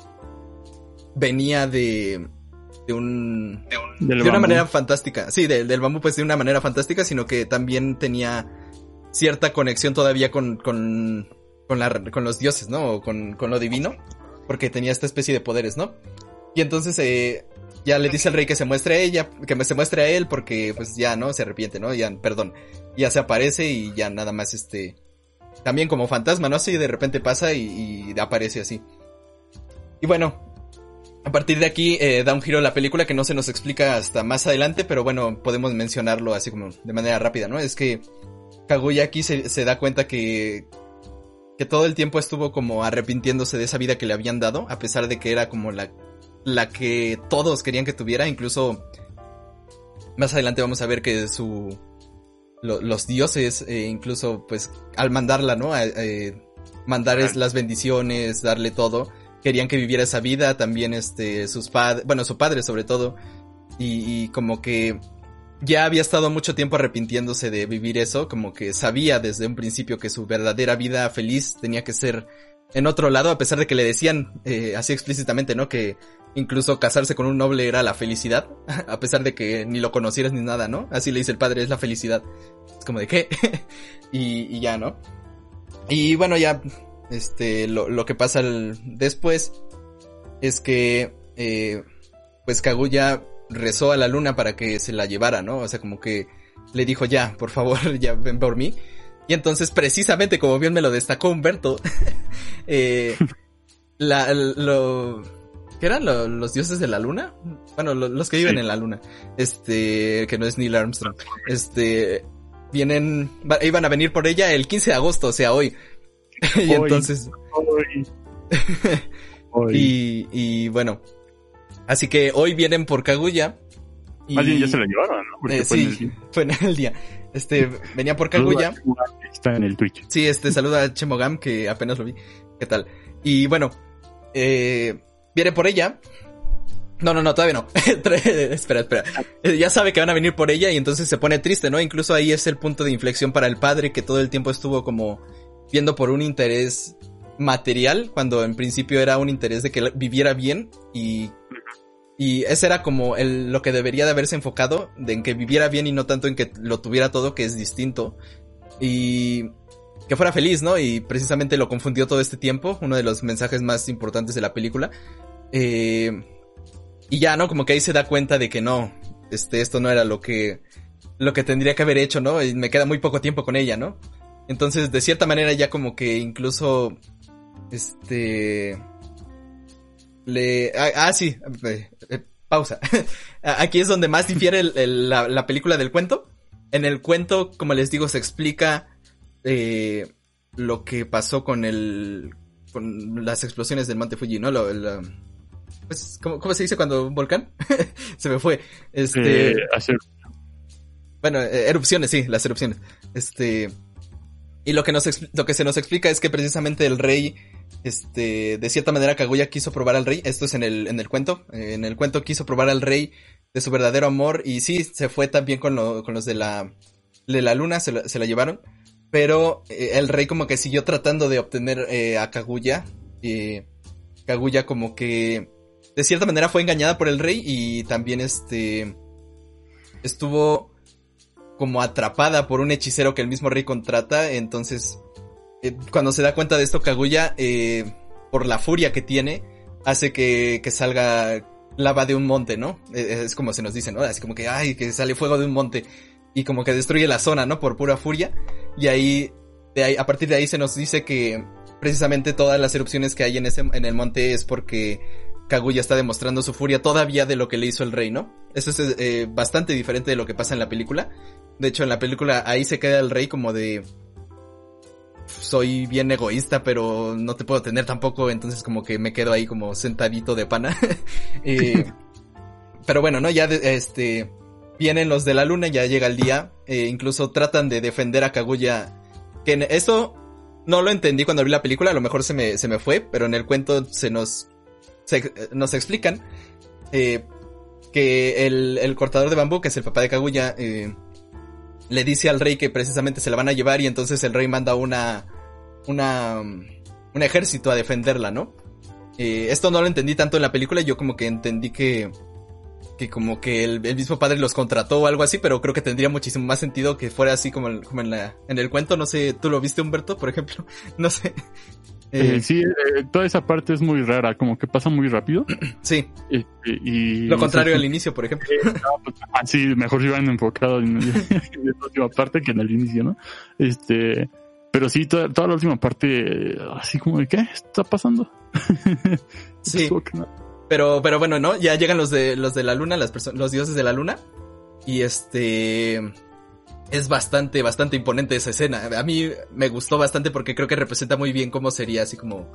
venía de, de un, Del de una bambú. manera fantástica. Sí, de- del bambú pues de una manera fantástica, sino que también tenía cierta conexión todavía con, con, con, los dioses, ¿no? O con, con lo divino. Porque tenía esta especie de poderes, ¿no? Y entonces eh, ya le dice al rey que se muestre a ella, que se muestre a él porque pues ya, ¿no? Se arrepiente, ¿no? Ya, perdón. Ya se aparece y ya nada más este... También como fantasma, ¿no? Así de repente pasa y, y aparece así. Y bueno, a partir de aquí eh, da un giro la película que no se nos explica hasta más adelante, pero bueno, podemos mencionarlo así como de manera rápida, ¿no? Es que Kaguya aquí se, se da cuenta que, que todo el tiempo estuvo como arrepintiéndose de esa vida que le habían dado, a pesar de que era como la, la que todos querían que tuviera, incluso más adelante vamos a ver que su, lo- los dioses, eh, incluso pues al mandarla, ¿no? A, eh, mandar es- las bendiciones, darle todo, querían que viviera esa vida, también este, sus padres, bueno, su padre sobre todo, y, y como que ya había estado mucho tiempo arrepintiéndose de vivir eso, como que sabía desde un principio que su verdadera vida feliz tenía que ser en otro lado, a pesar de que le decían eh, así explícitamente, ¿no? Que incluso casarse con un noble era la felicidad, [LAUGHS] a pesar de que ni lo conocieras ni nada, ¿no? Así le dice el padre, es la felicidad. Es como de qué? [LAUGHS] y, ya, ¿no? Y bueno, ya, este, lo, lo que pasa después es que, eh, pues Kaguya rezó a la luna para que se la llevara, ¿no? O sea, como que le dijo, ya, por favor, [LAUGHS] ya ven por mí. Y entonces, precisamente, como bien me lo destacó Humberto, [LAUGHS] eh, la, lo, ¿qué eran Lo- los dioses de la luna? Bueno, lo- los que viven Sí. en la luna. Este, que no es Neil Armstrong. Este, vienen, va- iban a venir por ella el 15 de agosto, o sea, hoy. [LAUGHS] y Hoy. entonces, Hoy. Hoy. y, y bueno, así que hoy vienen por Kaguya Y, Más bien ya se la llevaron, ¿no? Porque eh, fue en sí, el día. fue en el día. Este, venía por Kaguya. Está en el Twitch. Sí, este, saluda a Chemogam, que apenas lo vi. ¿Qué tal? Y bueno, eh, viene por ella. No, no, no, todavía no. [LAUGHS] espera, espera. Eh, Ya sabe que van a venir por ella y entonces se pone triste, ¿no? Incluso ahí es el punto de inflexión para el padre que todo el tiempo estuvo como viendo por un interés material, cuando en principio era un interés de que viviera bien y, y ese era como el, lo que debería de haberse enfocado, de en que viviera bien y no tanto en que lo tuviera todo, que es distinto. Y que fuera feliz, ¿no? Y precisamente lo confundió todo este tiempo, uno de los mensajes más importantes de la película. Eh, y ya, ¿no? Como que ahí se da cuenta de que no, este, esto no era lo que, lo que tendría que haber hecho, ¿no? Y me queda muy poco tiempo con ella, ¿no? Entonces, de cierta manera ya como que incluso, este, le, ah, ah, sí, eh, eh, pausa. [LAUGHS] Aquí es donde más difiere el- el- la, la película del cuento. En el cuento, como les digo, se explica eh, lo que pasó con el, con las explosiones del Monte Fuji, ¿no? Lo, pues, ¿cómo, cómo se dice cuando un volcán? [LAUGHS] se me fue. Este, Eh, hacer bueno, erupciones, sí, las erupciones. Este. Y lo que nos expl- lo que se nos explica es que precisamente el rey, este, de cierta manera Kaguya quiso probar al rey. Esto es en el, en el cuento. eh, en el cuento quiso probar al rey de su verdadero amor. Y sí, se fue también con, lo- con los de la, de la luna, se la, se la llevaron. Pero eh, el rey como que siguió tratando de obtener eh, a Kaguya. Y Kaguya como que de cierta manera fue engañada por el rey y también este estuvo como atrapada por un hechicero que el mismo rey contrata, entonces eh, cuando se da cuenta de esto Kaguya, eh, por la furia que tiene, hace que, que salga lava de un monte, ¿no? Eh, es como se nos dice, ¿no? Así como que, ay, que sale fuego de un monte y como que destruye la zona, ¿no? Por pura furia y ahí, de ahí a partir de ahí se nos dice que precisamente todas las erupciones que hay en ese en el monte es porque Kaguya está demostrando su furia todavía de lo que le hizo el rey, ¿no? Eso es eh, bastante diferente de lo que pasa en la película. De hecho, en la película ahí se queda el rey como de... Soy bien egoísta, pero no te puedo tener tampoco, entonces como que me quedo ahí como sentadito de pana. [LAUGHS] Eh, pero bueno, ¿no? Ya este... Vienen los de la luna, ya llega el día. eh, incluso tratan de defender a Kaguya. Que eso no lo entendí cuando vi la película, a lo mejor se me, se me fue, pero en el cuento se nos, se- nos explican eh, que el, el cortador de bambú, que es el papá de Kaguya, le dice al rey que precisamente se la van a llevar y entonces el rey manda una, una, un ejército a defenderla, ¿no? Eh, esto no lo entendí tanto en la película, yo como que entendí que, que como que el, el mismo padre los contrató o algo así, pero creo que tendría muchísimo más sentido que fuera así como, el- como en, la, en el cuento, no sé, ¿tú lo viste Humberto, por ejemplo? [LAUGHS] No sé. Eh, Eh, sí, eh, toda esa parte es muy rara, como que pasa muy rápido. [CLEARS THROAT] sí, este, y lo contrario sí, al inicio, por ejemplo. Ah, sí, mejor si van enfocados en, [LAUGHS] en la última parte que en el inicio, ¿no? Este, pero sí, toda, toda la última parte, eh, así como de, ¿qué está pasando? [LAUGHS] Sí. Pero, pero bueno, ¿no? Ya llegan los de, los de la luna, las los dioses de la luna. Y este... Es bastante, bastante imponente esa escena. A mí me gustó bastante porque creo que representa muy bien cómo sería así como...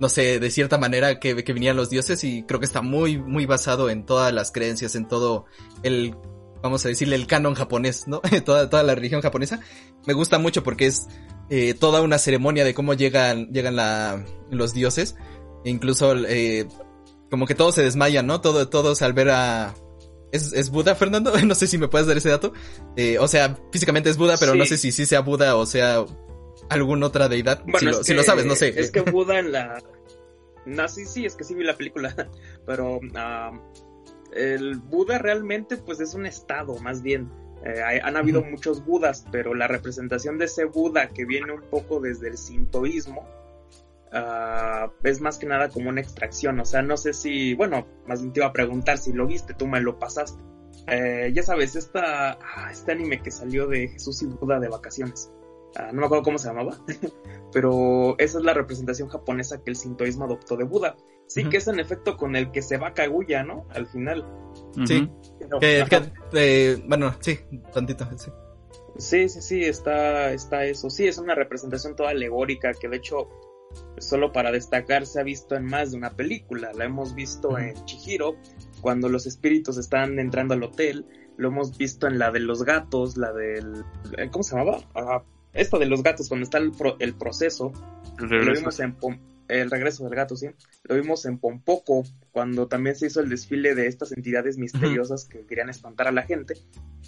No sé, de cierta manera que, que vinieran los dioses y creo que está muy, muy basado en todas las creencias, en todo el, vamos a decirle, el canon japonés, ¿no? [LAUGHS] toda, toda la religión japonesa. Me gusta mucho porque es eh, toda una ceremonia de cómo llegan, llegan la, los dioses. Incluso, eh, como que todos se desmayan, ¿no? Todo, todos al ver a... ¿Es, es Buda, Fernando? [LAUGHS] No sé si me puedes dar ese dato. Eh, o sea, físicamente es Buda, pero Sí. no sé si sí sea Buda o sea alguna otra deidad. Bueno, si, lo, si lo sabes, no sé. Es que [LAUGHS] Buda en la. No, sí, sí, es que sí vi la película. [LAUGHS] Pero el Buda realmente, pues es un estado, más bien. Eh, hay- han habido muchos Budas, pero la representación de ese Buda que viene un poco desde el sintoísmo. Ah, es más que nada como una extracción, o sea, no sé si, bueno, más bien te iba a preguntar si lo viste, tú me lo pasaste. Eh, ya sabes, esta, ah, este anime que salió de Jesús y Buda de vacaciones. Ah, no me acuerdo cómo se llamaba, [LAUGHS] pero esa es la representación japonesa que el sintoísmo adoptó de Buda. Sí que es en efecto con el que se va Kaguya, ¿no? Al final. Sí. Que, eh, bueno, sí, tantito, sí. Sí, sí, sí, está, está eso. Sí, es una representación toda alegórica que de hecho, solo para destacar, se ha visto en más de una película. La hemos visto en Chihiro, cuando los espíritus están entrando al hotel, lo hemos visto en la de los gatos, la del... eh, ¿Cómo se llamaba? Ah, esta de los gatos, cuando está el, pro- el proceso, El lo vimos en el regreso del gato, sí. Lo vimos en Pompoco, cuando también se hizo el desfile de estas entidades misteriosas que querían espantar a la gente.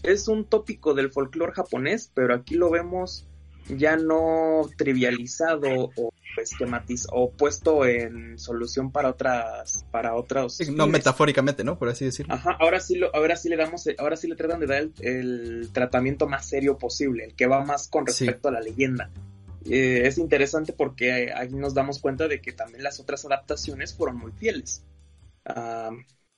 Es un tópico del folclore japonés, pero aquí lo vemos ya no trivializado o esquematiz o puesto en solución para otras para otros no fines. metafóricamente, ¿no? Por así decirlo. Ajá, ahora sí lo, ahora sí le damos, ahora sí le tratan de dar el, el tratamiento más serio posible, el que va más con Sí. respecto a la leyenda. Eh, es interesante porque ahí nos damos cuenta de que también las otras adaptaciones fueron muy fieles.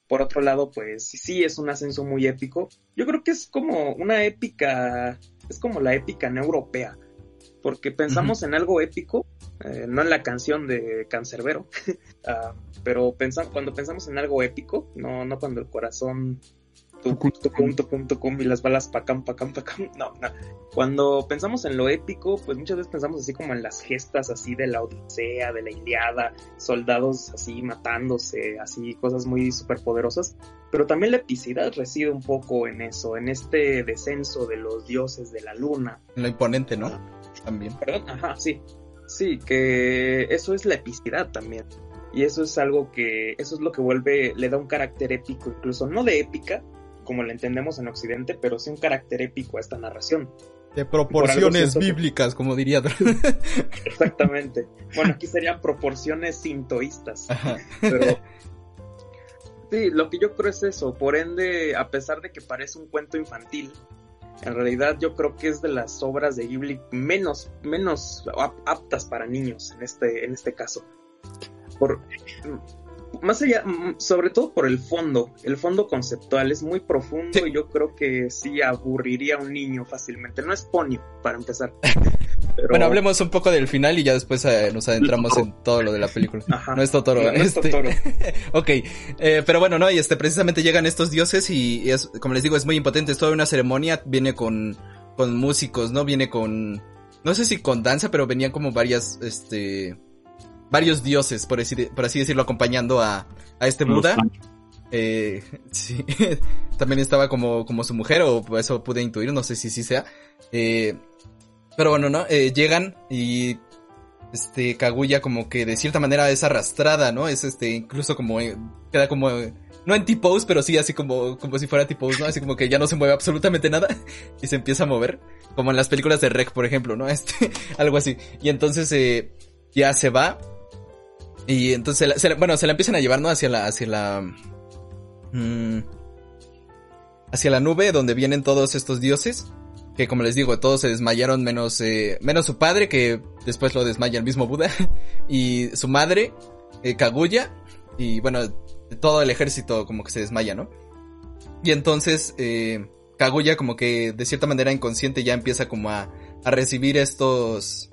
Por otro lado, pues sí es un ascenso muy épico. Yo creo que es como una épica, es como la épica no europea, porque pensamos en algo épico, eh, no en la canción de Cancerbero, [LAUGHS] ah, pero pensa- cuando pensamos en algo épico, no, no cuando el corazón tucum, tucum, tucum, tucum, y las balas pacam, pacam, pacam, no, no. Cuando pensamos en lo épico, pues muchas veces pensamos así como en las gestas así de la Odisea, de la Iliada, soldados así matándose, así cosas muy superpoderosas. Pero también la epicidad reside un poco en eso, en este descenso de los dioses de la luna, Lo imponente, ¿no? También. Perdón, ajá, sí. Sí, que eso es la epicidad también. Y eso es algo que, eso es lo que vuelve, le da un carácter épico, incluso no de épica, como la entendemos en Occidente, pero sí un carácter épico a esta narración. De proporciones que- bíblicas, como diría. [LAUGHS] Exactamente. Bueno, aquí serían proporciones sintoístas, Ajá. pero... [LAUGHS] Sí, lo que yo creo es eso. Por ende, a pesar de que parece un cuento infantil, en realidad yo creo que es de las obras de Ghibli menos, menos ap- aptas para niños en este, en este caso. Por, más allá, sobre todo por el fondo, el fondo conceptual es muy profundo Sí. y yo creo que sí aburriría a un niño fácilmente. No es Ponyo, para empezar. [LAUGHS] Pero- Bueno, hablemos un poco del final y ya después eh, nos adentramos en todo lo de la película. Ajá. No es Totoro. No, no es este- Totoro. [LAUGHS] ok, eh, pero bueno, no, y este, precisamente llegan estos dioses y, y es, como les digo, es muy importante, es toda una ceremonia, viene con, con músicos, ¿no? Viene con, no sé si con danza, pero venían como varias, este, varios dioses, por así, de- por así decirlo, acompañando a, a este Buda. Eh, [LAUGHS] sí, [LAUGHS] también estaba como, como su mujer, o eso pude intuir, no sé si sí sea. Eh, pero bueno, ¿no? Eh, llegan y este Kaguya como que de cierta manera es arrastrada, ¿no? Es este, incluso como, eh, queda como, eh, no en T-pose, pero sí así como, como si fuera T-pose, ¿no? Así como que ya no se mueve absolutamente nada [LAUGHS] y se empieza a mover, como en las películas de Rec, por ejemplo, ¿no? [LAUGHS] Este, algo así. Y entonces, eh, ya se va y entonces, se la- bueno, se la empiezan a llevar, ¿no? Hacia la, hacia la, mm, hacia la nube donde vienen todos estos dioses. Que como les digo, todos se desmayaron menos, eh, menos su padre, que después lo desmaya el mismo Buda. [LAUGHS] Y su madre, eh, Kaguya. Y bueno, todo el ejército como que se desmaya, ¿no? Y entonces, eh, Kaguya como que de cierta manera inconsciente ya empieza como a, a recibir estos...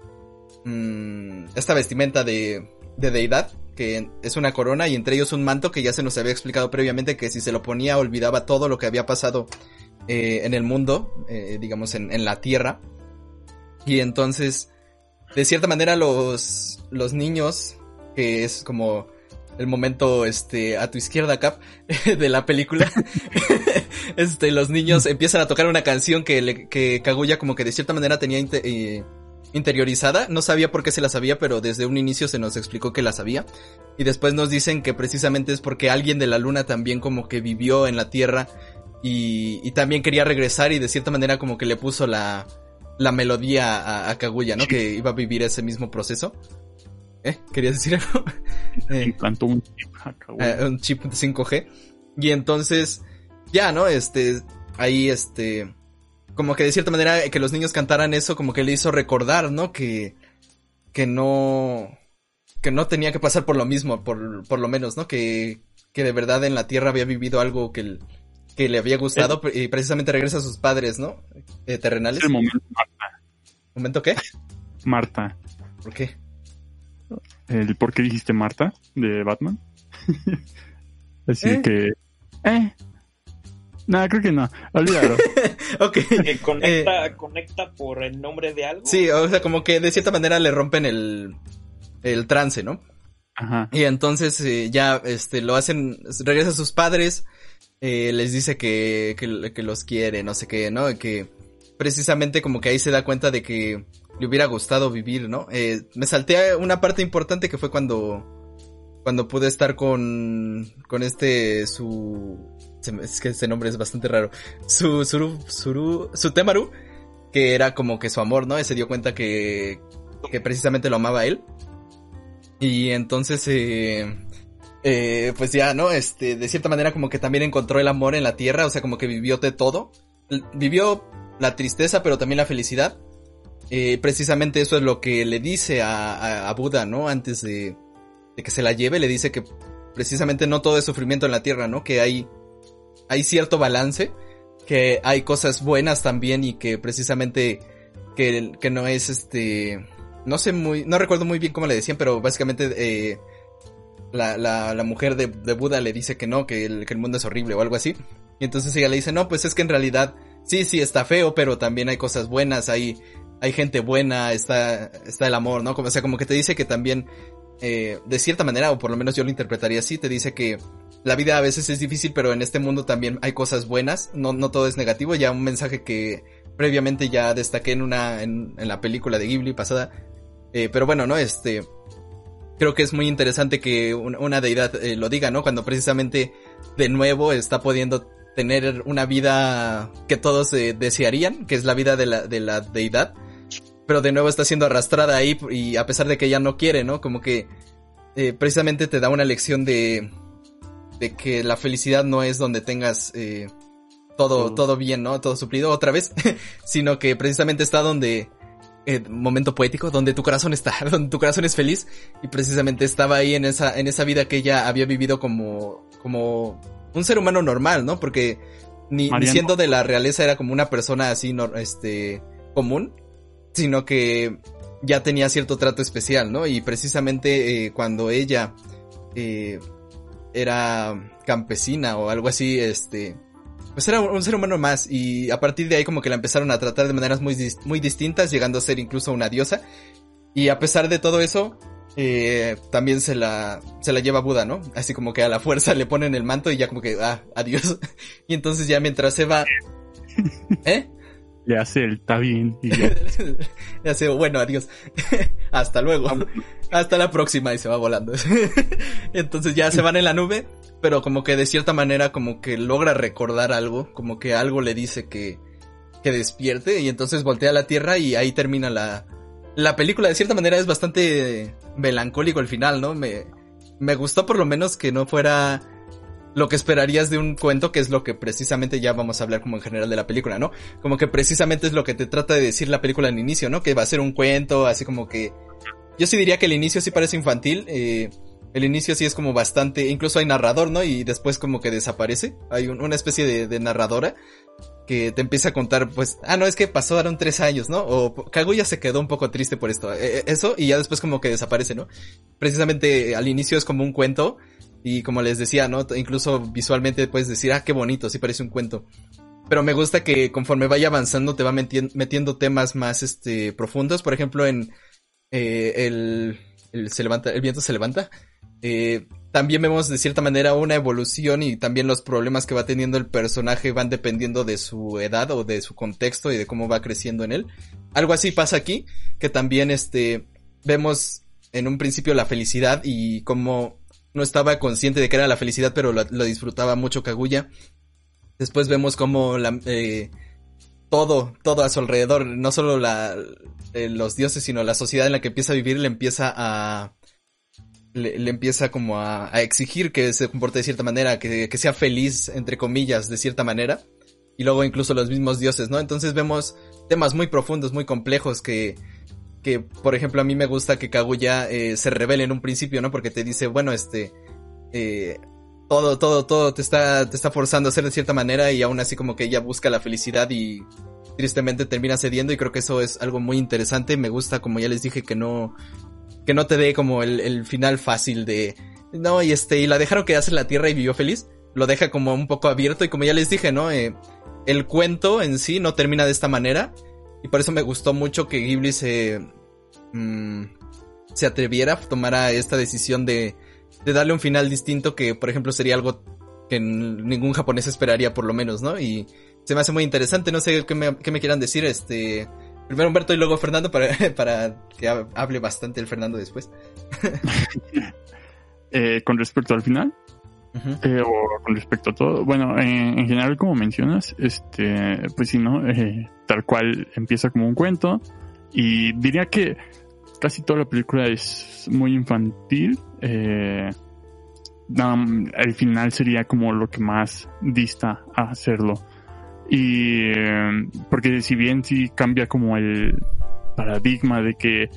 mm, esta vestimenta de, de deidad, que es una corona y entre ellos un manto que ya se nos había explicado previamente que si se lo ponía olvidaba todo lo que había pasado eh, en el mundo, eh, digamos en, en la tierra. Y entonces, de cierta manera los, los niños, que es como el momento este a tu izquierda Cap [LAUGHS] de la película [LAUGHS] [LAUGHS] este los niños empiezan a tocar una canción que le, que Kaguya como que de cierta manera tenía eh, interiorizada no sabía por qué se la sabía pero desde un inicio se nos explicó que la sabía y después nos dicen que precisamente es porque alguien de la luna también como que vivió en la tierra y, y también quería regresar y de cierta manera como que le puso la la melodía a, a Kaguya no que iba a vivir ese mismo proceso ¿Eh? ¿Querías decir algo? Me Eh, implantó un chip acá, güey. eh, un chip 5G. Y entonces, ya, ¿no? Este, ahí, este, como que de cierta manera que los niños cantaran eso, como que le hizo recordar, ¿no? Que, que no, que no tenía que pasar por lo mismo, por, por lo menos, ¿no? Que, que de verdad en la Tierra había vivido algo que, el- que le había gustado y precisamente regresa a sus padres, ¿no? Eh, terrenales. Es el momento Marta. ¿Momento qué? Marta. ¿Por qué? El ¿Por qué dijiste Marta? De Batman. [LAUGHS] Así ¿Eh? que... Eh. No, creo que no. Olvídalo. [LAUGHS] ok. Eh, conecta, conecta por el nombre de algo. Sí, o sea, como que de cierta manera le rompen el, el trance, ¿no? Ajá. Y entonces eh, ya este lo hacen, regresa a sus padres, eh, les dice que, que, que los quiere, no sé qué, ¿no? Que precisamente como que ahí se da cuenta de que le hubiera gustado vivir, ¿no? Eh, me salté una parte importante que fue cuando cuando pude estar con con este su es que ese nombre es bastante raro. Su suru suru su Temaru que era como que su amor, ¿no? Y se dio cuenta que que precisamente lo amaba él. Y entonces eh, eh, pues ya, ¿no? Este, de cierta manera como que también encontró el amor en la tierra, o sea, como que vivió de todo. Vivió la tristeza, pero también la felicidad. Eh, precisamente eso es lo que le dice a, a- a Buda, ¿no? Antes de, de que se la lleve, le dice que precisamente no todo es sufrimiento en la tierra, ¿no? Que hay, hay cierto balance, que hay cosas buenas también y que precisamente que, que no es este, no sé muy, no recuerdo muy bien cómo le decían, pero básicamente eh, la, la, la mujer de, de Buda le dice que no, que el, que el mundo es horrible o algo así. Y entonces ella le dice, no, pues es que en realidad sí, sí está feo, pero también hay cosas buenas, hay, hay gente buena, está, está el amor, ¿no? Como, o sea, como que te dice que también, eh, de cierta manera, o por lo menos yo lo interpretaría así, te dice que la vida a veces es difícil, pero en este mundo también hay cosas buenas, no, no todo es negativo, ya un mensaje que previamente ya destaqué en una, en, en la película de Ghibli pasada, eh, pero bueno, ¿no? Este, creo que es muy interesante que un- una deidad eh, lo diga, ¿no? Cuando precisamente de nuevo está pudiendo tener una vida que todos eh, desearían, que es la vida de la, de la deidad, pero de nuevo está siendo arrastrada ahí y a pesar de que ella no quiere, ¿no? Como que eh, precisamente te da una lección de, de que la felicidad no es donde tengas eh, todo, Todo. todo bien, ¿no? Todo suplido otra vez, [LAUGHS] sino que precisamente está donde eh, momento poético donde tu corazón está, [LAUGHS] donde tu corazón es feliz y precisamente estaba ahí en esa en esa vida que ella había vivido como como un ser humano normal, ¿no? Porque ni, ni siendo de la realeza era como una persona así nor- este común, sino que ya tenía cierto trato especial, ¿no? Y precisamente eh, cuando ella eh, era campesina o algo así, este, pues era un ser humano más y a partir de ahí como que la empezaron a tratar de maneras muy, dis- muy distintas, llegando a ser incluso una diosa. Y a pesar de todo eso, eh, también se la, se la lleva Buda, ¿no? Así como que a la fuerza le ponen el manto y ya como que, ah, adiós. [LAUGHS] y entonces ya mientras se va, [LAUGHS] ¿eh? Le hace el está bien y ya. [LAUGHS] ya sé, bueno, adiós. Hasta luego. Hasta la próxima y se va volando. [LAUGHS] Entonces ya se van en la nube, pero como que de cierta manera como que logra recordar algo, como que algo le dice que, que despierte y entonces voltea a la tierra y ahí termina la, la película. De cierta manera es bastante melancólico el final, ¿no? Me, me gustó por lo menos que no fuera lo que esperarías de un cuento, que es lo que precisamente ya vamos a hablar como en general de la película, ¿no? Como que precisamente es lo que te trata de decir la película al inicio, ¿no? Que va a ser un cuento, así como que... Yo sí diría que el inicio sí parece infantil, eh, el inicio sí es como bastante, incluso hay narrador, ¿no? Y después como que desaparece, hay un- una especie de, narradora que te empieza a contar, pues, ah, no, es que pasaron tres años, ¿no? O Kaguya se quedó un poco triste por esto, eh, eh, eso, y ya después como que desaparece, ¿no? Precisamente al inicio es como un cuento, y como les decía, ¿no? Incluso visualmente puedes decir, ah, qué bonito, sí parece un cuento. Pero me gusta que conforme vaya avanzando te va metien- metiendo temas más, este, profundos. Por ejemplo, en eh, el, el se levanta, el viento se levanta. Eh, también vemos de cierta manera una evolución y también los problemas que va teniendo el personaje van dependiendo de su edad o de su contexto y de cómo va creciendo en él. Algo así pasa aquí, que también este vemos en un principio la felicidad y cómo no estaba consciente de que era la felicidad, pero lo, disfrutaba mucho Kaguya. Después vemos cómo la, eh, todo, todo a su alrededor, no solo la, eh, los dioses, sino la sociedad en la que empieza a vivir, le empieza a, le, empieza como a, a exigir que se comporte de cierta manera, que, que sea feliz, entre comillas, de cierta manera. Y luego incluso los mismos dioses, ¿no? Entonces vemos temas muy profundos, muy complejos que, que por ejemplo a mí me gusta que Kaguya eh, se revele en un principio, ¿no? Porque te dice, bueno, este, eh, todo, todo, todo te está, te está forzando a hacer de cierta manera y aún así como que ella busca la felicidad y tristemente termina cediendo y creo que eso es algo muy interesante. Me gusta, como ya les dije, que no, que no te dé como el, el final fácil de, no, y este, y la dejaron quedarse en la tierra y vivió feliz. Lo deja como un poco abierto y como ya les dije, ¿no? Eh, el cuento en sí no termina de esta manera y por eso me gustó mucho que Ghibli se, mm, se atreviera, tomara esta decisión de, de darle un final distinto que, por ejemplo, sería algo que ningún japonés esperaría por lo menos, ¿no? Y se me hace muy interesante, no sé qué me, qué me quieran decir, este... Primero Humberto y luego Fernando para, [LAUGHS] para que hable bastante el Fernando después. [LAUGHS] eh, con respecto al final, eh, o con respecto a todo, bueno, en general como mencionas, este, pues sí, ¿no? Eh, tal cual empieza como un cuento y diría que casi toda la película es muy infantil. Eh, el final sería como lo que más dista a hacerlo. Y eh, porque si bien sí cambia como el paradigma de que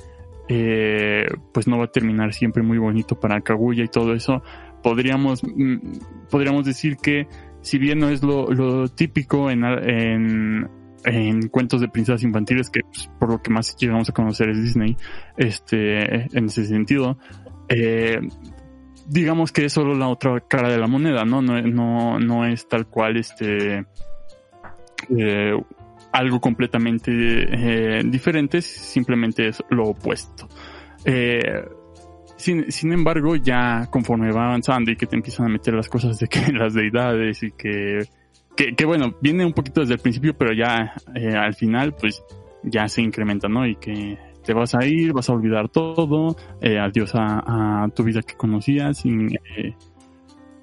eh, pues no va a terminar siempre muy bonito para Kaguya y todo eso, podríamos, mm, podríamos decir que si bien no es lo, lo típico en, en, en, cuentos de princesas infantiles, que pues, por lo que más llegamos a conocer es Disney, este, en ese sentido, eh, digamos que es solo la otra cara de la moneda, ¿no? No, no, no es tal cual este eh, algo completamente eh, diferente, simplemente es lo opuesto. Eh, sin, sin, embargo, ya conforme va avanzando y que te empiezan a meter las cosas de que [LAUGHS] las deidades y que, que, que bueno, viene un poquito desde el principio, pero ya eh, al final, pues ya se incrementa, ¿no? Y que te vas a ir, vas a olvidar todo, eh, adiós a, a, tu vida que conocías y, eh,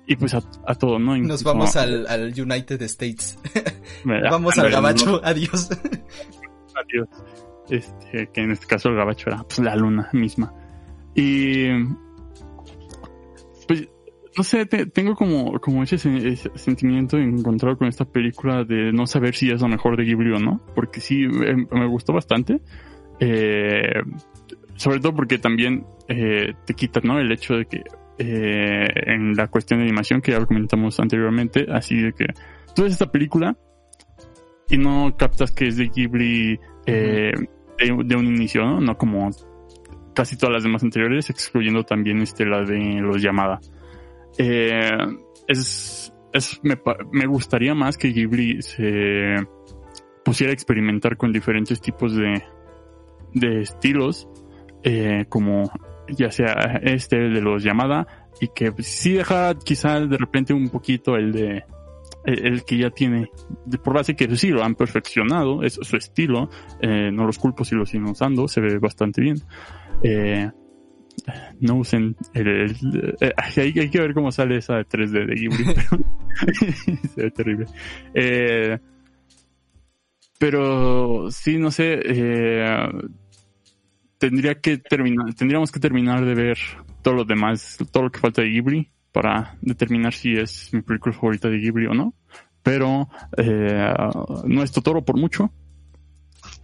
y pues a, a, todo, ¿no? Incluso, Nos vamos al, al, United States. [LAUGHS] vamos al gabacho, adiós. Adiós. Este, que en este caso el gabacho era pues la luna misma. Y pues no sé, te, tengo como, como ese, ese, sentimiento encontrado con esta película de no saber si es lo mejor de Ghibli o no, porque sí, me, me gustó bastante. Eh, sobre todo porque también eh, te quita, ¿no? El hecho de que eh, en la cuestión de animación que ya comentamos anteriormente, así de que tú ves esta película y no captas que es de Ghibli eh, de, un inicio, ¿no? No como casi todas las demás anteriores, excluyendo también este, la de los Yamada. Eh, es, es me, me gustaría más que Ghibli se pusiera a experimentar con diferentes tipos de, de estilos, eh, como ya sea este de los llamada y que sí deja quizá de repente un poquito el de el, que ya tiene por base que sí lo han perfeccionado es su estilo eh, no los culpo si lo siguen usando se ve bastante bien. Eh, no usen el, el eh, hay, que ver cómo sale esa de 3D de Ghibli [LAUGHS] [LAUGHS] se ve terrible. Eh, pero sí no sé eh, tendría que terminar, tendríamos que terminar de ver todo lo demás, todo lo que falta de Ghibli para determinar si es mi película favorita de Ghibli o no. Pero eh, no es Totoro por mucho.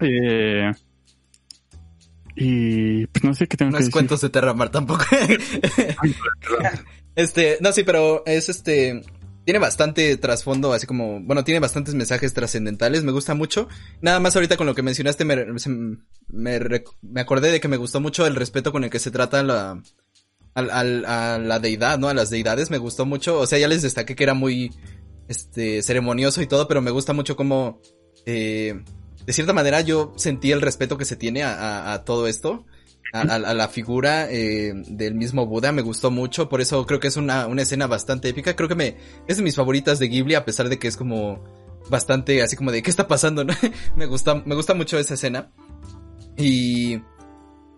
Eh, y pues no sé qué tengo no que es decir. cuentos de Terramar tampoco. [LAUGHS] este, no, sí, pero es este tiene bastante trasfondo, así como, bueno, tiene bastantes mensajes trascendentales, me gusta mucho. Nada más ahorita con lo que mencionaste me, me, me, acordé de que me gustó mucho el respeto con el que se trata la, a, a, la deidad, ¿no? A las deidades me gustó mucho, o sea, ya les destaqué que era muy, este, ceremonioso y todo, pero me gusta mucho como, eh, de cierta manera yo sentí el respeto que se tiene a, a todo esto. A, la figura eh, del mismo Buda me gustó mucho, por eso creo que es una, una escena bastante épica, creo que me es de mis favoritas de Ghibli a pesar de que es como bastante así como de qué está pasando, [LAUGHS] ¿no? me gusta me gusta mucho esa escena. Y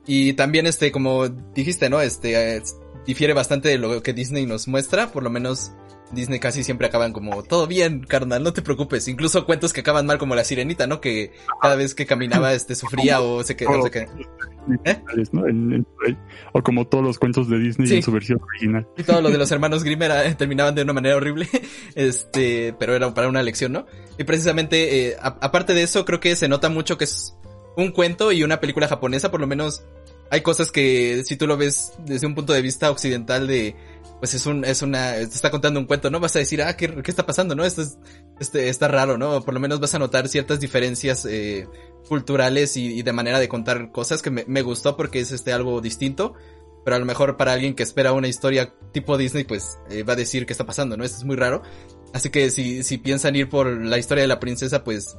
y también este como dijiste, ¿no? Este eh, difiere bastante de lo que Disney nos muestra, por lo menos Disney casi siempre acaban como, todo bien, carnal, no te preocupes. Incluso cuentos que acaban mal como la sirenita, ¿no? Que cada vez que caminaba, este, sufría o se quedó. ¿Eh? ¿no? En, o como todos los cuentos de Disney sí. en su versión original. Y todo lo de los hermanos Grimm era, eh, terminaban de una manera horrible, [LAUGHS] este, pero era para una lección, ¿no? Y precisamente, eh, a, aparte de eso, creo que se nota mucho que es un cuento y una película japonesa, por lo menos hay cosas que si tú lo ves desde un punto de vista occidental de pues es un, es una, te está contando un cuento, ¿no? Vas a decir, ah, ¿qué, qué está pasando, no? Esto es, este, está raro, ¿no? Por lo menos vas a notar ciertas diferencias, eh, culturales y, de manera de contar cosas que me, me, gustó porque es este algo distinto. Pero a lo mejor para alguien que espera una historia tipo Disney, pues eh, va a decir qué está pasando, ¿no? Esto es muy raro. Así que si, si piensan ir por la historia de la princesa, pues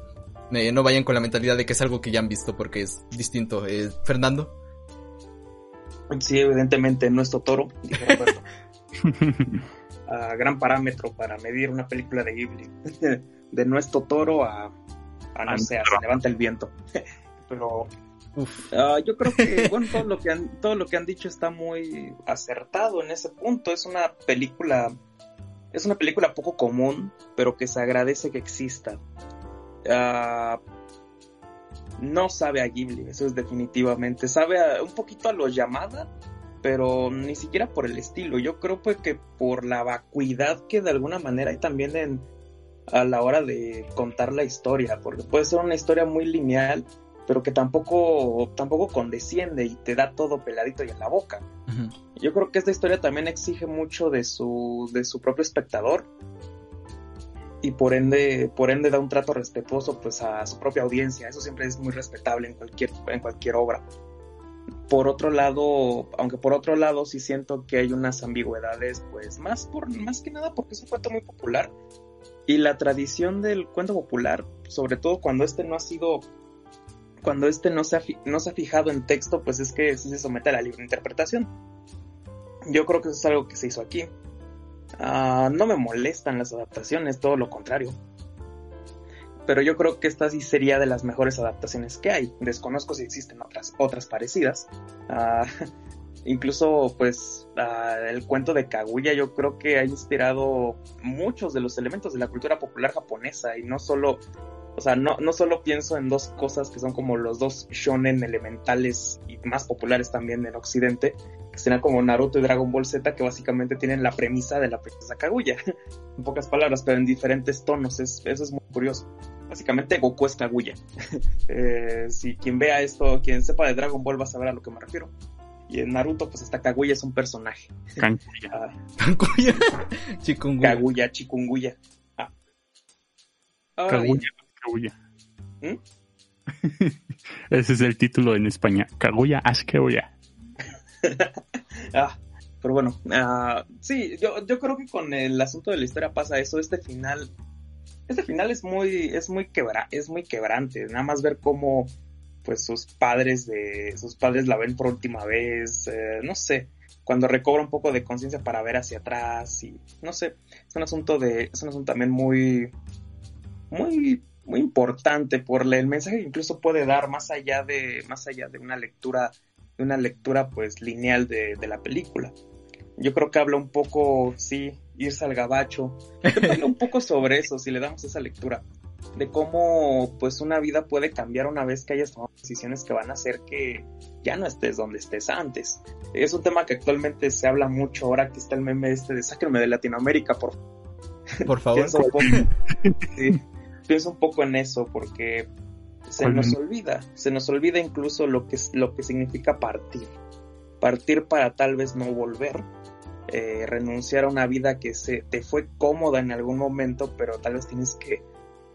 eh, no vayan con la mentalidad de que es algo que ya han visto porque es distinto. Eh, Fernando. Sí, evidentemente no es Totoro, dijo [LAUGHS] Roberto. Ah, gran parámetro para medir una película de Ghibli. [LAUGHS] de no es Totoro a, a no sé, a se levanta el viento. [LAUGHS] Pero ah, yo creo que, bueno, todo lo que, han, todo lo que han dicho está muy acertado en ese punto. Es una película, es una película poco común, pero que se agradece que exista. Ah, no sabe a Ghibli, eso es definitivamente. Sabe a- un poquito a los Yamada, pero ni siquiera por el estilo. Yo creo pues que por la vacuidad que de alguna manera hay también en, a la hora de contar la historia, porque puede ser una historia muy lineal, pero que tampoco, tampoco condesciende y te da todo peladito y en la boca. Yo creo que esta historia también exige mucho de su, de su propio espectador y por ende, por ende da un trato respetuoso pues a su propia audiencia. Eso siempre es muy respetable en cualquier, en cualquier obra. Por otro lado, aunque por otro lado sí siento que hay unas ambigüedades, pues más por, más que nada porque es un cuento muy popular. Y la tradición del cuento popular, sobre todo cuando este no ha sido cuando este no se ha, no se ha fijado en texto, pues es que sí se somete a la libre interpretación. Yo creo que eso es algo que se hizo aquí. Ah, no me molestan las adaptaciones, todo lo contrario. Pero yo creo que esta sí sería de las mejores adaptaciones que hay. Desconozco si existen otras, otras parecidas. Ah, [LAUGHS] incluso, pues, ah, el cuento de Kaguya yo creo que ha inspirado muchos de los elementos de la cultura popular japonesa y no solo o sea, no, no solo pienso en dos cosas que son como los dos shonen elementales y más populares también en Occidente, que serían como Naruto y Dragon Ball Z, que básicamente tienen la premisa de la princesa Kaguya, [LAUGHS] en pocas palabras, pero en diferentes tonos, es, eso es muy curioso. Básicamente Goku es Kaguya. [LAUGHS] Eh, si quien vea esto, quien sepa de Dragon Ball va a saber a lo que me refiero. Y en Naruto, pues esta Kaguya es un personaje. Cancuya. Ah, Kaguya. [LAUGHS] Chikungunya. Kaguya, chikunguya. Ah. Kaguya. Kaguya. ¿Mm? Ese es el título en España. Kaguya Askeoya. [LAUGHS] Ah, pero bueno, ah, sí, yo, yo creo que con el asunto de la historia pasa eso. Este final, este final es muy, es muy quebra, es muy quebrante. Nada más ver cómo, pues, sus padres de, sus padres la ven por última vez, eh, no sé, cuando recobra un poco de conciencia para ver hacia atrás y, no sé, es un asunto de, es un asunto también muy, muy, muy importante por el mensaje que incluso puede dar más allá de, más allá de una lectura una lectura pues lineal de, de la película. Yo creo que habla un poco, sí, irse al gabacho, habla un poco sobre eso, si le damos esa lectura, de cómo pues una vida puede cambiar una vez que hayas tomado decisiones que van a hacer que ya no estés donde estés antes. Es un tema que actualmente se habla mucho ahora que está el meme este de sáquenme de Latinoamérica, por Por favor. Pienso un poco, sí, pienso un poco en eso porque se ¿Cuál nos olvida, se nos olvida incluso lo que, lo que significa partir. Partir para tal vez no volver, eh, renunciar a una vida que se te fue cómoda en algún momento, pero tal vez tienes que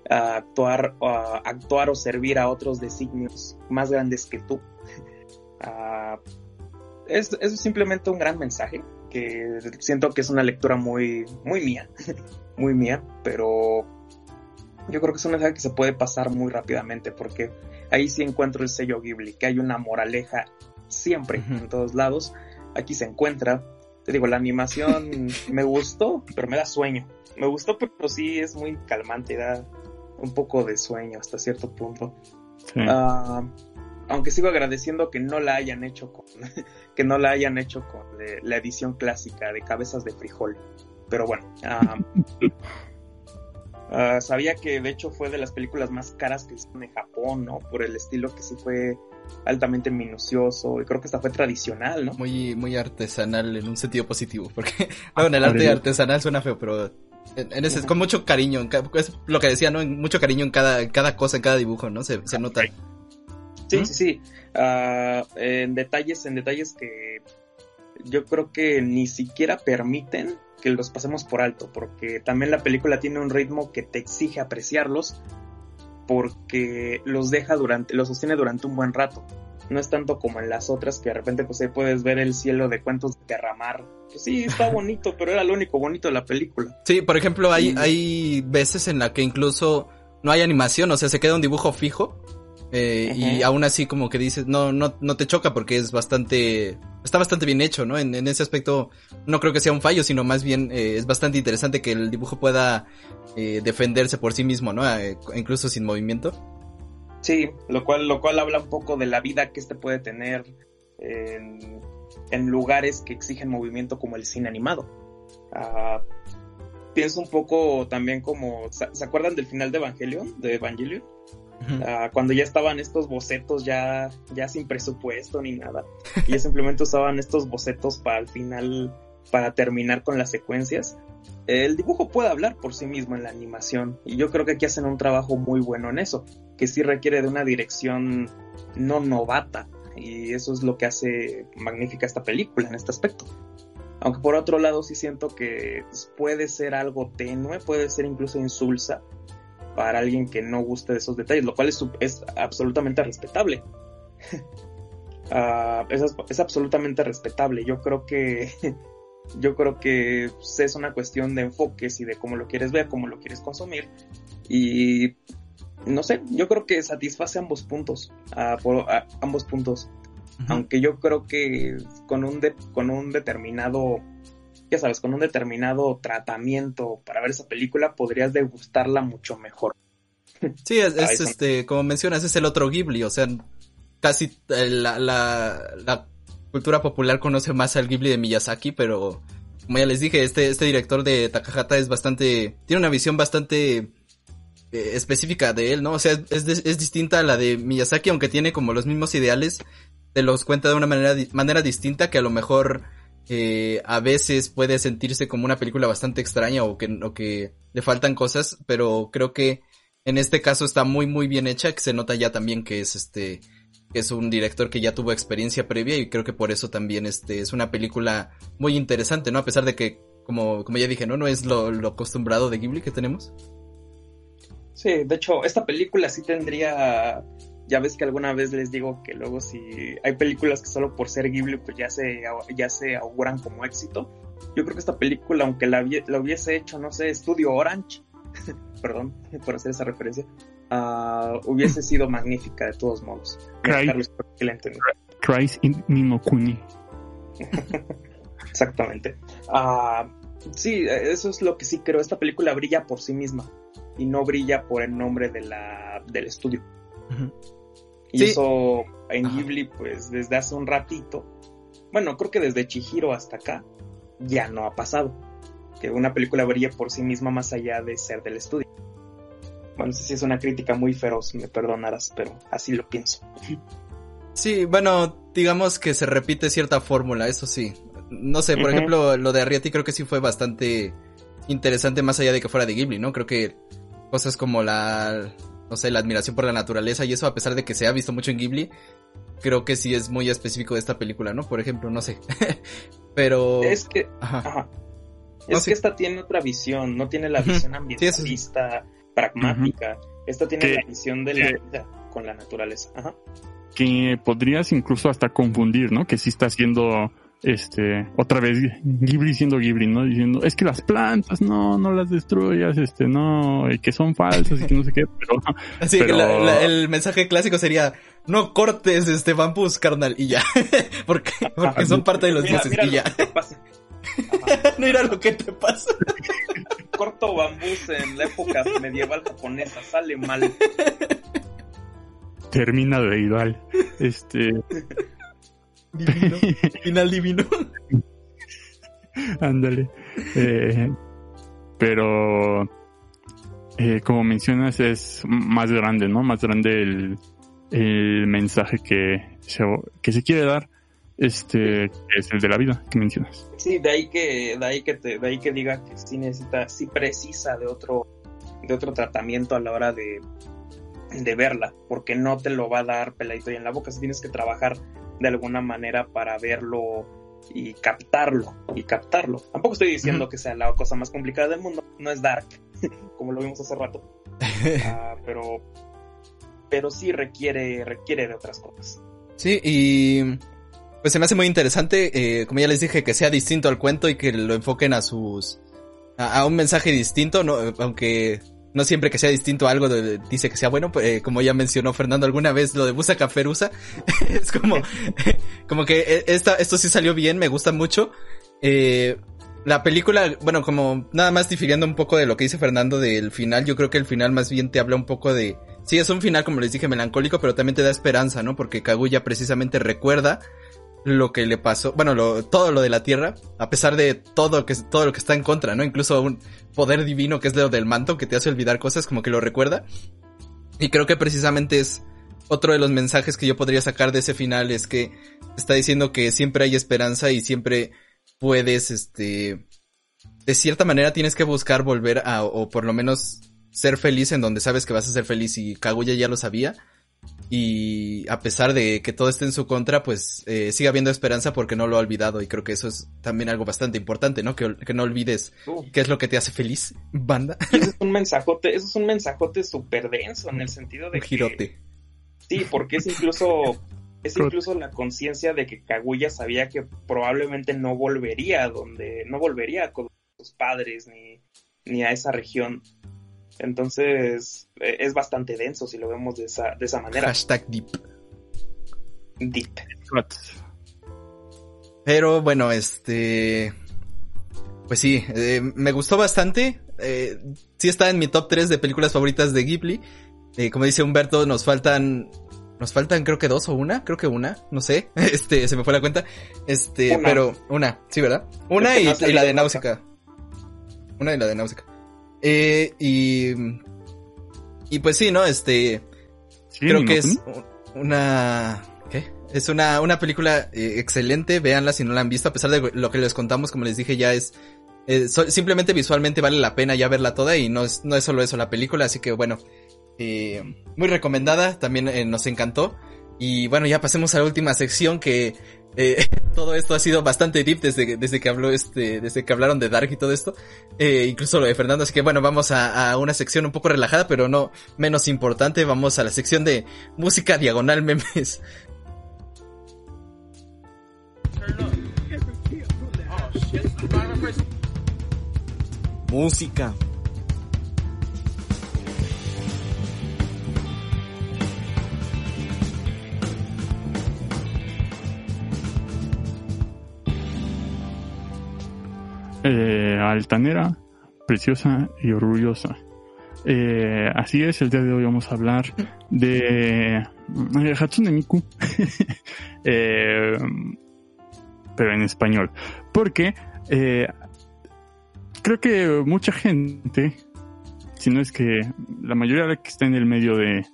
ah, actuar, ah, actuar o servir a otros designios más grandes que tú. [LAUGHS] Ah, es, es simplemente un gran mensaje que siento que es una lectura muy, muy mía, [LAUGHS] muy mía, pero yo creo que es un mensaje que se puede pasar muy rápidamente porque ahí sí encuentro el sello Ghibli, que hay una moraleja siempre Ujú. en todos lados. Aquí se encuentra. Te digo, la animación [LAUGHS] me gustó, pero me da sueño. Me gustó, pero sí es muy calmante, da un poco de sueño hasta cierto punto. Sí. Ah, aunque sigo agradeciendo que no la hayan hecho con [LAUGHS] que no la hayan hecho con eh, la edición clásica de cabezas de frijol. Pero bueno, ah, [LAUGHS] ah, sabía que de hecho fue de las películas más caras que hicieron en Japón, ¿no? Por el estilo que sí fue altamente minucioso y creo que esta fue tradicional, ¿no? Muy, muy artesanal en un sentido positivo. [LAUGHS] Porque luego en el arte artesanal suena feo, pero en, en ese, con mucho cariño. en ca- Es lo que decía, ¿no? En mucho cariño en cada, en cada cosa, en cada dibujo, ¿no? Se, se nota. Sí, ¿Mm? sí, sí. Ah, en detalles, en detalles que yo creo que ni siquiera permiten que los pasemos por alto, porque también la película tiene un ritmo que te exige apreciarlos, porque los deja durante, los sostiene durante un buen rato. No es tanto como en las otras que de repente pues ahí puedes ver el cielo de cuentos de derramar. Pues sí, está [LAUGHS] bonito, pero era lo único bonito de la película. Sí, por ejemplo, hay, Sí. hay veces en la que incluso no hay animación, o sea, se queda un dibujo fijo Eh, Y aún así como que dices, no, no, no te choca porque es bastante, está bastante bien hecho, ¿no? En, en ese aspecto no creo que sea un fallo, sino más bien eh, es bastante interesante que el dibujo pueda eh, defenderse por sí mismo, ¿no? Eh, incluso sin movimiento. Sí, lo cual, lo cual habla un poco de la vida que este puede tener en, en lugares que exigen movimiento como el cine animado. Ah, pienso un poco también como, ¿se se acuerdan del final de Evangelion? De Evangelion? Ujú. Ah, cuando ya estaban estos bocetos ya, ya sin presupuesto ni nada. Y ya [LAUGHS] simplemente usaban estos bocetos para al final, para terminar con las secuencias. El dibujo puede hablar por sí mismo en la animación. Y yo creo que aquí hacen un trabajo muy bueno en eso. Que sí requiere de una dirección no novata. Y eso es lo que hace magnífica esta película en este aspecto. Aunque por otro lado sí siento que puede ser algo tenue, puede ser incluso insulsa para alguien que no guste de esos detalles, lo cual es, absolutamente respetable. [LAUGHS] Ah, es, es absolutamente respetable. Yo creo que [LAUGHS] yo creo que pues, es una cuestión de enfoques y de cómo lo quieres ver, cómo lo quieres consumir. Y no sé, yo creo que satisface ambos puntos, por, ambos puntos. Aunque yo creo que con un, de- con un determinado, ya sabes, con un determinado tratamiento para ver esa película, podrías degustarla mucho mejor. [LAUGHS] Sí, es, este, como mencionas, es el otro Ghibli, o sea, casi eh, la, la, la cultura popular conoce más al Ghibli de Miyazaki, pero como ya les dije, este, este director de Takahata es bastante, tiene una visión bastante eh, específica de él, ¿no? O sea, es, es, es distinta a la de Miyazaki, aunque tiene como los mismos ideales, te los cuenta de una manera, manera distinta que a lo mejor eh, a veces puede sentirse como una película bastante extraña o que, o que le faltan cosas, pero creo que en este caso está muy muy bien hecha, que se nota ya también que es este que es un director que ya tuvo experiencia previa y creo que por eso también este es una película muy interesante, ¿no? A pesar de que como como ya dije, no no es lo, lo acostumbrado de Ghibli que tenemos. Sí, de hecho, esta película sí tendría. Ya ves que alguna vez les digo que luego si hay películas que solo por ser Ghibli pues ya se, ya se auguran como éxito. Yo creo que esta película, aunque la, la hubiese hecho, no sé, Estudio Orange, [LAUGHS] perdón por hacer esa referencia, ah, hubiese sido magnífica de todos modos. Entendí. Christ in Ninokuni. [LAUGHS] Exactamente. Ah, sí, eso es lo que sí creo. Esta película brilla por sí misma y no brilla por el nombre de la, del estudio. Y Sí. eso en Ajá. Ghibli, pues desde hace un ratito, bueno, creo que desde Chihiro hasta acá, ya no ha pasado. Que una película brille por sí misma más allá de ser del estudio. Bueno, no sé si es una crítica muy feroz, me perdonarás, pero así lo pienso. Sí, bueno, digamos que se repite cierta fórmula, eso sí. No sé, por ejemplo, lo de Arrietty creo que sí fue bastante interesante más allá de que fuera de Ghibli, ¿no? Creo que cosas como la, no sé, la admiración por la naturaleza y eso, a pesar de que se ha visto mucho en Ghibli, creo que sí es muy específico de esta película, ¿no? Por ejemplo, no sé. [LAUGHS] Pero... Es que Ajá. Ajá. No, Es sí. que esta tiene otra visión, no tiene la visión Sí, eso sí. ambientalista, pragmática. Esta tiene Que- la visión de la vida con la naturaleza. Ajá. Que podrías incluso hasta confundir, ¿no? Que sí está haciendo, este, otra vez Ghibli siendo Ghibli, ¿no? Diciendo, es que las plantas, no, no las destruyas, este, no, y que son falsas y que no sé qué, [LAUGHS] pero Así pero- que la- la- el mensaje clásico sería, no cortes este bambús, carnal, y ya. [LAUGHS] porque, porque son parte de los Mira, dioses mira y lo ya. que te pasa. [LAUGHS] Ajá. Mira lo que te pasa. Corto bambús en la época medieval japonesa, sale mal. termina de igual. Este, Divino. [LAUGHS] Final divino. ándale. Eh, pero, eh, como mencionas, es más grande, ¿no? Más grande el, el mensaje que se, que se quiere dar, este, que es el de la vida que mencionas. Sí, de ahí que, de ahí que te, de ahí que diga que sí necesita, sí precisa de otro, de otro tratamiento a la hora de, de verla, porque no te lo va a dar peladito y en la boca, si tienes que trabajar de alguna manera para verlo y captarlo, y captarlo. Tampoco estoy diciendo que sea la cosa más complicada del mundo, no es dark, [LAUGHS] como lo vimos hace rato, [LAUGHS] Ah, pero, pero sí requiere, requiere de otras cosas. Sí, y pues se me hace muy interesante, eh, como ya les dije, que sea distinto al cuento y que lo enfoquen a sus... a, a un mensaje distinto, ¿no? aunque no siempre que sea distinto a algo dice que sea bueno, pues, eh, como ya mencionó Fernando alguna vez lo de Busa Caferusa, [LAUGHS] es como, [LAUGHS] como que eh, esta, esto sí salió bien, me gusta mucho. Eh, la película, bueno, como nada más difiriendo un poco de lo que dice Fernando del final, yo creo que el final más bien te habla un poco de, sí, es un final como les dije melancólico, pero también te da esperanza, ¿no? Porque Kaguya precisamente recuerda lo que le pasó, bueno, lo, todo lo de la Tierra, a pesar de todo que todo lo que está en contra, ¿no? Incluso un poder divino que es lo del manto que te hace olvidar cosas, como que lo recuerda. Y creo que precisamente es otro de los mensajes que yo podría sacar de ese final es que está diciendo que siempre hay esperanza y siempre puedes, este, de cierta manera tienes que buscar volver a, o por lo menos ser feliz en donde sabes que vas a ser feliz y Kaguya ya lo sabía. Y a pesar de que todo esté en su contra, pues eh, sigue habiendo esperanza porque no lo ha olvidado y creo que eso es también algo bastante importante, ¿no? Que, que no olvides Uh, qué es lo que te hace feliz, banda. eso es un mensajote, eso es un mensajote súper denso en el sentido de Un que girote. Sí, porque es incluso [LAUGHS] es incluso la conciencia de que Kaguya sabía que probablemente no volvería a donde no volvería con sus padres ni, ni a esa región. Entonces eh, es bastante denso si lo vemos de esa de esa manera. Hashtag deep. Deep. Pero bueno, este. Pues sí, eh, me gustó bastante. Eh, sí está en mi top 3 de películas favoritas de Ghibli. Eh, como dice Humberto, nos faltan. Nos faltan creo que dos o una, creo que una, no sé. [LAUGHS] Este, se me fue la cuenta. Este, Una. pero una, sí, ¿verdad? Una que y, no ha y la de. Náusica. Una y la de Náusica. Eh, y. Y pues sí, ¿no? Este. Sí, Creo ¿no, que es una... ¿Qué? Es una, una película eh, excelente, véanla si no la han visto, a pesar de lo que les contamos, como les dije, ya es... eh, so- simplemente visualmente vale la pena ya verla toda y no es, no es solo eso la película, así que bueno, eh, muy recomendada, también nos encantó. Y bueno, ya pasemos a la última sección que eh, [LAUGHS] todo esto ha sido bastante deep desde, que- desde que habló este, desde que hablaron de Dark y todo esto, eh, incluso lo de Fernando, así que bueno, vamos a, a una sección un poco relajada, pero no menos importante, vamos a la sección de música diagonal [LAUGHS] memes. Música. Eh, altanera, preciosa y orgullosa. Eh, así es, el día de hoy vamos a hablar de eh, Hatsune Miku, [LAUGHS] Eh, pero en español. Porque creo que mucha gente, si no es que la mayoría de que está en el medio de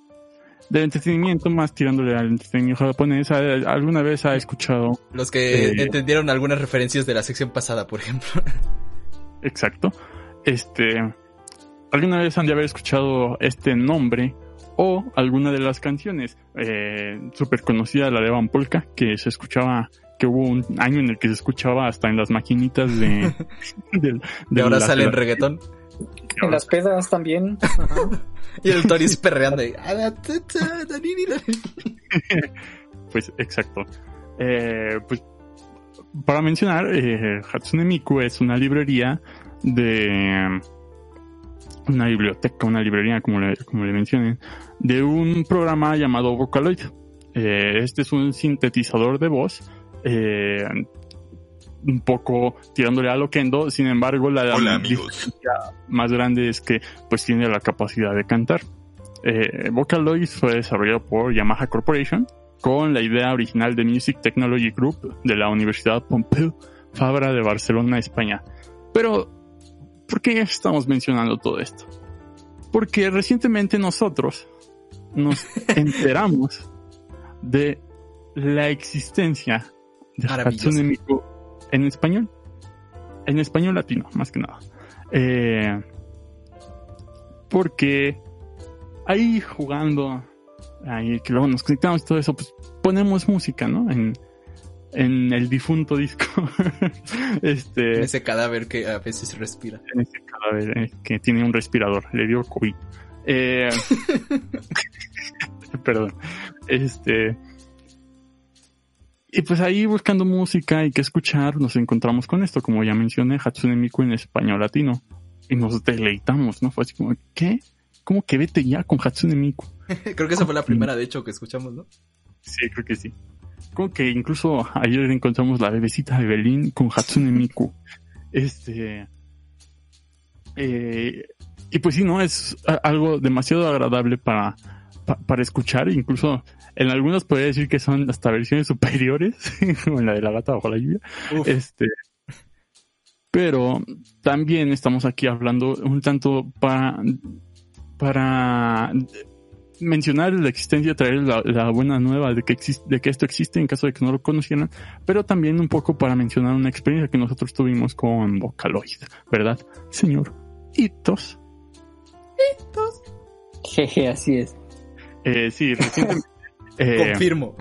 del entretenimiento, más tirándole al entretenimiento japonés, alguna vez ha escuchado Los que Eh. entendieron algunas referencias de la sección pasada, por ejemplo. [LAUGHS] Exacto. Este, alguna vez han de haber escuchado este nombre o alguna de las canciones eh, súper conocida, la de Van Polka, que se escuchaba, que hubo un año en el que se escuchaba hasta en las maquinitas de... [LAUGHS] De ahora la- sale en reggaetón. En las pedas también. Ajá. [LAUGHS] Y el Toris perreando. ahí. [LAUGHS] Pues exacto. Eh, pues para mencionar, eh, Hatsune Miku es una librería de una biblioteca, una librería, como le, como le mencionen, de un programa llamado Vocaloid. Eh, este es un sintetizador de voz, eh, un poco tirándole a lo Kendo, sin embargo, la Hola más grande es que pues tiene la capacidad de cantar. Eh, Vocaloid fue desarrollado por Yamaha Corporation con la idea original de Music Technology Group de la Universidad Pompeu Fabra de Barcelona, España. Pero, ¿por qué estamos mencionando todo esto? Porque recientemente nosotros nos [LAUGHS] enteramos de la existencia de. Hatsune Miku en español. En español latino, más que nada. Eh, porque ahí jugando, ahí que luego nos conectamos y todo eso, pues ponemos música, ¿no? En, en el difunto disco. [LAUGHS] este, Ese cadáver que a veces respira. en ese cadáver eh, que tiene un respirador, le dio COVID. Eh, [LAUGHS] [LAUGHS] perdón. Este. Y pues ahí buscando música y que escuchar, nos encontramos con esto, como ya mencioné, Hatsune Miku en español latino. Y nos deleitamos, ¿no? Fue así como, ¿qué? como que vete ya con Hatsune Miku. [LAUGHS] Creo que esa fue la primera, de hecho, que escuchamos, ¿no? Sí, creo que sí. Como que incluso ayer encontramos la bebecita de Belín con Hatsune Miku. [LAUGHS] Este. eh, y pues sí, ¿no? Es algo demasiado agradable para, pa- para escuchar. Incluso en algunas podría decir que son hasta versiones [LAUGHS] superiores, como en la de la gata bajo la lluvia. Uf. Este. Pero también estamos aquí hablando un tanto para, para mencionar la existencia, traer la, la buena nueva de que, existe, de que esto existe en caso de que no lo conocieran, pero también un poco para mencionar una experiencia que nosotros tuvimos con Vocaloid, ¿verdad, señor? Hitos. Jeje, así es. Eh, sí, recientemente. [LAUGHS] eh, Confirmo.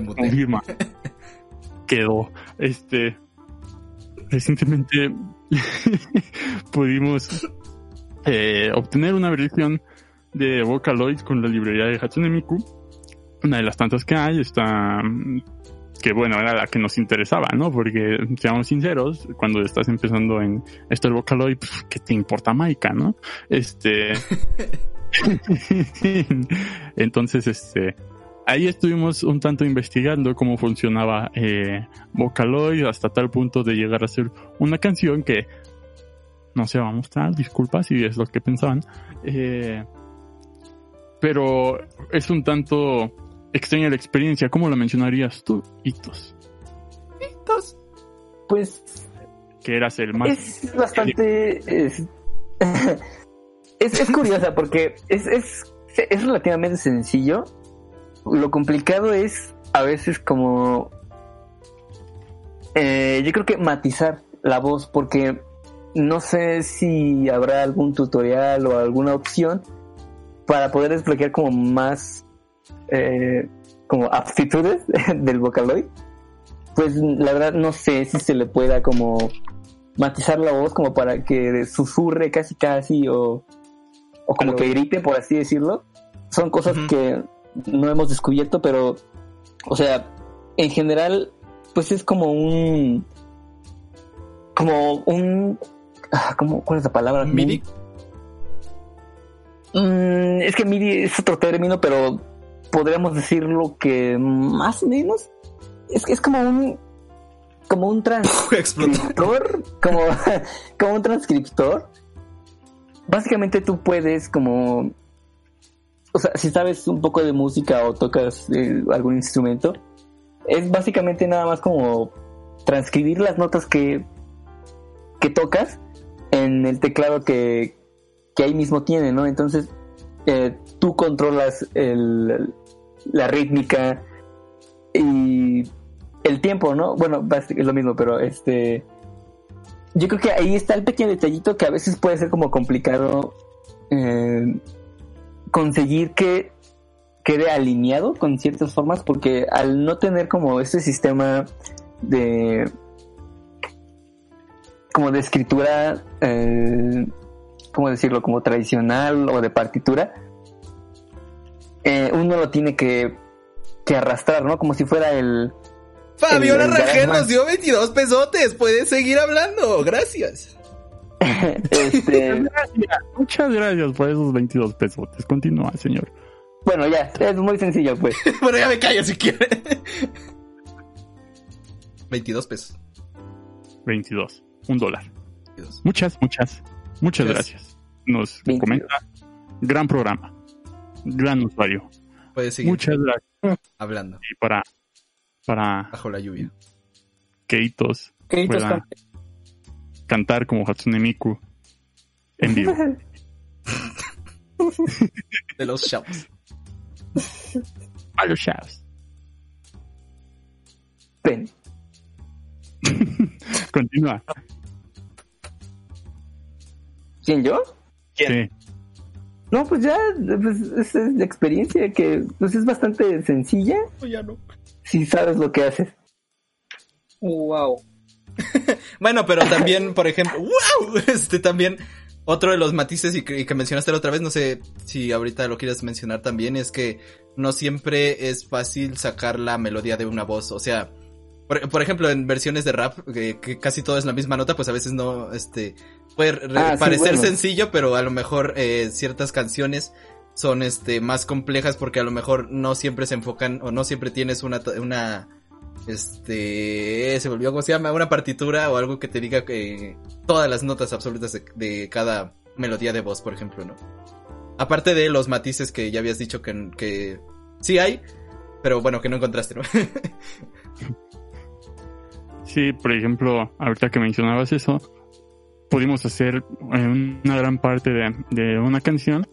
Mutea. confirma. [LAUGHS] Quedó. Este. Recientemente [LAUGHS] pudimos eh, obtener una versión de Vocaloid con la librería de Hatsune Miku. Una de las tantas que hay está. mm, Que bueno, era la que nos interesaba, ¿no? Porque, seamos sinceros, cuando estás empezando en esto del Vocaloid, pues, ¿qué te importa Maika, no? Este. [LAUGHS] Entonces, este ahí estuvimos un tanto investigando cómo funcionaba eh, Vocaloid hasta tal punto de llegar a ser una canción que no se va a mostrar, disculpas si es lo que pensaban, eh, pero es un tanto extraña la experiencia. ¿Cómo la mencionarías tú, Hitos? Pues Que eras el más... es bastante. Es, [LAUGHS] es, es curiosa porque es, es, es relativamente sencillo. Lo complicado es a veces como. eh, yo creo que matizar la voz porque no sé si habrá algún tutorial o alguna opción para poder desbloquear como más eh, como aptitudes [LAUGHS] del Vocaloid. Pues la verdad no sé si se le pueda como matizar la voz como para que susurre casi casi o, o como que grite por así decirlo. Son cosas que no hemos descubierto, pero o sea, en general pues es como un como un ah, ¿cómo, ¿cuál es la palabra? MIDI. Mm, es que MIDI es otro término, pero podríamos decirlo que más o menos es, es como un como un [LAUGHS] transcriptor, como, [LAUGHS] como un transcriptor. Básicamente tú puedes como o sea, si sabes un poco de música o tocas eh, algún instrumento, es básicamente nada más como transcribir las notas que, que tocas en el teclado que, que ahí mismo tiene, ¿no? Entonces, eh, tú controlas el, la rítmica y el tiempo, ¿no? Bueno, es lo mismo, pero este... Yo creo que ahí está el pequeño detallito que a veces puede ser como complicado eh, conseguir que quede alineado con ciertas formas porque al no tener como este sistema de como de escritura eh, cómo decirlo como tradicional o de partitura eh, uno lo tiene que que arrastrar no como si fuera el Fabiola El- el Rangel nos dio 22 pesotes. Puedes seguir hablando. Gracias. [LAUGHS] este Gracias, muchas gracias por esos 22 pesos. Continúa, señor. bueno ya es muy sencillo pues [LAUGHS] bueno, ya me callo si quiere. 22 pesos. 22. Un dólar. 22. Muchas, muchas, muchas Gracias. gracias. Nos 22. comenta. Gran programa. Gran usuario. Puedes seguir Muchas gracias. hablando. Y para, para Bajo la lluvia. Keitos Créditos pueda con- cantar como Hatsune Miku en vivo. De los chavos. A los chavos. ven [LAUGHS] Continúa. quién yo ¿Quién? Sí. no pues ya pues, esa es la experiencia que pues es bastante sencilla ya no. Si sabes lo que haces Wow. [LAUGHS] Bueno, pero también, [LAUGHS] por ejemplo, wow, [LAUGHS] este también otro de los matices y que, y que mencionaste la otra vez, no sé si ahorita lo quieres mencionar también, es que no siempre es fácil sacar la melodía de una voz, o sea, Por, por ejemplo, en versiones de rap, que, que casi todo es la misma nota, pues a veces no, este, puede Ah, sí, parecer bueno. sencillo, pero a lo mejor eh, ciertas canciones son este más complejas porque a lo mejor no siempre se enfocan o no siempre tienes una una este se volvió cómo se llama una partitura o algo que te diga que todas las notas absolutas de, de cada melodía de voz por ejemplo no aparte de los matices que ya habías dicho que, que sí hay pero bueno que no encontraste no [LAUGHS] Sí, por ejemplo, ahorita que mencionabas eso, pudimos hacer eh, una gran parte de, de una canción.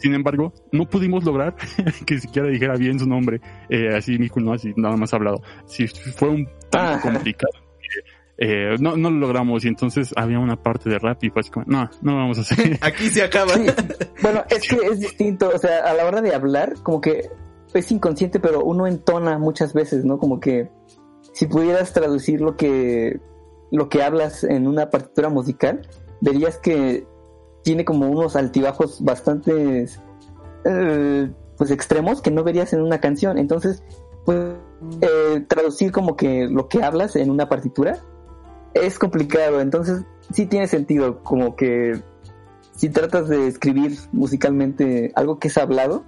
Sin embargo, no pudimos lograr [LAUGHS] que siquiera dijera bien su nombre. Eh, así, Miku, no, así nada más hablado. Sí, fue un tan Ah. complicado. que, eh, no, no lo logramos y entonces había una parte de rap y fue así como, no, no vamos a hacer. [LAUGHS] aquí se acaba Sí. Bueno, es que es distinto, o sea, a la hora de hablar, como que es inconsciente, pero uno entona muchas veces, ¿no? Como que si pudieras traducir lo que lo que hablas en una partitura musical, verías que tiene como unos altibajos bastante eh, pues extremos que no verías en una canción. Entonces, pues eh, traducir como que lo que hablas en una partitura es complicado. Entonces, sí tiene sentido como que si tratas de escribir musicalmente algo que es hablado,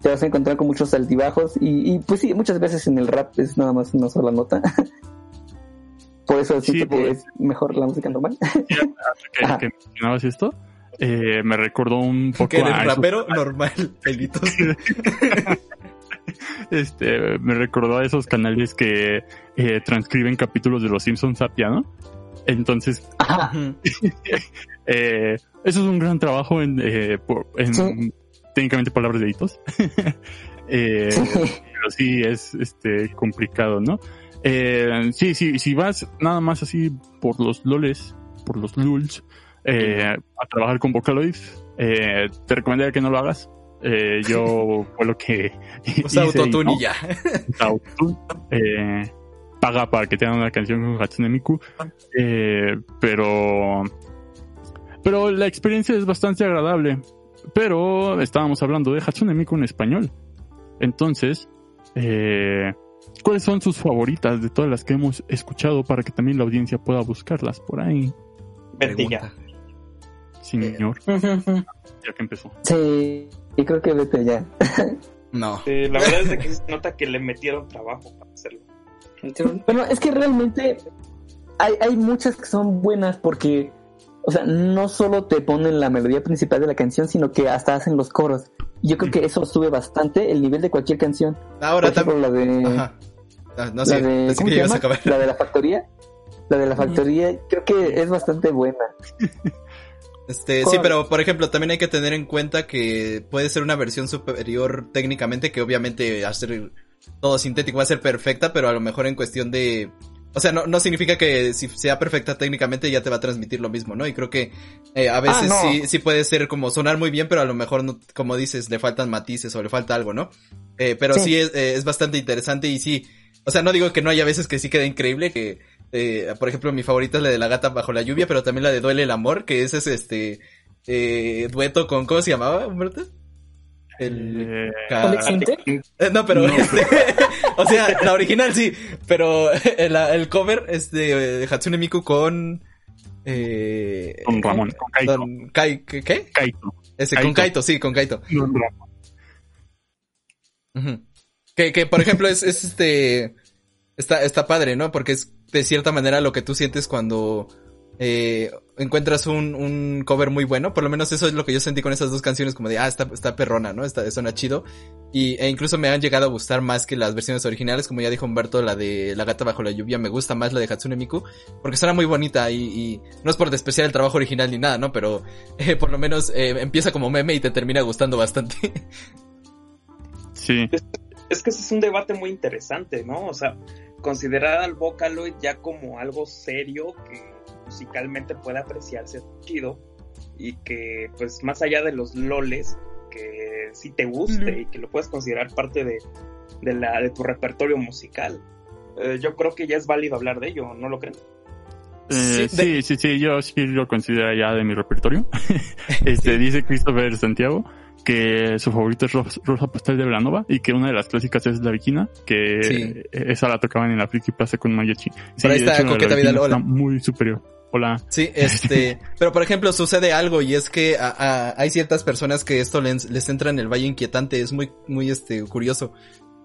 te vas a encontrar con muchos altibajos y, y, pues sí, muchas veces en el rap es nada más una sola nota. [LAUGHS] Por eso Sí, siento que pues. es mejor la música normal. [LAUGHS] que, mencionabas esto, eh, me recordó un poco que eres a esos- rapero normal [LAUGHS] pelitos este, me recordó a esos canales que eh, transcriben capítulos de Los Simpsons a piano. Entonces, [LAUGHS] eh, eso es un gran trabajo en, eh, por- en Sí. técnicamente palabras de hitos. Eh, Sí. pero sí es este complicado, ¿no? Eh, sí, sí, si vas nada más así por los loles, por los lulz, eh, a trabajar con Vocaloid, eh, te recomendaría que no lo hagas. Eh, yo [LAUGHS] fue lo que [LAUGHS] Usa y autotune no. y ya. [LAUGHS] Autotune, eh, paga para que tengan una canción con Hatsune Miku. Eh, pero, pero la experiencia es bastante agradable. Pero estábamos hablando de Hatsune Miku en español. Entonces, eh, ¿cuáles son sus favoritas de todas las que hemos escuchado para que también la audiencia pueda buscarlas por ahí? Vertiga. Señor, [LAUGHS] ya que empezó. Sí, y creo que vete ya. [LAUGHS] No. Sí, la verdad es que se nota que le metieron trabajo para hacerlo. Bueno, es que realmente hay, hay muchas que son buenas porque, o sea, no solo te ponen la melodía principal de la canción, sino que hasta hacen los coros. Yo creo que eso sube bastante el nivel de cualquier canción. Ahora Por ejemplo, también. la de, Ajá. Ah, no la sé, de pensé ¿cómo que se ibas llama? a acabar. La de la factoría. La de la factoría creo que es bastante buena. [LAUGHS] Este, sí, pero por ejemplo, también hay que tener en cuenta que puede ser una versión superior técnicamente, que obviamente hacer todo sintético va a ser perfecta, pero a lo mejor en cuestión de... O sea, no, no significa que si sea perfecta técnicamente ya te va a transmitir lo mismo, ¿no? Y creo que eh, a veces Ah, no. sí, sí puede ser como sonar muy bien, pero a lo mejor, no, como dices, le faltan matices o le falta algo, ¿no? Eh, pero sí, Sí. es, eh, es bastante interesante y sí, o sea, no digo que no haya veces que sí quede increíble, que, eh, por ejemplo, mi favorita es la de la gata bajo la lluvia, pero también la de Duele el amor, que ese es este, eh, dueto con, ¿cómo se llamaba, Humberto? El... Eh. Eh, No, pero No. [LAUGHS] este, o sea, la original sí, pero [LAUGHS] el, el cover es de, eh, Hatsune Miku con, eh, Con Ramón, con Kaito. con Kai, ¿qué? Kaito. Ese, con Kaito. Kaito, sí, con Kaito. Don Ramón. Ujú. Que, que, por ejemplo, es, es este, está, está padre, ¿no? Porque es de cierta manera lo que tú sientes cuando, eh, encuentras un, un cover muy bueno. Por lo menos eso es lo que yo sentí con esas dos canciones, como de, ah, está, está perrona, ¿no? Está, suena chido. Y, e incluso me han llegado a gustar más que las versiones originales, como ya dijo Humberto, la de La gata bajo la lluvia, me gusta más la de Hatsune Miku, porque suena muy bonita y, y no es por despreciar el trabajo original ni nada, ¿no? Pero, [LAUGHS] eh, por lo menos, eh, empieza como meme y te termina gustando bastante. [LAUGHS] Sí. Es que ese es un debate muy interesante, ¿no? O sea, considerar al Vocaloid ya como algo serio que musicalmente puede apreciarse chido y que, pues, más allá de los loles, que sí te guste y que lo puedes considerar parte de, de, la, de tu repertorio musical. Eh, yo creo que ya es válido hablar de ello, ¿no lo creen? Eh, Sí, de- sí, sí, sí, yo sí lo considero ya de mi repertorio. [LAUGHS] este, dice Christopher Santiago que su favorito es Ros- Rosa Pastel de Velanova y que una de las clásicas es La Viquina, que Sí. esa la tocaban en la Friki Plaza con Mariachi. Sí, ahí de está hecho, Coqueta Vidal, está muy superior. Hola. Sí, este, [LAUGHS] pero por ejemplo sucede algo y es que a- a- hay ciertas personas que esto les, les entra en el valle inquietante, es muy, muy este, curioso.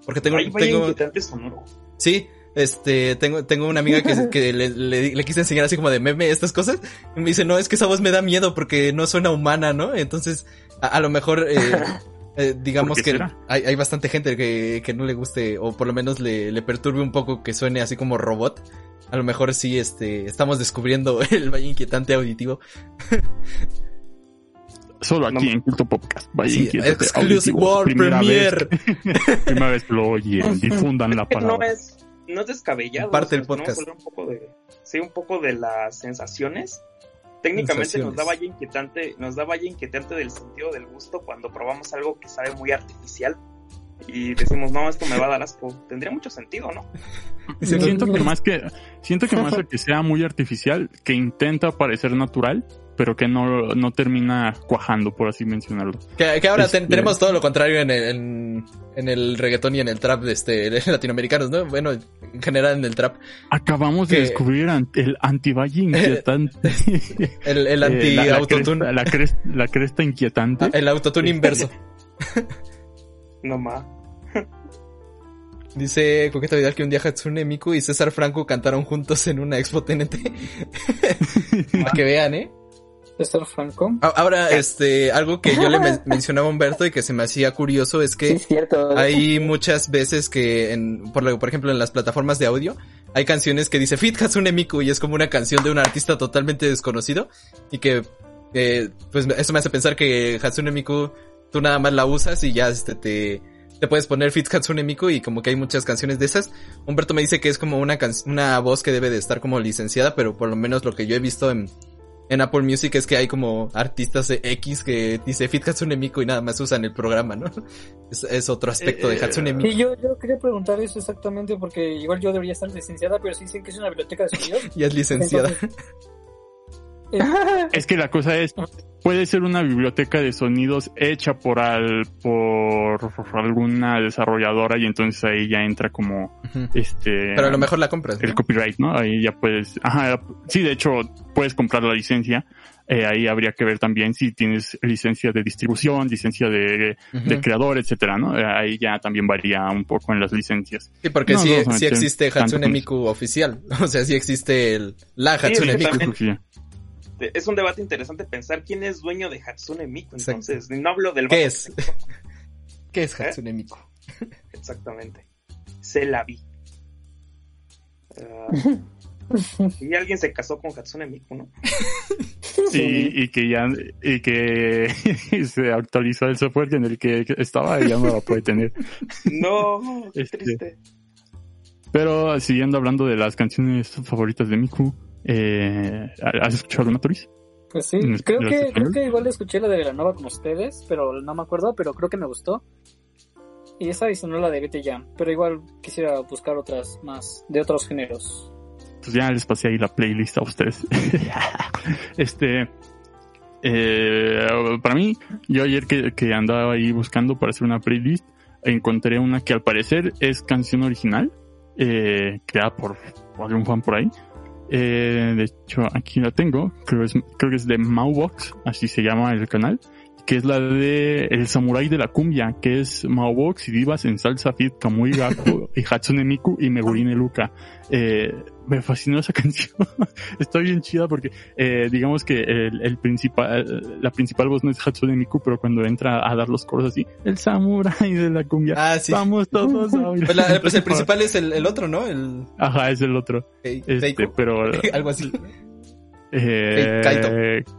Porque tengo, Ay, vaya tengo, inquietante sonoro. sí, este, tengo, tengo una amiga que, [LAUGHS] que le, le, le quise enseñar así como de meme estas cosas y me dice, no, es que esa voz me da miedo porque no suena humana, ¿no? Entonces, a, a lo mejor, eh, [LAUGHS] eh, digamos ¿Por qué que hay, hay bastante gente que, que no le guste o por lo menos le, le perturbe un poco que suene así como robot. A lo mejor sí, este, estamos descubriendo [LAUGHS] el valle inquietante auditivo. Solo aquí No. en Culto Podcast. Sí, exclusive auditivo. World Primera Premiere. Vez, [LAUGHS] primera vez que lo oyen, [LAUGHS] difundan la que no palabra. es, no es descabellado. Parte o sea, del podcast. Un poco de, sí, un poco de las sensaciones. Técnicamente nos da valla inquietante, nos da valla inquietante del sentido del gusto cuando probamos algo que sabe muy artificial y decimos, no, esto me va a dar asco. Tendría mucho sentido, ¿no? [LAUGHS] Siento que más que, siento que más que sea muy artificial, que intenta parecer natural, pero que no, no termina cuajando, por así mencionarlo. Que, que ahora Este- ten- tenemos todo lo contrario en el, en, en el reggaetón y en el trap de este, [LAUGHS] de latinoamericanos, ¿no? Bueno, en general en el trap. Acabamos de Que- descubrir an- el antivalle [LAUGHS] inquietante. El, el Eh, anti la, la cresta, la, cresta, la cresta inquietante. Ah, el autotune inverso. No más. Dice Coqueta Vidal que un día Hatsune Miku y César Franco cantaron juntos en una expo TNT. [LAUGHS] Para que vean, ¿eh? César Franco. Ahora, este, algo que yo le men- [LAUGHS] mencionaba a Humberto y que se me hacía curioso es Sí, que es hay muchas veces que, en, por, lo- por ejemplo, en las plataformas de audio, hay canciones que dice Fit Hatsune Miku y es como una canción de un artista totalmente desconocido y que, eh, pues eso me hace pensar que Hatsune Miku tú nada más la usas y ya este, te, te puedes poner Fit Hatsune Miku y como que hay muchas canciones de esas. Humberto me dice que es como una, can- una voz que debe de estar como licenciada, pero por lo menos lo que yo he visto en, en Apple Music es que hay como artistas de X que dice Fit Hatsune Miku y nada más usan el programa, ¿no? [LAUGHS] Es, es otro aspecto de Eh, Hatsune Miku. Sí, yo, yo quería preguntar eso exactamente porque igual yo debería estar licenciada, pero sí dicen que es una biblioteca de sonidos. [LAUGHS] Y es licenciada. Entonces, [LAUGHS] eh, Es que la cosa es, puede ser una biblioteca de sonidos hecha por al, por alguna desarrolladora y entonces ahí ya entra como este Pero a lo mejor la compras. ¿no? el copyright, ¿no? Ahí ya puedes, ajá, sí, de hecho puedes comprar la licencia. Eh, ahí habría que ver también si tienes licencia de distribución, licencia de, de creador, etcétera, ¿no? Eh, ahí ya también varía un poco en las licencias. Sí, porque No, sí, no sí existe Hatsune Miku oficial. [LAUGHS] O sea, sí existe el, la Sí, Hatsune que Miku. Sí. Es un debate interesante pensar quién es dueño de Hatsune Miku. Exacto. Entonces, no hablo del ¿Qué es? que- [LAUGHS] ¿Qué es ¿Eh? Hatsune Miku? [LAUGHS] Exactamente. Se la vi. Ah, [LAUGHS] y alguien se casó con Hatsune Miku, ¿no? Sí, y que ya, y que se actualizó el software en el que estaba y ya no la puede tener. No, qué Este, triste. Pero siguiendo hablando de las canciones favoritas de Miku, eh, ¿has escuchado alguna, Toris? Pues sí, ¿En creo que, creo que igual escuché la de Velanova con ustedes, pero no me acuerdo, pero creo que me gustó. Y esa adicionó la de Vete Jam, pero igual quisiera buscar otras más, de otros géneros. Pues ya les pasé ahí la playlist a ustedes. [LAUGHS] este, eh, para mí, yo ayer que, que andaba ahí buscando para hacer una playlist, encontré una que al parecer es canción original, eh, creada por, por algún fan por ahí. Eh, de hecho, aquí la tengo, creo, es, creo que es de Maubox, así se llama el canal, que es la de El Samurai de la Cumbia, que es Maubox y Divas en Salsa Fit, Kamui Gakko y Hatsune Miku y Megurine Luka. Eh, me fascinó esa [LAUGHS] canción. Está bien chida porque, eh, digamos que el, el principal, la principal voz no es Hatsune Miku, pero cuando entra a dar los coros así, el Samurai de la Cumbia. Ah, sí. Vamos todos a. Pues, la- pues el [LAUGHS] principal es el, el otro, ¿no? El Ajá, es el otro. Este, pero, [LAUGHS] Algo así. eh, Kaito.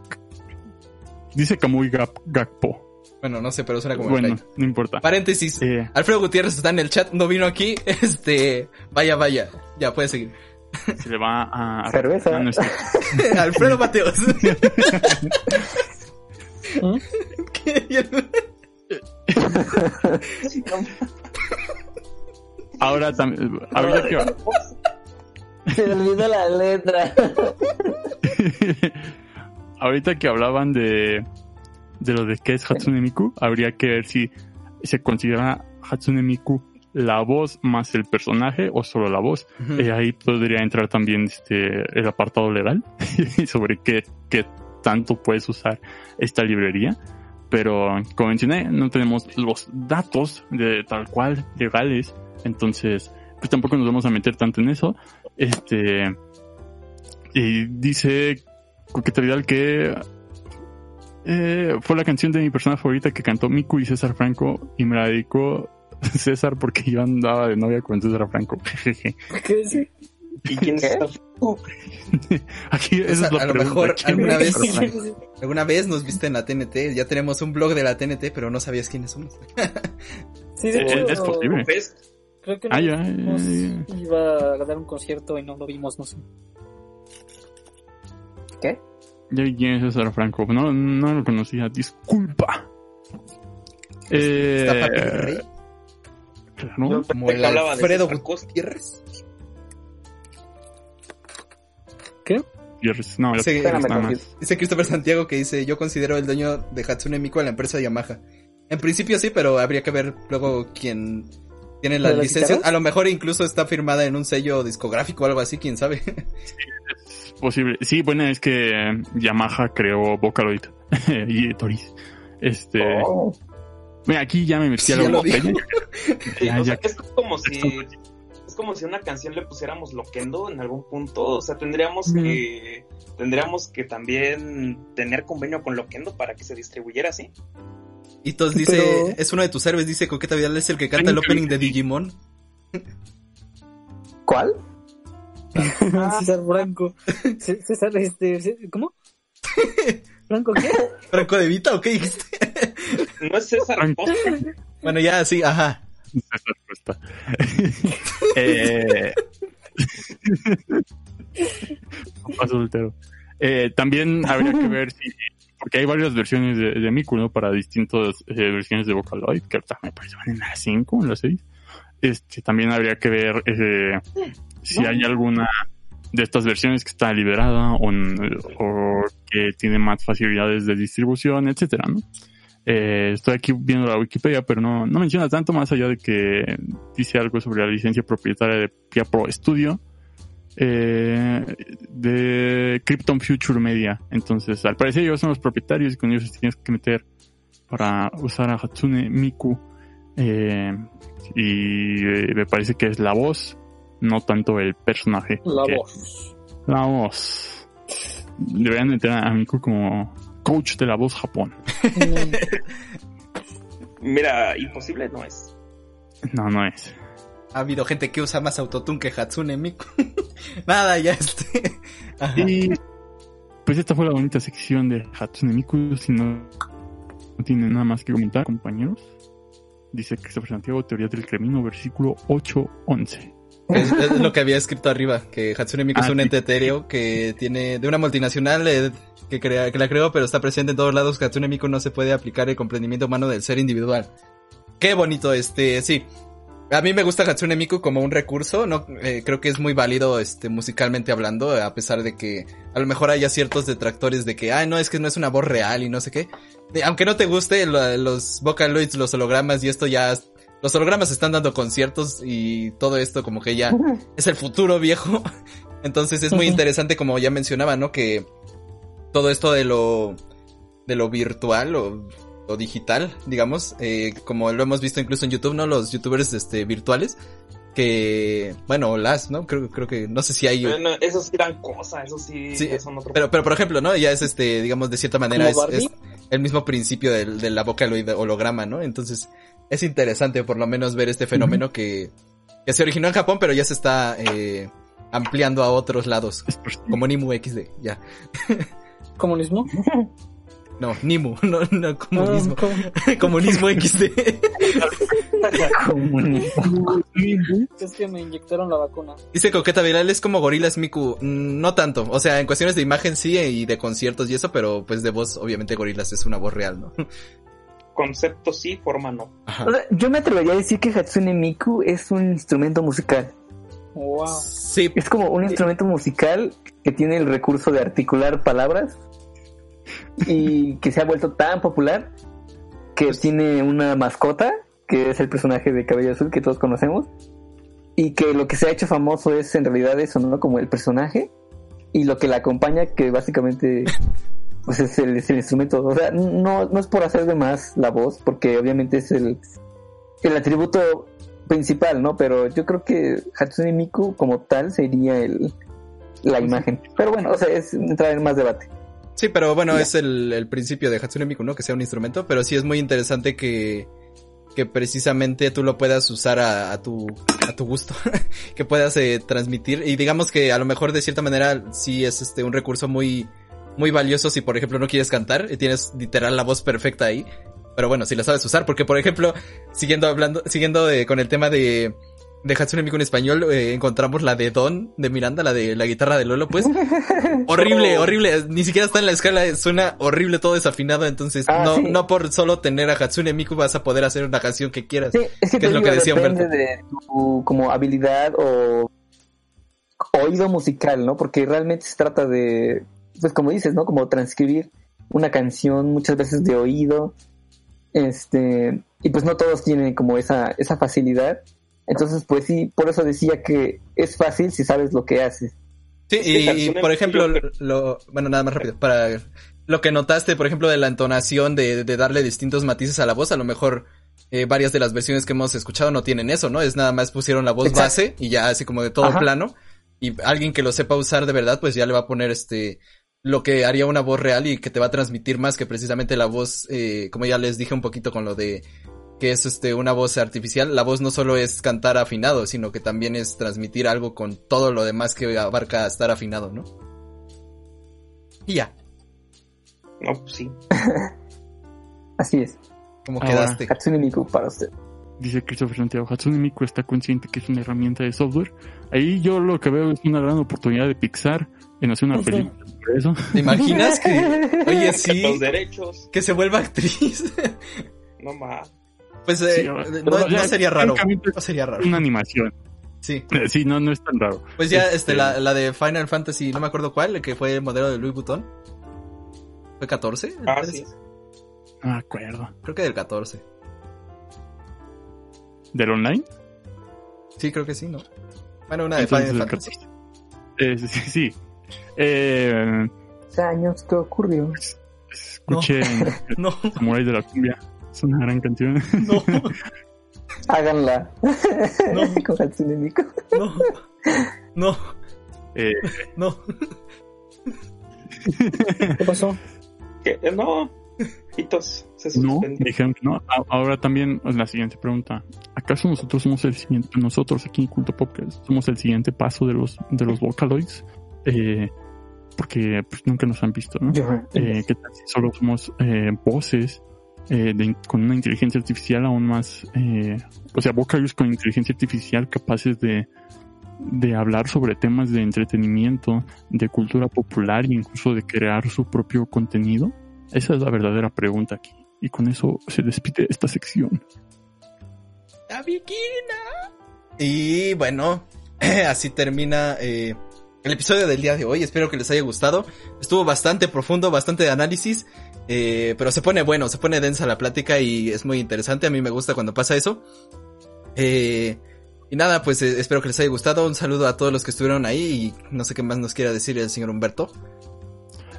Dice Kamui Gap- Gakpo. Bueno, no sé, pero suena como Bueno, no importa. Paréntesis. Eh, Alfredo Gutiérrez está en el chat, no vino aquí. [LAUGHS] Este, vaya, vaya. Ya, puede seguir. [LAUGHS] se le va a... Cerveza. No, no es cierto. Alfredo Mateos. ¿Qué? [LAUGHS] Ahora también, ahorita que, Se olvidó la letra. Ahorita que hablaban de, de lo de qué es Hatsune Miku, habría que ver si se considera Hatsune Miku la voz más el personaje o solo la voz. Ujú. Eh, ahí podría entrar también este el apartado legal [LAUGHS] sobre qué, qué tanto puedes usar esta librería. Pero como mencioné, no tenemos los datos de tal cual legales. Entonces, pues tampoco nos vamos a meter tanto en eso. Este. Y dice Coqueta Vidal que eh, fue la canción de mi persona favorita que cantó Miku y César Franco y me la dedicó [LAUGHS] César porque yo andaba de novia con César Franco. [LAUGHS] ¿Qué decir? ¿Y quién ¿Qué? está? [LAUGHS] Aquí O esa sea, es la a lo mejor ¿Quién alguna es vez- César Franco? Alguna vez nos viste en la TNT, ya tenemos un blog de la TNT, pero no sabías quiénes somos. Sí, de Eh, hecho, es posible. Creo que Ah, ya, ya, ya. iba a dar un concierto y no lo vimos, no sé. ¿Qué? Quién es César Franco. No, no lo conocía. Disculpa. Eh, Rey, claro. Como el que hablaba de Alfredo. Gutiérrez. No, Sí, espérame nada más. tantito. Dice Christopher Santiago que dice, yo considero el dueño de Hatsune Miku a la empresa Yamaha. En principio sí, pero habría que ver luego quién tiene las ¿De las licencias. guitarras? A lo mejor incluso está firmada en un sello discográfico o algo así, quién sabe. Es posible. Sí, bueno, es que Yamaha creó Vocaloid [LAUGHS] y Toris. Este. Oh, Mira, aquí ya me metí Sí, a la botella. [LAUGHS] Ya, o sea, ya. es como si es como si a una canción le pusiéramos loquendo en algún punto, o sea, tendríamos que tendríamos que también tener convenio con loquendo para que se distribuyera así. Y entonces dice, Pero- es uno de tus héroes, dice Coqueta Vidal, es el que canta el opening de Digimon. ¿Cuál? [LAUGHS] César Franco. César, este, ¿cómo? [LAUGHS] ¿Franco qué? ¿Franco de Vita o qué dijiste? No es César bueno, ya, sí, ajá. Respuesta. [LAUGHS] eh... Papá soltero. Eh, también habría que ver si, porque hay varias versiones de, de Miku, ¿no? Para distintas eh, versiones de Vocaloid, que ahorita me parece van en la 5 o en la 6. Este, también habría que ver eh, si hay alguna de estas versiones que está liberada o, que tiene más facilidades de distribución, etcétera, ¿no? Eh, estoy aquí viendo la Wikipedia, pero no, no menciona tanto más allá de que dice algo sobre la licencia propietaria de Pia Pro Studio eh, de Krypton Future Media. Entonces, al parecer ellos son los propietarios y con ellos tienes que meter para usar a Hatsune Miku. Eh, y me parece que es la voz, no tanto el personaje. La que- voz. La voz. Deberían meter a Miku como coach de la voz Japón. [LAUGHS] Mira, imposible no es. No, no es. Ha habido gente que usa más autotune que Hatsune Miku. [LAUGHS] Nada, ya este. [LAUGHS] Y pues esta fue la bonita sección de Hatsune Miku. Si no, no tiene nada más que comentar, compañeros. Dice Christopher Santiago, teoría del cremino, versículo 8.11. Es, es lo que había escrito arriba, que Hatsune Miku es Ah, un ente etéreo que tiene de una multinacional eh, que, crea, que la creó, pero está presente en todos lados. Hatsune Miku no se puede aplicar el comprendimiento humano del ser individual. Qué bonito, este, sí. A mí me gusta Hatsune Miku como un recurso, no Eh, creo que es muy válido este musicalmente hablando, a pesar de que a lo mejor haya ciertos detractores de que, ay, no, es que no es una voz real y no sé qué. Aunque no te guste lo- los Vocaloids, los hologramas y esto ya los hologramas están dando conciertos y todo esto como que ya es el futuro viejo. [LAUGHS] Entonces es muy interesante como ya mencionaba, ¿no? Que todo esto de lo de lo virtual o, o digital, digamos, eh, como lo hemos visto incluso en YouTube, ¿no? Los youtubers este virtuales que bueno, o las, ¿no? Creo creo que no sé si hay Bueno, eso sí dan cosa, eso sí, Sí, ya son otro pero pero por ejemplo, ¿no? Ya es este, digamos de cierta manera es, el mismo principio del, de la Vocaloid holograma, ¿no? Entonces es interesante por lo menos ver este fenómeno que, que se originó en Japón, pero ya se está eh, ampliando a otros lados, como Nimu XD, ya. [LAUGHS] ¿Comunismo? [LAUGHS] No, Nimu, [LAUGHS] no, no comunismo. Ah, ¿cómo? Comunismo XD. Comunismo. Es que me inyectaron la vacuna. Dice Coqueta Viral, es como Gorilas Miku. Mm, No tanto. O sea, en cuestiones de imagen sí y de conciertos y eso, pero pues de voz, obviamente Gorilas es una voz real, ¿no? Concepto sí, forma no. Ajá. O sea, yo me atrevería a decir que Hatsune Miku es un instrumento musical. Wow. Sí, Es como un instrumento musical que tiene el recurso de articular palabras [LAUGHS] y que se ha vuelto tan popular que tiene una mascota, que es el personaje de Cabello Azul que todos conocemos, y que lo que se ha hecho famoso es en realidad eso, ¿no? Como el personaje y lo que la acompaña, que básicamente [LAUGHS] pues es el, es el instrumento. O sea, no, no es por hacer de más la voz, porque obviamente es el, el atributo principal, ¿no? Pero yo creo que Hatsune Miku como tal sería el, la imagen. Pero bueno, o sea, es entrar en más debate. Sí, pero bueno, Ya. es el, el principio de Hatsune Miku, ¿no? Que sea un instrumento, pero sí es muy interesante que, que precisamente tú lo puedas usar a, a tu, a tu gusto, [LAUGHS] que puedas eh, transmitir y digamos que a lo mejor de cierta manera sí es este un recurso muy, muy valioso si por ejemplo no quieres cantar y tienes literal la voz perfecta ahí. Pero bueno, si la sabes usar, porque por ejemplo, siguiendo hablando, siguiendo de- con el tema de, de Hatsune Miku en español, eh, encontramos la de Don de Miranda, la de la guitarra de Lolo, pues [LAUGHS] horrible, horrible, ni siquiera está en la escala, suena horrible todo desafinado, entonces Ah, no, sí. no por solo tener a Hatsune Miku vas a poder hacer una canción que quieras. Sí, es que ¿Qué te es lo digo, que decía Humberto? de tu como habilidad o oído musical, ¿no? Porque realmente se trata de, pues como dices, ¿no? Como transcribir una canción muchas veces de oído, este, y pues no todos tienen como esa, esa facilidad. Entonces, pues sí, por eso decía que es fácil si sabes lo que haces. Sí, y, por ejemplo, lo, bueno, nada más rápido, para lo que notaste, por ejemplo, de la entonación, de, de darle distintos matices a la voz, a lo mejor eh, varias de las versiones que hemos escuchado no tienen eso, ¿no? Es nada más pusieron la voz Exacto. base y ya así como de todo Ajá. plano, y alguien que lo sepa usar de verdad, pues ya le va a poner este, lo que haría una voz real y que te va a transmitir más que precisamente la voz, eh, como ya les dije un poquito con lo de que es este una voz artificial, la voz no solo es cantar afinado, sino que también es transmitir algo con todo lo demás que abarca estar afinado, ¿no? Y ya, No, pues sí. [LAUGHS] Así es. como Ahora, quedaste. Hatsune Miku para usted. Dice Christopher Santiago, Hatsune Miku está consciente que es una herramienta de software. Ahí yo lo que veo es una gran oportunidad de Pixar en hacer una película eso. ¿Te imaginas que, [LAUGHS] oye, sí, Los derechos. que se vuelva actriz? [LAUGHS] No más. pues eh, Sí, no, sería raro. No sería raro. Una animación. Sí. Eh, Sí, no, no es tan raro. Pues ya, este, Este- la, la de Final Fantasy, no me acuerdo cuál, que fue el modelo de Louis Vuitton. ¿Fue 14? me Ah, sí. No me acuerdo. Creo que del 14. ¿Del online? Sí, creo que sí, ¿no? Bueno, una de Entonces, Final Fantasy. 14. Eh, sí, sí. Eh, años que ocurrió. escuché No, [LAUGHS] Samurai de la Cumbia. Es una gran canción. no, [LAUGHS] Háganla. No. [LAUGHS] Con Miku. no, no, Eh, no. ¿Qué pasó? ¿Qué? Eh, No. Hitos. Se no, dijeron que no. A- Ahora también la siguiente pregunta. ¿Acaso nosotros somos el siguiente, nosotros aquí en Culto Podcast, somos el siguiente paso de los, de los Vocaloids? Eh, porque pues, nunca nos han visto, ¿no? Eh, ¿Qué tal si solo somos eh, voces eh, de- con una inteligencia artificial aún más, eh, o sea, vocaloids con inteligencia artificial capaces de, de hablar sobre temas de entretenimiento, de cultura popular e incluso de crear su propio contenido? Esa es la verdadera pregunta aquí. Y con eso se despide esta sección. La. Y bueno, [CLEARS THROAT] así termina eh, el episodio del día de hoy. Espero que les haya gustado. Estuvo bastante profundo, bastante de análisis. eh, pero se pone bueno, se pone densa la plática y es muy interesante. A mí me gusta cuando pasa eso. Eh, y nada, pues eh, espero que les haya gustado. Un saludo a todos los que estuvieron ahí y no sé qué más nos quiera decir el señor Humberto.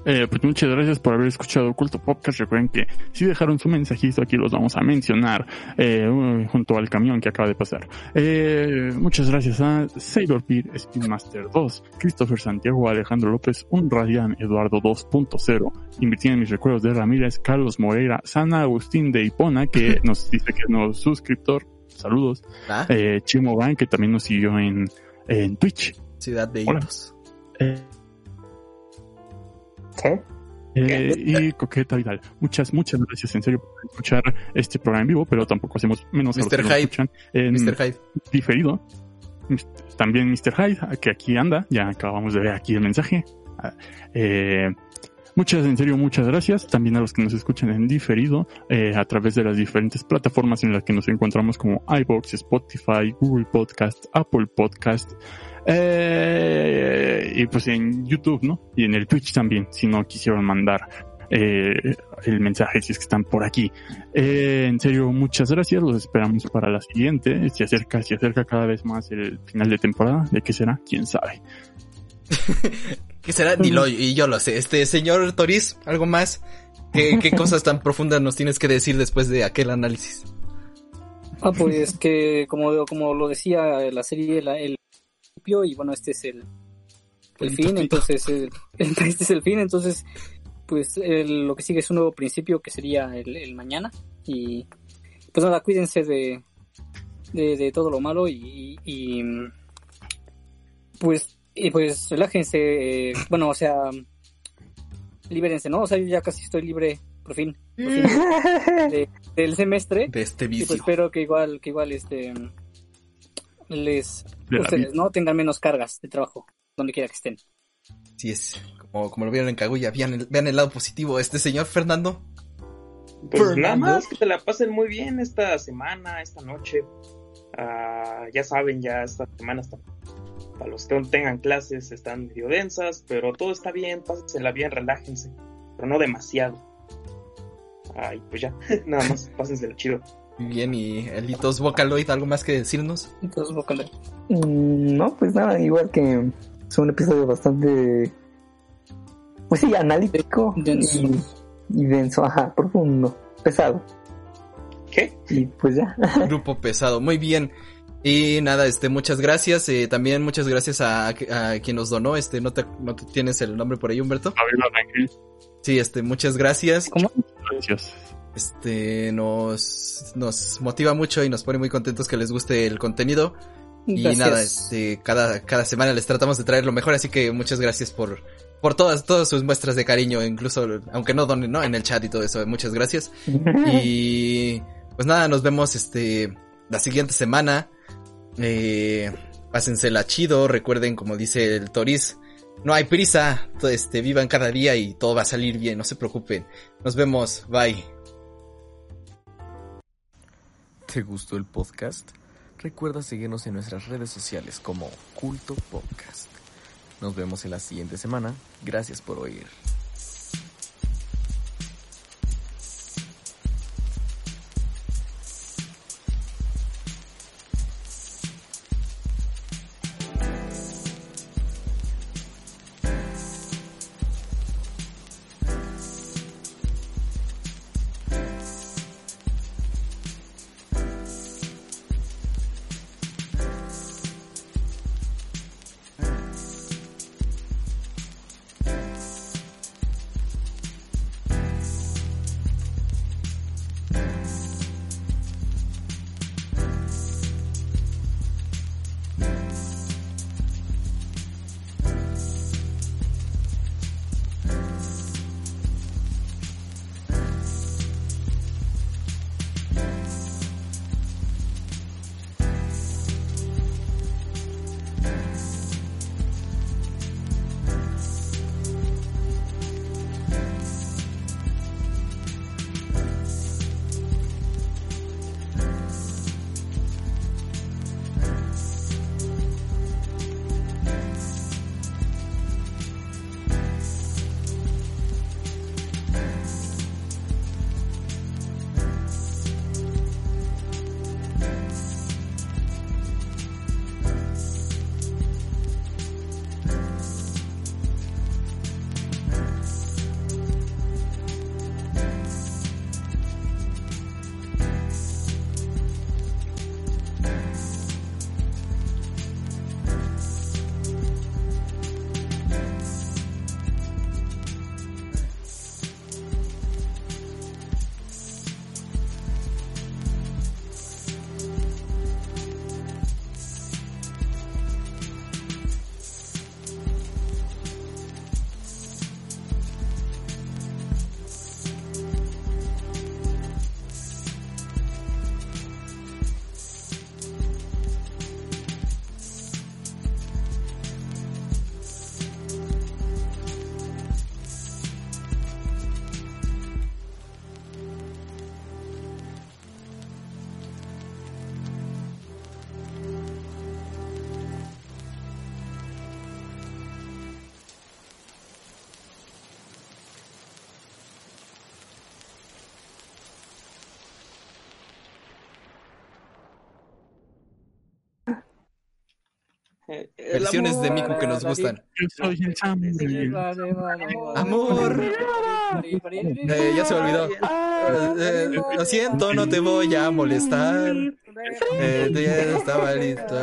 Eh, pues muchas gracias por haber escuchado Culto Podcast. Recuerden que si dejaron su mensajito aquí los vamos a mencionar eh, junto al camión que acaba de pasar. Eh, muchas gracias a Sailor Beat, Spin Master 2, Christopher Santiago, Alejandro López, Un Radian, Eduardo 2.0, invirtiendo en mis recuerdos de Ramírez, Carlos Moreira, Sana Agustín de Hipona, que [LAUGHS] nos dice que es nuevo suscriptor. Saludos. ¿Ah? Eh, Chimo Van, que también nos siguió en, en Twitch. Ciudad de. Hitos. Eh, ¿Qué? Eh, y Coqueta Vidal. Muchas, muchas gracias en serio por escuchar este programa en vivo, pero tampoco hacemos menos a los Mr. Hyde. escuchan en Mr. Hyde. diferido. También Mr. Hyde, que aquí anda, ya acabamos de ver aquí el mensaje. Ah, Eh, muchas, en serio, muchas gracias. También a los que nos escuchan en diferido, eh, a través de las diferentes plataformas en las que nos encontramos como iBox, Spotify, Google Podcast, Apple Podcast, eh, y pues en YouTube, ¿no? Y en el Twitch también, si no quisieron mandar eh, el mensaje si es que están por aquí. Eh, en serio, muchas gracias. Los esperamos para la siguiente. Se acerca, se acerca cada vez más el final de temporada. ¿De qué será? ¿Quién sabe? [LAUGHS] ¿Qué será? Ni lo, y yo lo sé. Este, señor Toriz, ¿algo más? ¿Qué, qué [LAUGHS] cosas tan profundas nos tienes que decir después de aquel análisis? Ah, pues que como, como lo decía la serie, la- el principio, y bueno, este es el, el fin, entonces, el- [LAUGHS] este es el fin, entonces, pues el- lo que sigue es un nuevo principio que sería el, el mañana, y pues nada, cuídense de, de, de todo lo malo y, y, pues, y pues relájense, eh, bueno, o sea, libérense, ¿no? O sea, yo ya casi estoy libre, por fin, por fin, [LAUGHS] de- del semestre. De este Y pues vicio. espero que igual, que igual este les ustedes no tengan menos cargas de trabajo donde quiera que estén. Sí es. Como, como lo vieron en Kaguya. Vean el, vean el lado positivo. Este señor Fernando. Pues Fernando. nada más que te la pasen muy bien esta semana, esta noche. Ah, ya saben, ya esta semana está. Para los que no tengan clases están medio densas, pero todo está bien, pásensela bien, relájense, pero no demasiado. Ay, pues ya, [LAUGHS] nada más, pásensela chido. Muy bien. Y Elitos Vocaloid, ¿algo más que decirnos? Entonces, Vocaloid. Mm, No, pues nada, igual que es un episodio bastante, pues sí, analítico Denso. Y, y denso, ajá, profundo, pesado. ¿Qué? Y pues ya. [LAUGHS] Grupo pesado. Muy bien. Y nada, este, muchas gracias. eh, también muchas gracias a, a quien nos donó. Este, ¿no te, ¿no te tienes el nombre por ahí, Humberto? Rangel, Sí, este, muchas gracias. ¿Cómo? gracias. Este, nos, nos motiva mucho y nos pone muy contentos que les guste el contenido. Y nada, este, cada, cada semana les tratamos de traer lo mejor, así que muchas gracias por, por todas, todas sus muestras de cariño, incluso, aunque no donen, ¿no? En el chat y todo eso, muchas gracias. [LAUGHS] Y pues nada, nos vemos este la siguiente semana. Eh, pásensela chido, recuerden como dice el Toriz, no hay prisa, este vivan cada día y todo va a salir bien, no se preocupen. Nos vemos, bye. ¿Te gustó el podcast? Recuerda seguirnos en nuestras redes sociales como Culto Podcast. Nos vemos en la siguiente semana. Gracias por oír. Versiones de Miku que nos gustan. Yo soy el. Amor. Eh, ya se me olvidó. Eh, eh, lo siento, no te voy a molestar. Eh, ya estaba listo.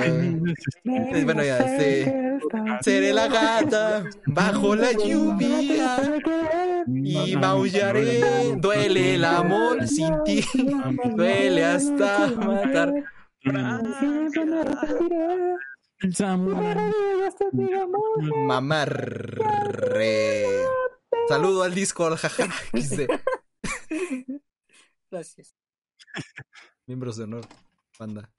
Bueno, ya, este. Seré la gata bajo la lluvia y maullaré. Duele el amor sin ti, duele hasta matar. El Samurai. Mamarre. Saludo al Discord, jaja. [LAUGHS] [LAUGHS] Gracias. Miembros de honor, banda.